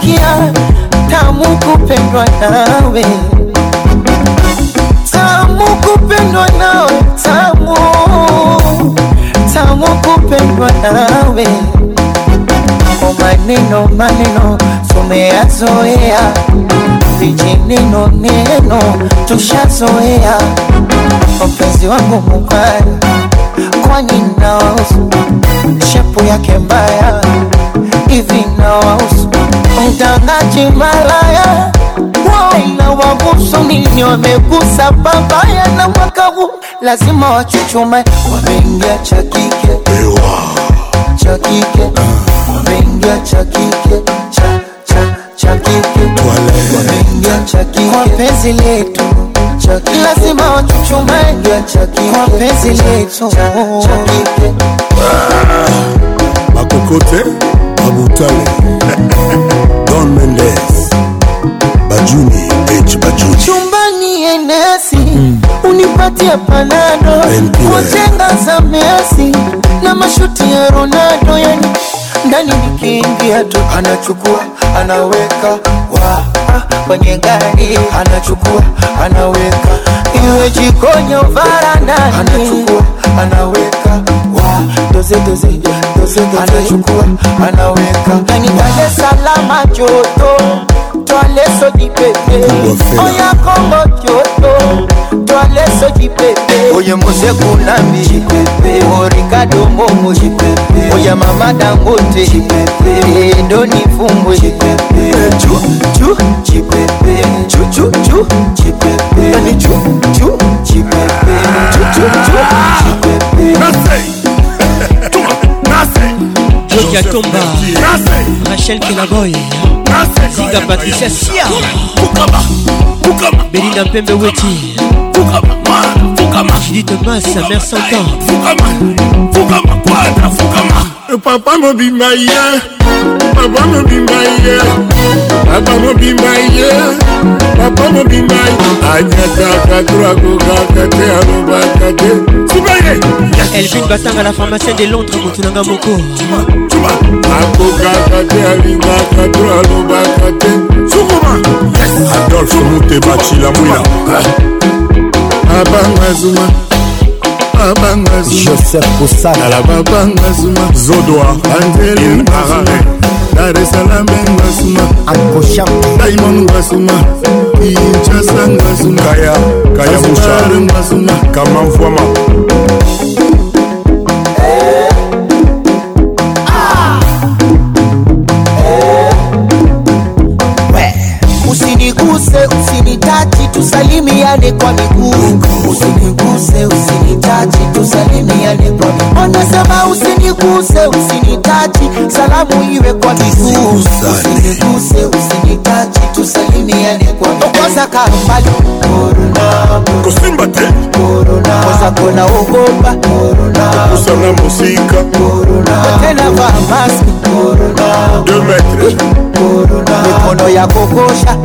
kusikia tamu kupendwa nawe tamu kupendwa nawe tamu tamu kupendwa nawe kwa maneno maneno tumeyazoea vijineno neno tushazoea mpenzi wangu mubaya kwani nawahusu shepu yake mbaya hivi nawahusu utangati malaya Waina wabusu nini wamegusa papaya na mwaka huu lazima wachuchume, wameingia cha kike cha kike wameingia cha kike cha cha cha kike wameingia cha kike kwa penzi letu lazima wachuchume kwa penzi letu cha kike ah, makokote
Abutale, Don Mendes, Bajuni H Bajuni,
chumbani enesi mm. unipatie panado kujenga za Messi na mashuti ya Ronaldo, yani ndani nikiingia tu
anachukua anaweka wa kwenye gari anachukua anaweka, iwe jikoni varandani anachukua anaweka wa doze doze anachukua
anaweka anitale salama joto twaleso jipete oya kongo joto twaleso jipete
oye mosekunambi orikado momo oya mama dangote endo nifumbwe chuchu chuchu chuchu chuchu chuchu chuchu
Claudia Tomba Rachel Kenaboy Ziga Patricia Sia Belinda Pembe Weti Judith Massa, Mère Santan
eh,
Papa mobima ye Papa mobima ye Papa mobima ye mpona bingai anyataka
drakokaka te
alobaka te sibaye elvin batanga
na pharmacien de londres motu
nanga moko akokaka te
alingaka to alobaka te sukuma
adolphe mute bacila mwila
abanga zuma abanga zuma joseph
kosala
babanga zuma zodoa anzelin arare dar esalame
ngasuma
daimon
ngasuma kinchasa ngasuma
kaya kaya
mushar ngasuma
kamamfwama
usiniguse usinitaji tusalimiane kwa miguu usiniguse usinitaji tusalimiane usiniguse usinitaji salamu iwe kwa miguu usiniguse usinitaji tusalimiane kwa
okoza kambali kusimba te koza kona ogopa kusana musika tena va maski mikono ya
kokosha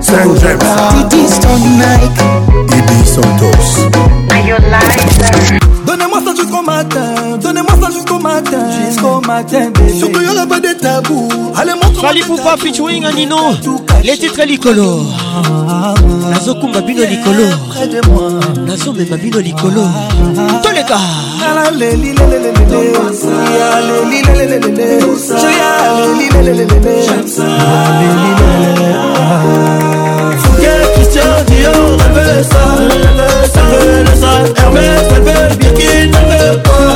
Saint James. Didi Stone Nike.
Ibi Santos. Are you lying?
Donnez-moi ça jusqu'au matin, donnez-moi ça jusqu'au matin, jusqu'au matin, bébé. Surtout y'aura pas de tabou. Allez, montre-moi. Fali
Poupa,
featuring
Anino, les titres Licolo. Nazo Kumba Bino Licolo. Nazo Mema Bino Licolo. Tous
les gars. Dior,
Dior, elle veut ça,
elle veut
ça, Hermès, elle veut Birkin, elle
veut pas,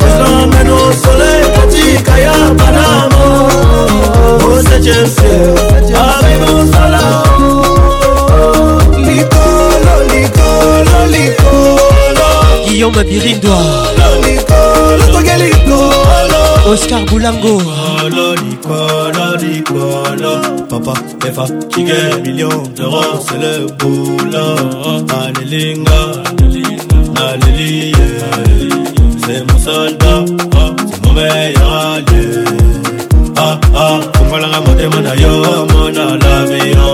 je
l'emmène
au
soleil, Pati, Kaya, Panama, au septième ciel, arrive au salon, Licolo, Licolo, Licolo,
Guillaume Birindwa,
Licolo, Licolo,
Oscar Boulango
Nicolo, Nicolo, Nicolo Papa, Efa, Kike, million d'euros C'est le boulot Alélinga, Alélie C'est mon soldat, oh, c'est mon meilleur allié Ah, ah, Kumalanga motema na yo, mona la meilleure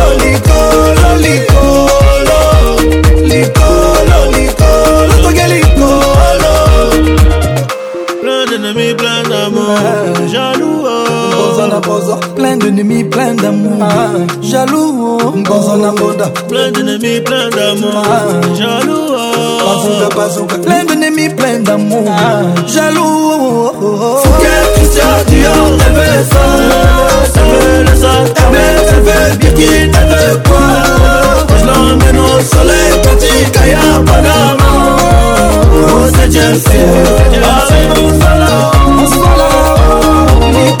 plein d'ennemis, plein d'amour. Ah, jaloux, Ngozo oh.
Naboda. Plein d'ennemis, plein d'amour. Ah, jaloux, oh.
Bazooka, bazooka. Plein d'ennemis, plein d'amour. Ah, jaloux. Oh. Fouquet.
Junior, elle veut ça, elle veut le ça, mais elle veut Birkin, elle veut quoi Je l'emmène au soleil, petit Kaya Panama, au 7ème ciel, avec mon salon, mon salon.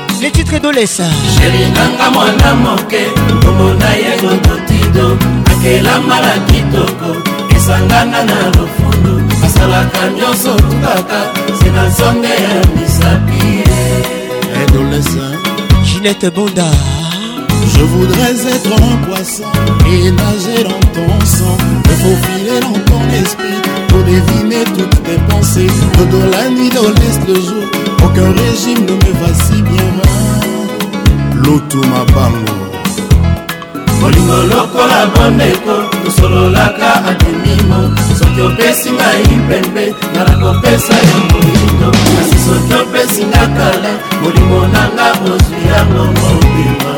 les titres d'Olessa
sheri nanga mwana moke omona ye kototido akelama na kitoko esangana na lofundu asalaka nyonso kaka se na nzonge ya misapi
edolesa ginette
bonda
Je voudrais être un poisson et nager dans ton sang, me faufiler dans ton esprit pour deviner toutes tes pensées. De la nuit, de l'est, le jour, aucun régime ne me vacille. lutu
mabango bolingo lokola bandeko tosololaka adimimo soki opesi ngai mpembe nala kopesa yo moindo kasi soki opesi nga kala molimo nanga ozwi yango mobima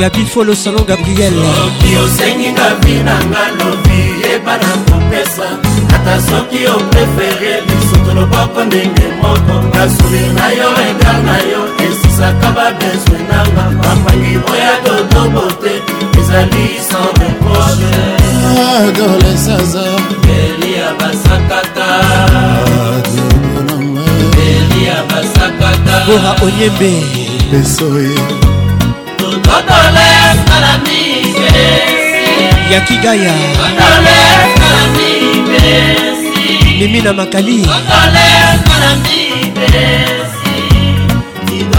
gabi folo salon
gabriel soki osengi nga vi nanga lobi yeba na kopesa ata soki oprefere lisutu loboko ndenge moko kasuli na yo egal na yo ozosaka babezwe nanga mapangi oya totobo te ezali sans reproche adolesaza ah, ah. beli ya basakata beli
ya basakata bora oyembe besoye eh.
tototole kalamike yakigaya totole kalamike mimi na makali totole kalamike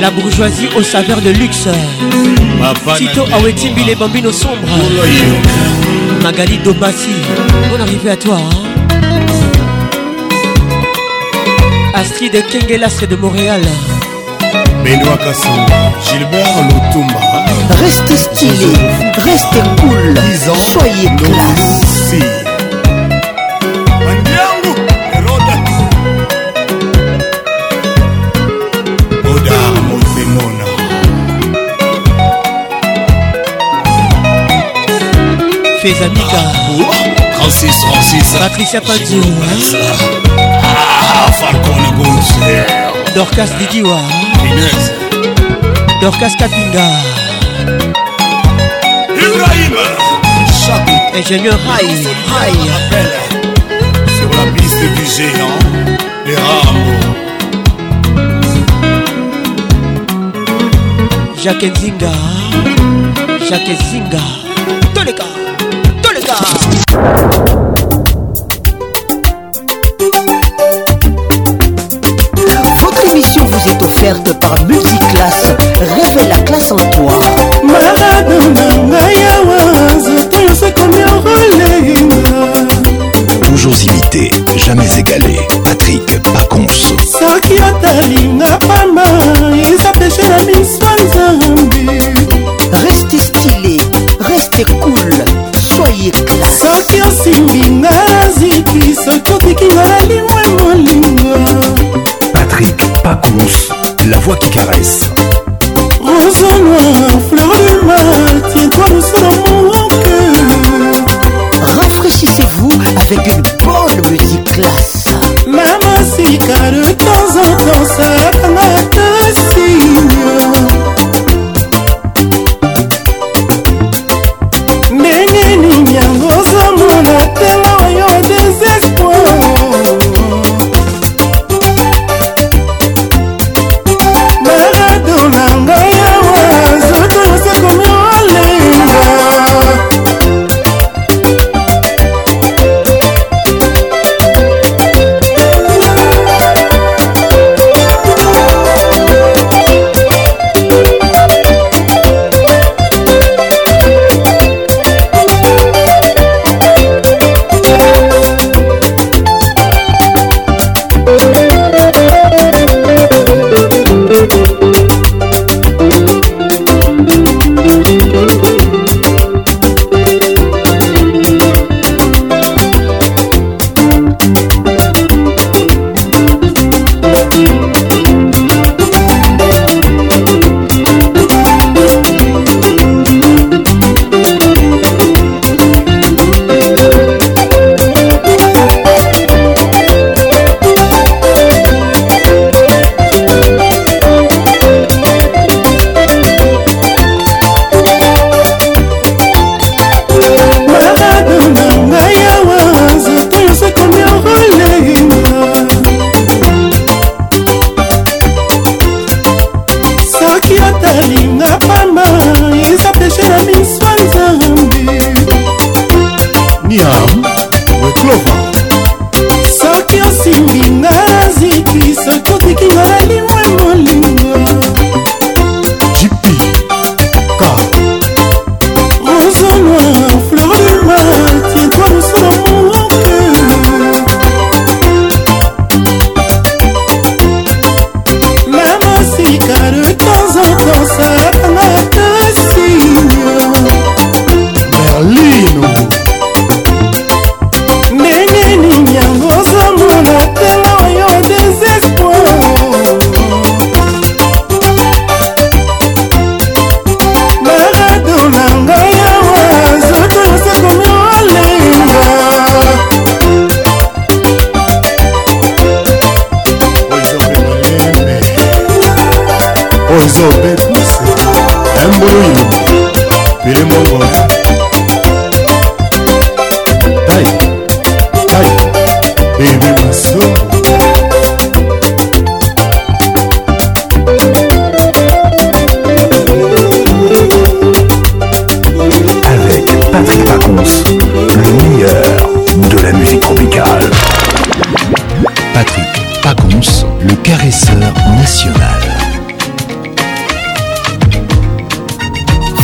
La bourgeoisie au saveur de luxe Tito Awetimbi les bambinos sombres Magali Dobassi on arrivé à toi hein. Astrid Kengelas de Montréal
Benoît Casson, Gilbert Lotumba.
Reste stylé, reste cool, soyez classe.
Feza oh, Francis Francis
Patricia Pazou hein.
ah,
Dorcas hein. Dorcas Katinga
Ibrahim Chabou
Ingénieur Sur
la piste du géant
Les Jacques Zinga hein. Jacques Zinga
votre émission vous est offerte par Multiclass. Révèle la classe en toi. Toujours imité, jamais égalé. osimbinga ziki soki otikinga na limwe molingo patrik pacons la voix qui caresse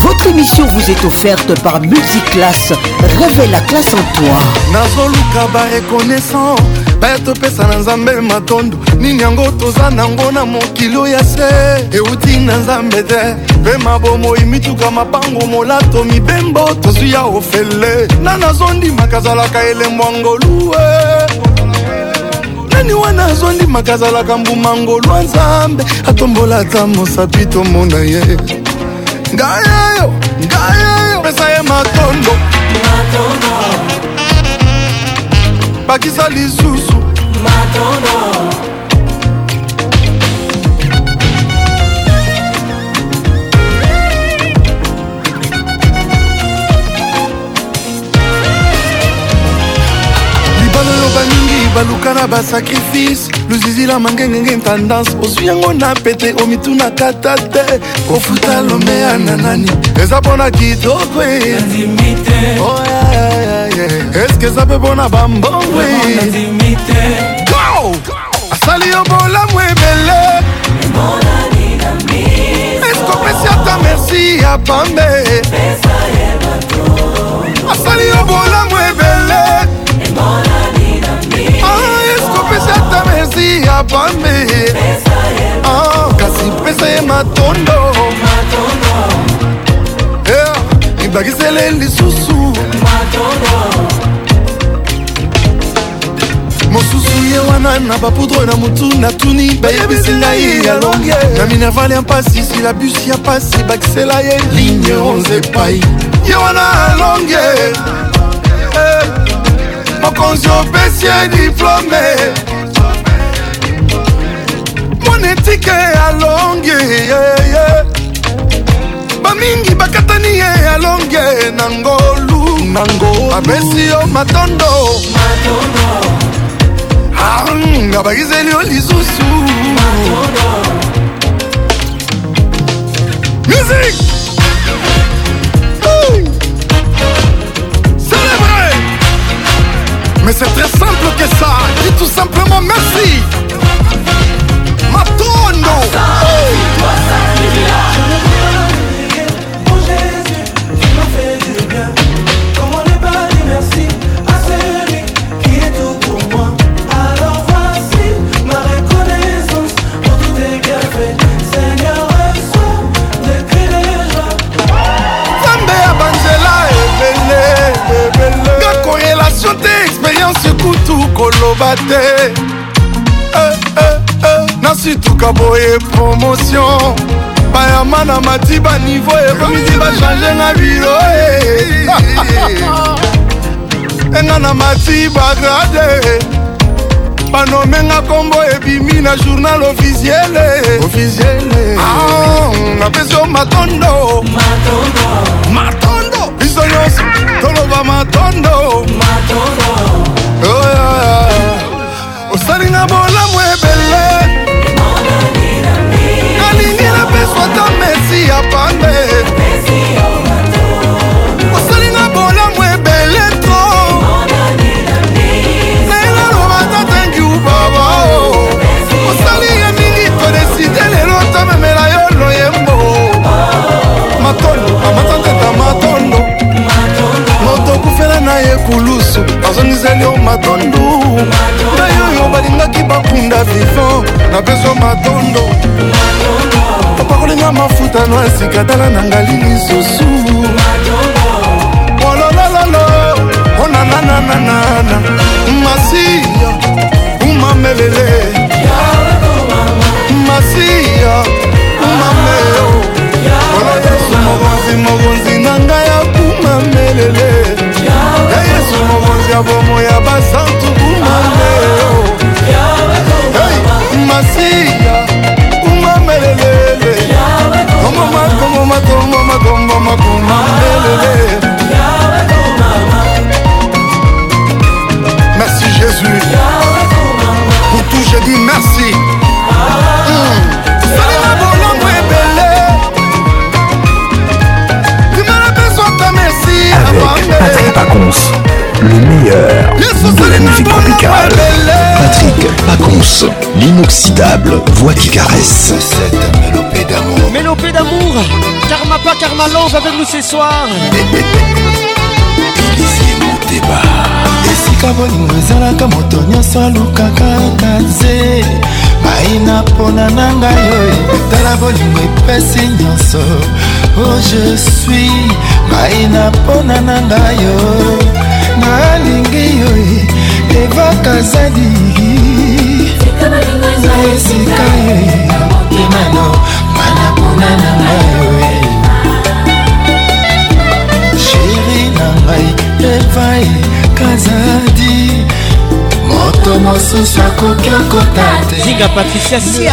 Votre émission vous est offerte par Multiclasse. Réveille la classe en toi.
nazoluka barekonaissant baya topesa na nzambe matondo nini yango toza nango na mokilo ya se euti na nzambe te mpe mabomoi mituka mapango molato mibembo tozwi ya ofele na nazondimaka azalaka luwe moni wana azondimaka azalaka mbuma ngolwa nzambe atombola ata mosapi tomona ye ngayeyo ngayeyo pesa ye matondo
bakisa lisusu
matondo baluka na basakrifise luzizila mangengenge tendance ozwi yango na pete omitunaka ta te kofuta lome ya nanani eza mpona kitoko e. oh, eske eza mpe mpona bambongwe asali yo bolamu ebele eske opesi ata merci ya pambe asali yo bolamu ebele mwasi ya pambe ah, kasi pesa ye matondo eh, ibakisele yeah. lisusu mosusu ye wana na bapoudre na motu natuni bayebisi ngai yalonge na minerval ya mpasi sila busi ya mpasi bakisela ye ligne 11 epai ye wana alonge eh, mokonzi opesi ye diplome ponetike alonge bamingi bakatani ye alonge na ngolu bapesi yo matondo ah, nga bakizeli yo lisusu musique Mais c'est très simple que ça, dis tout simplement merci. Non, toi ne doit Je ne veux pas rien, pour Jésus, tu m'a fait du Comme Comment n'est pas dit merci à celui qui est tout pour moi Alors, voici ma reconnaissance pour tout et garder. Seigneur, reçois le cri de la joie. També à Marseille, évêle, évêle. Quand là, c'est situka boye promotion bayama na mati banivo ekomisi bachange nga biro oh, eh. enga na mati bagrade banomenga nkombo ebimi na journal officiele napesi ah, yo matondo matondo biso nyonso toloba matondo oh, osalinga bolamu ebele nalingi napeswa ta mesi ya pande osalinga bolamu ebele to nayenga loba tata ngiu baba osali ye mingi todeside lelo tamemela yo loyembo matoni amata na ye kulusu bazongiseli yo matondo ngai oyo balingaki bakunda vivant napeswa matondo opakolinga mafuta no esika tala na ngali lisusu ololololo onananananana masiya umamelele masiya umameo ololasu mokonzi mokonzi na ngai akumamelele ya bomo ya basantukumande masiya umamelelele komomakomomakomomakomamelele merci jésus pour tout je dis merci hmm. salima bolongo ebele kimana peso ata mesi
avangee le meilleur de la musique tropicale. Patrick Paconce l'inoxydable voix qui caresse. Cette
mélopée d'amour. Mélopée d'amour, Karma pas Karma Lange avec nous ce soir.
moteba
esika bolingo ezalaka moto nyonso alukaka kaze baina mpona na ngai oyo tala bolingo epesi nyonso o oh, je suis baina mpona na ngai oyo nalingi yo e, evakazadi na esika ye emano mana mpona na ngai e. sheri na ngai eva kazadi mosusu akoki okota
tezinga patricia sia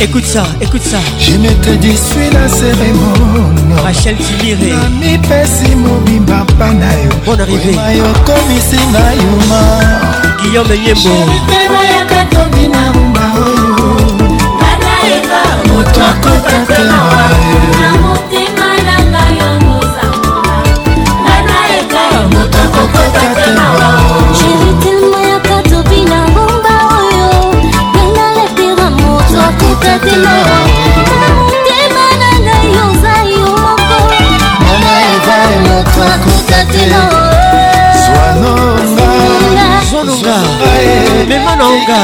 écoute ça écoute ça
je ne te disui na cérémono rachel tilire na mipesi mobimba mpa na yo bon arrivé
yokomisinga yuma guillaume yembo moto
mokatelo motema na ngai ozai yo moko mama eva moto akokatelo mema naonga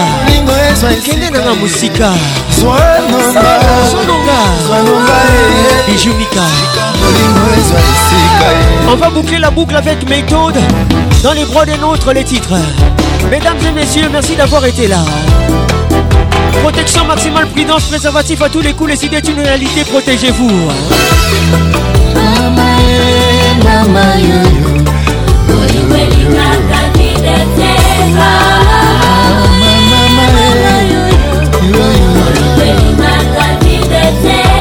kende nanga mosika e. bijou mika e. on
va boucler la boucle avec méthode dans les bras des nôtres les titres mesdames et messieurs merci d'avoir été là Protection maximale, prudence, préservatif à tous les coups, les idées d'une réalité, protégez-vous.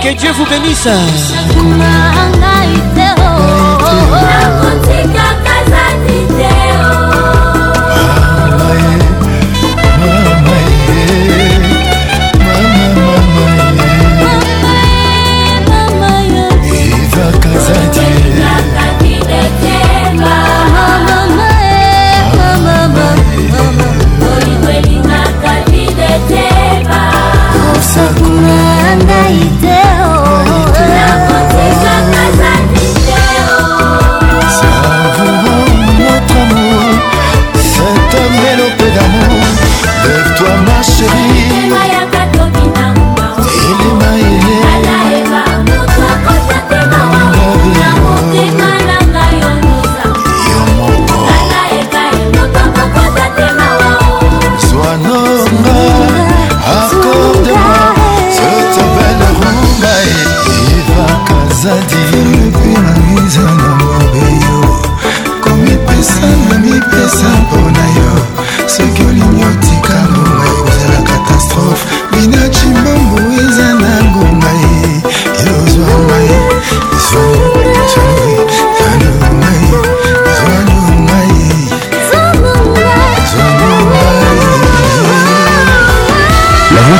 Que Dieu vous bénisse.
是谁？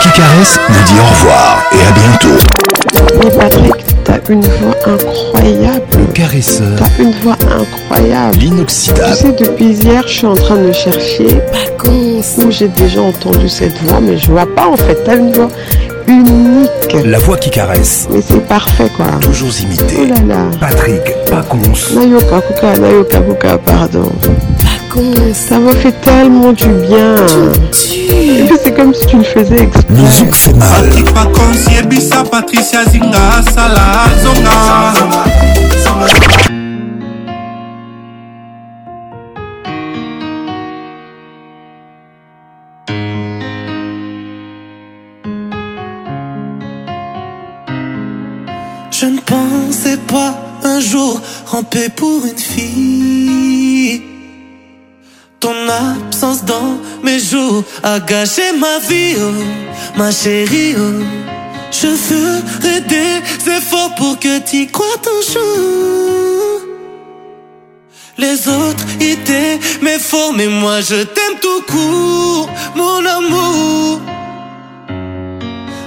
qui caresse nous dit au revoir et à bientôt.
Mais Patrick, t'as une voix incroyable.
caresseur.
T'as une voix incroyable.
L'inoxydable.
Tu sais, depuis hier, je suis en train de chercher. pas Où j'ai déjà entendu cette voix, mais je vois pas en fait. T'as une voix unique.
La voix qui caresse.
Mais c'est parfait quoi.
Toujours imité.
Oh là là.
Patrick pas
Nayoka Kuka, Nayoka Kuka, pardon. con. Ça me fait tellement du bien. Et puis c'est comme si tu le faisais exprès. Le zouk fait mal. Patrick Pacons, Yebisa,
Patricia
Zinga, Salah, Zonga.
gâcher ma vie, oh, ma chérie. Oh. Je ferai des efforts pour que tu crois toujours. Les autres mes fort mais moi je t'aime tout court, mon amour.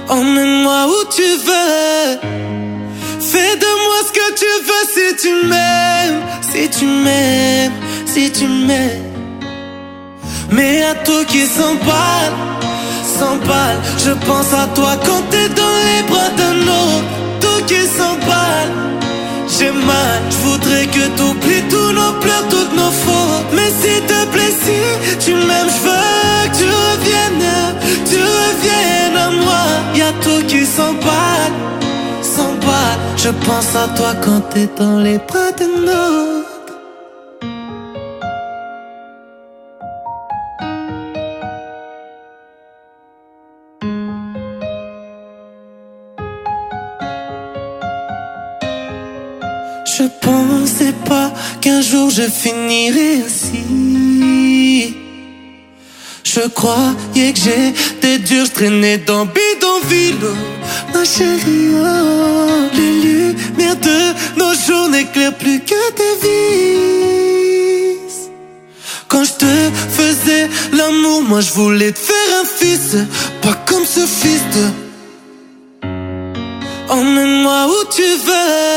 Emmène-moi où tu veux. Fais de moi ce que tu veux si tu m'aimes, si tu m'aimes, si tu m'aimes. Mais à tout qui s'emballe, s'emballe. Je pense à toi quand t'es dans les bras d'un autre. Tout qui s'emballe, j'ai mal. Je voudrais que t'oublies tous nos pleurs, toutes nos fautes. Mais s'il te plaît, si tu m'aimes, je veux que tu reviennes, tu reviennes à moi. Y a tout qui s'emballe, s'emballe. Je pense à toi quand t'es dans les bras. je finirai ainsi. Je croyais que j'étais dur, traînais dans bidonville. Ma chérie, oh, les lumières de nos jours n'éclairent plus que tes vies Quand je te faisais l'amour, moi je voulais te faire un fils, pas comme ce fils de. Emmène-moi où tu veux.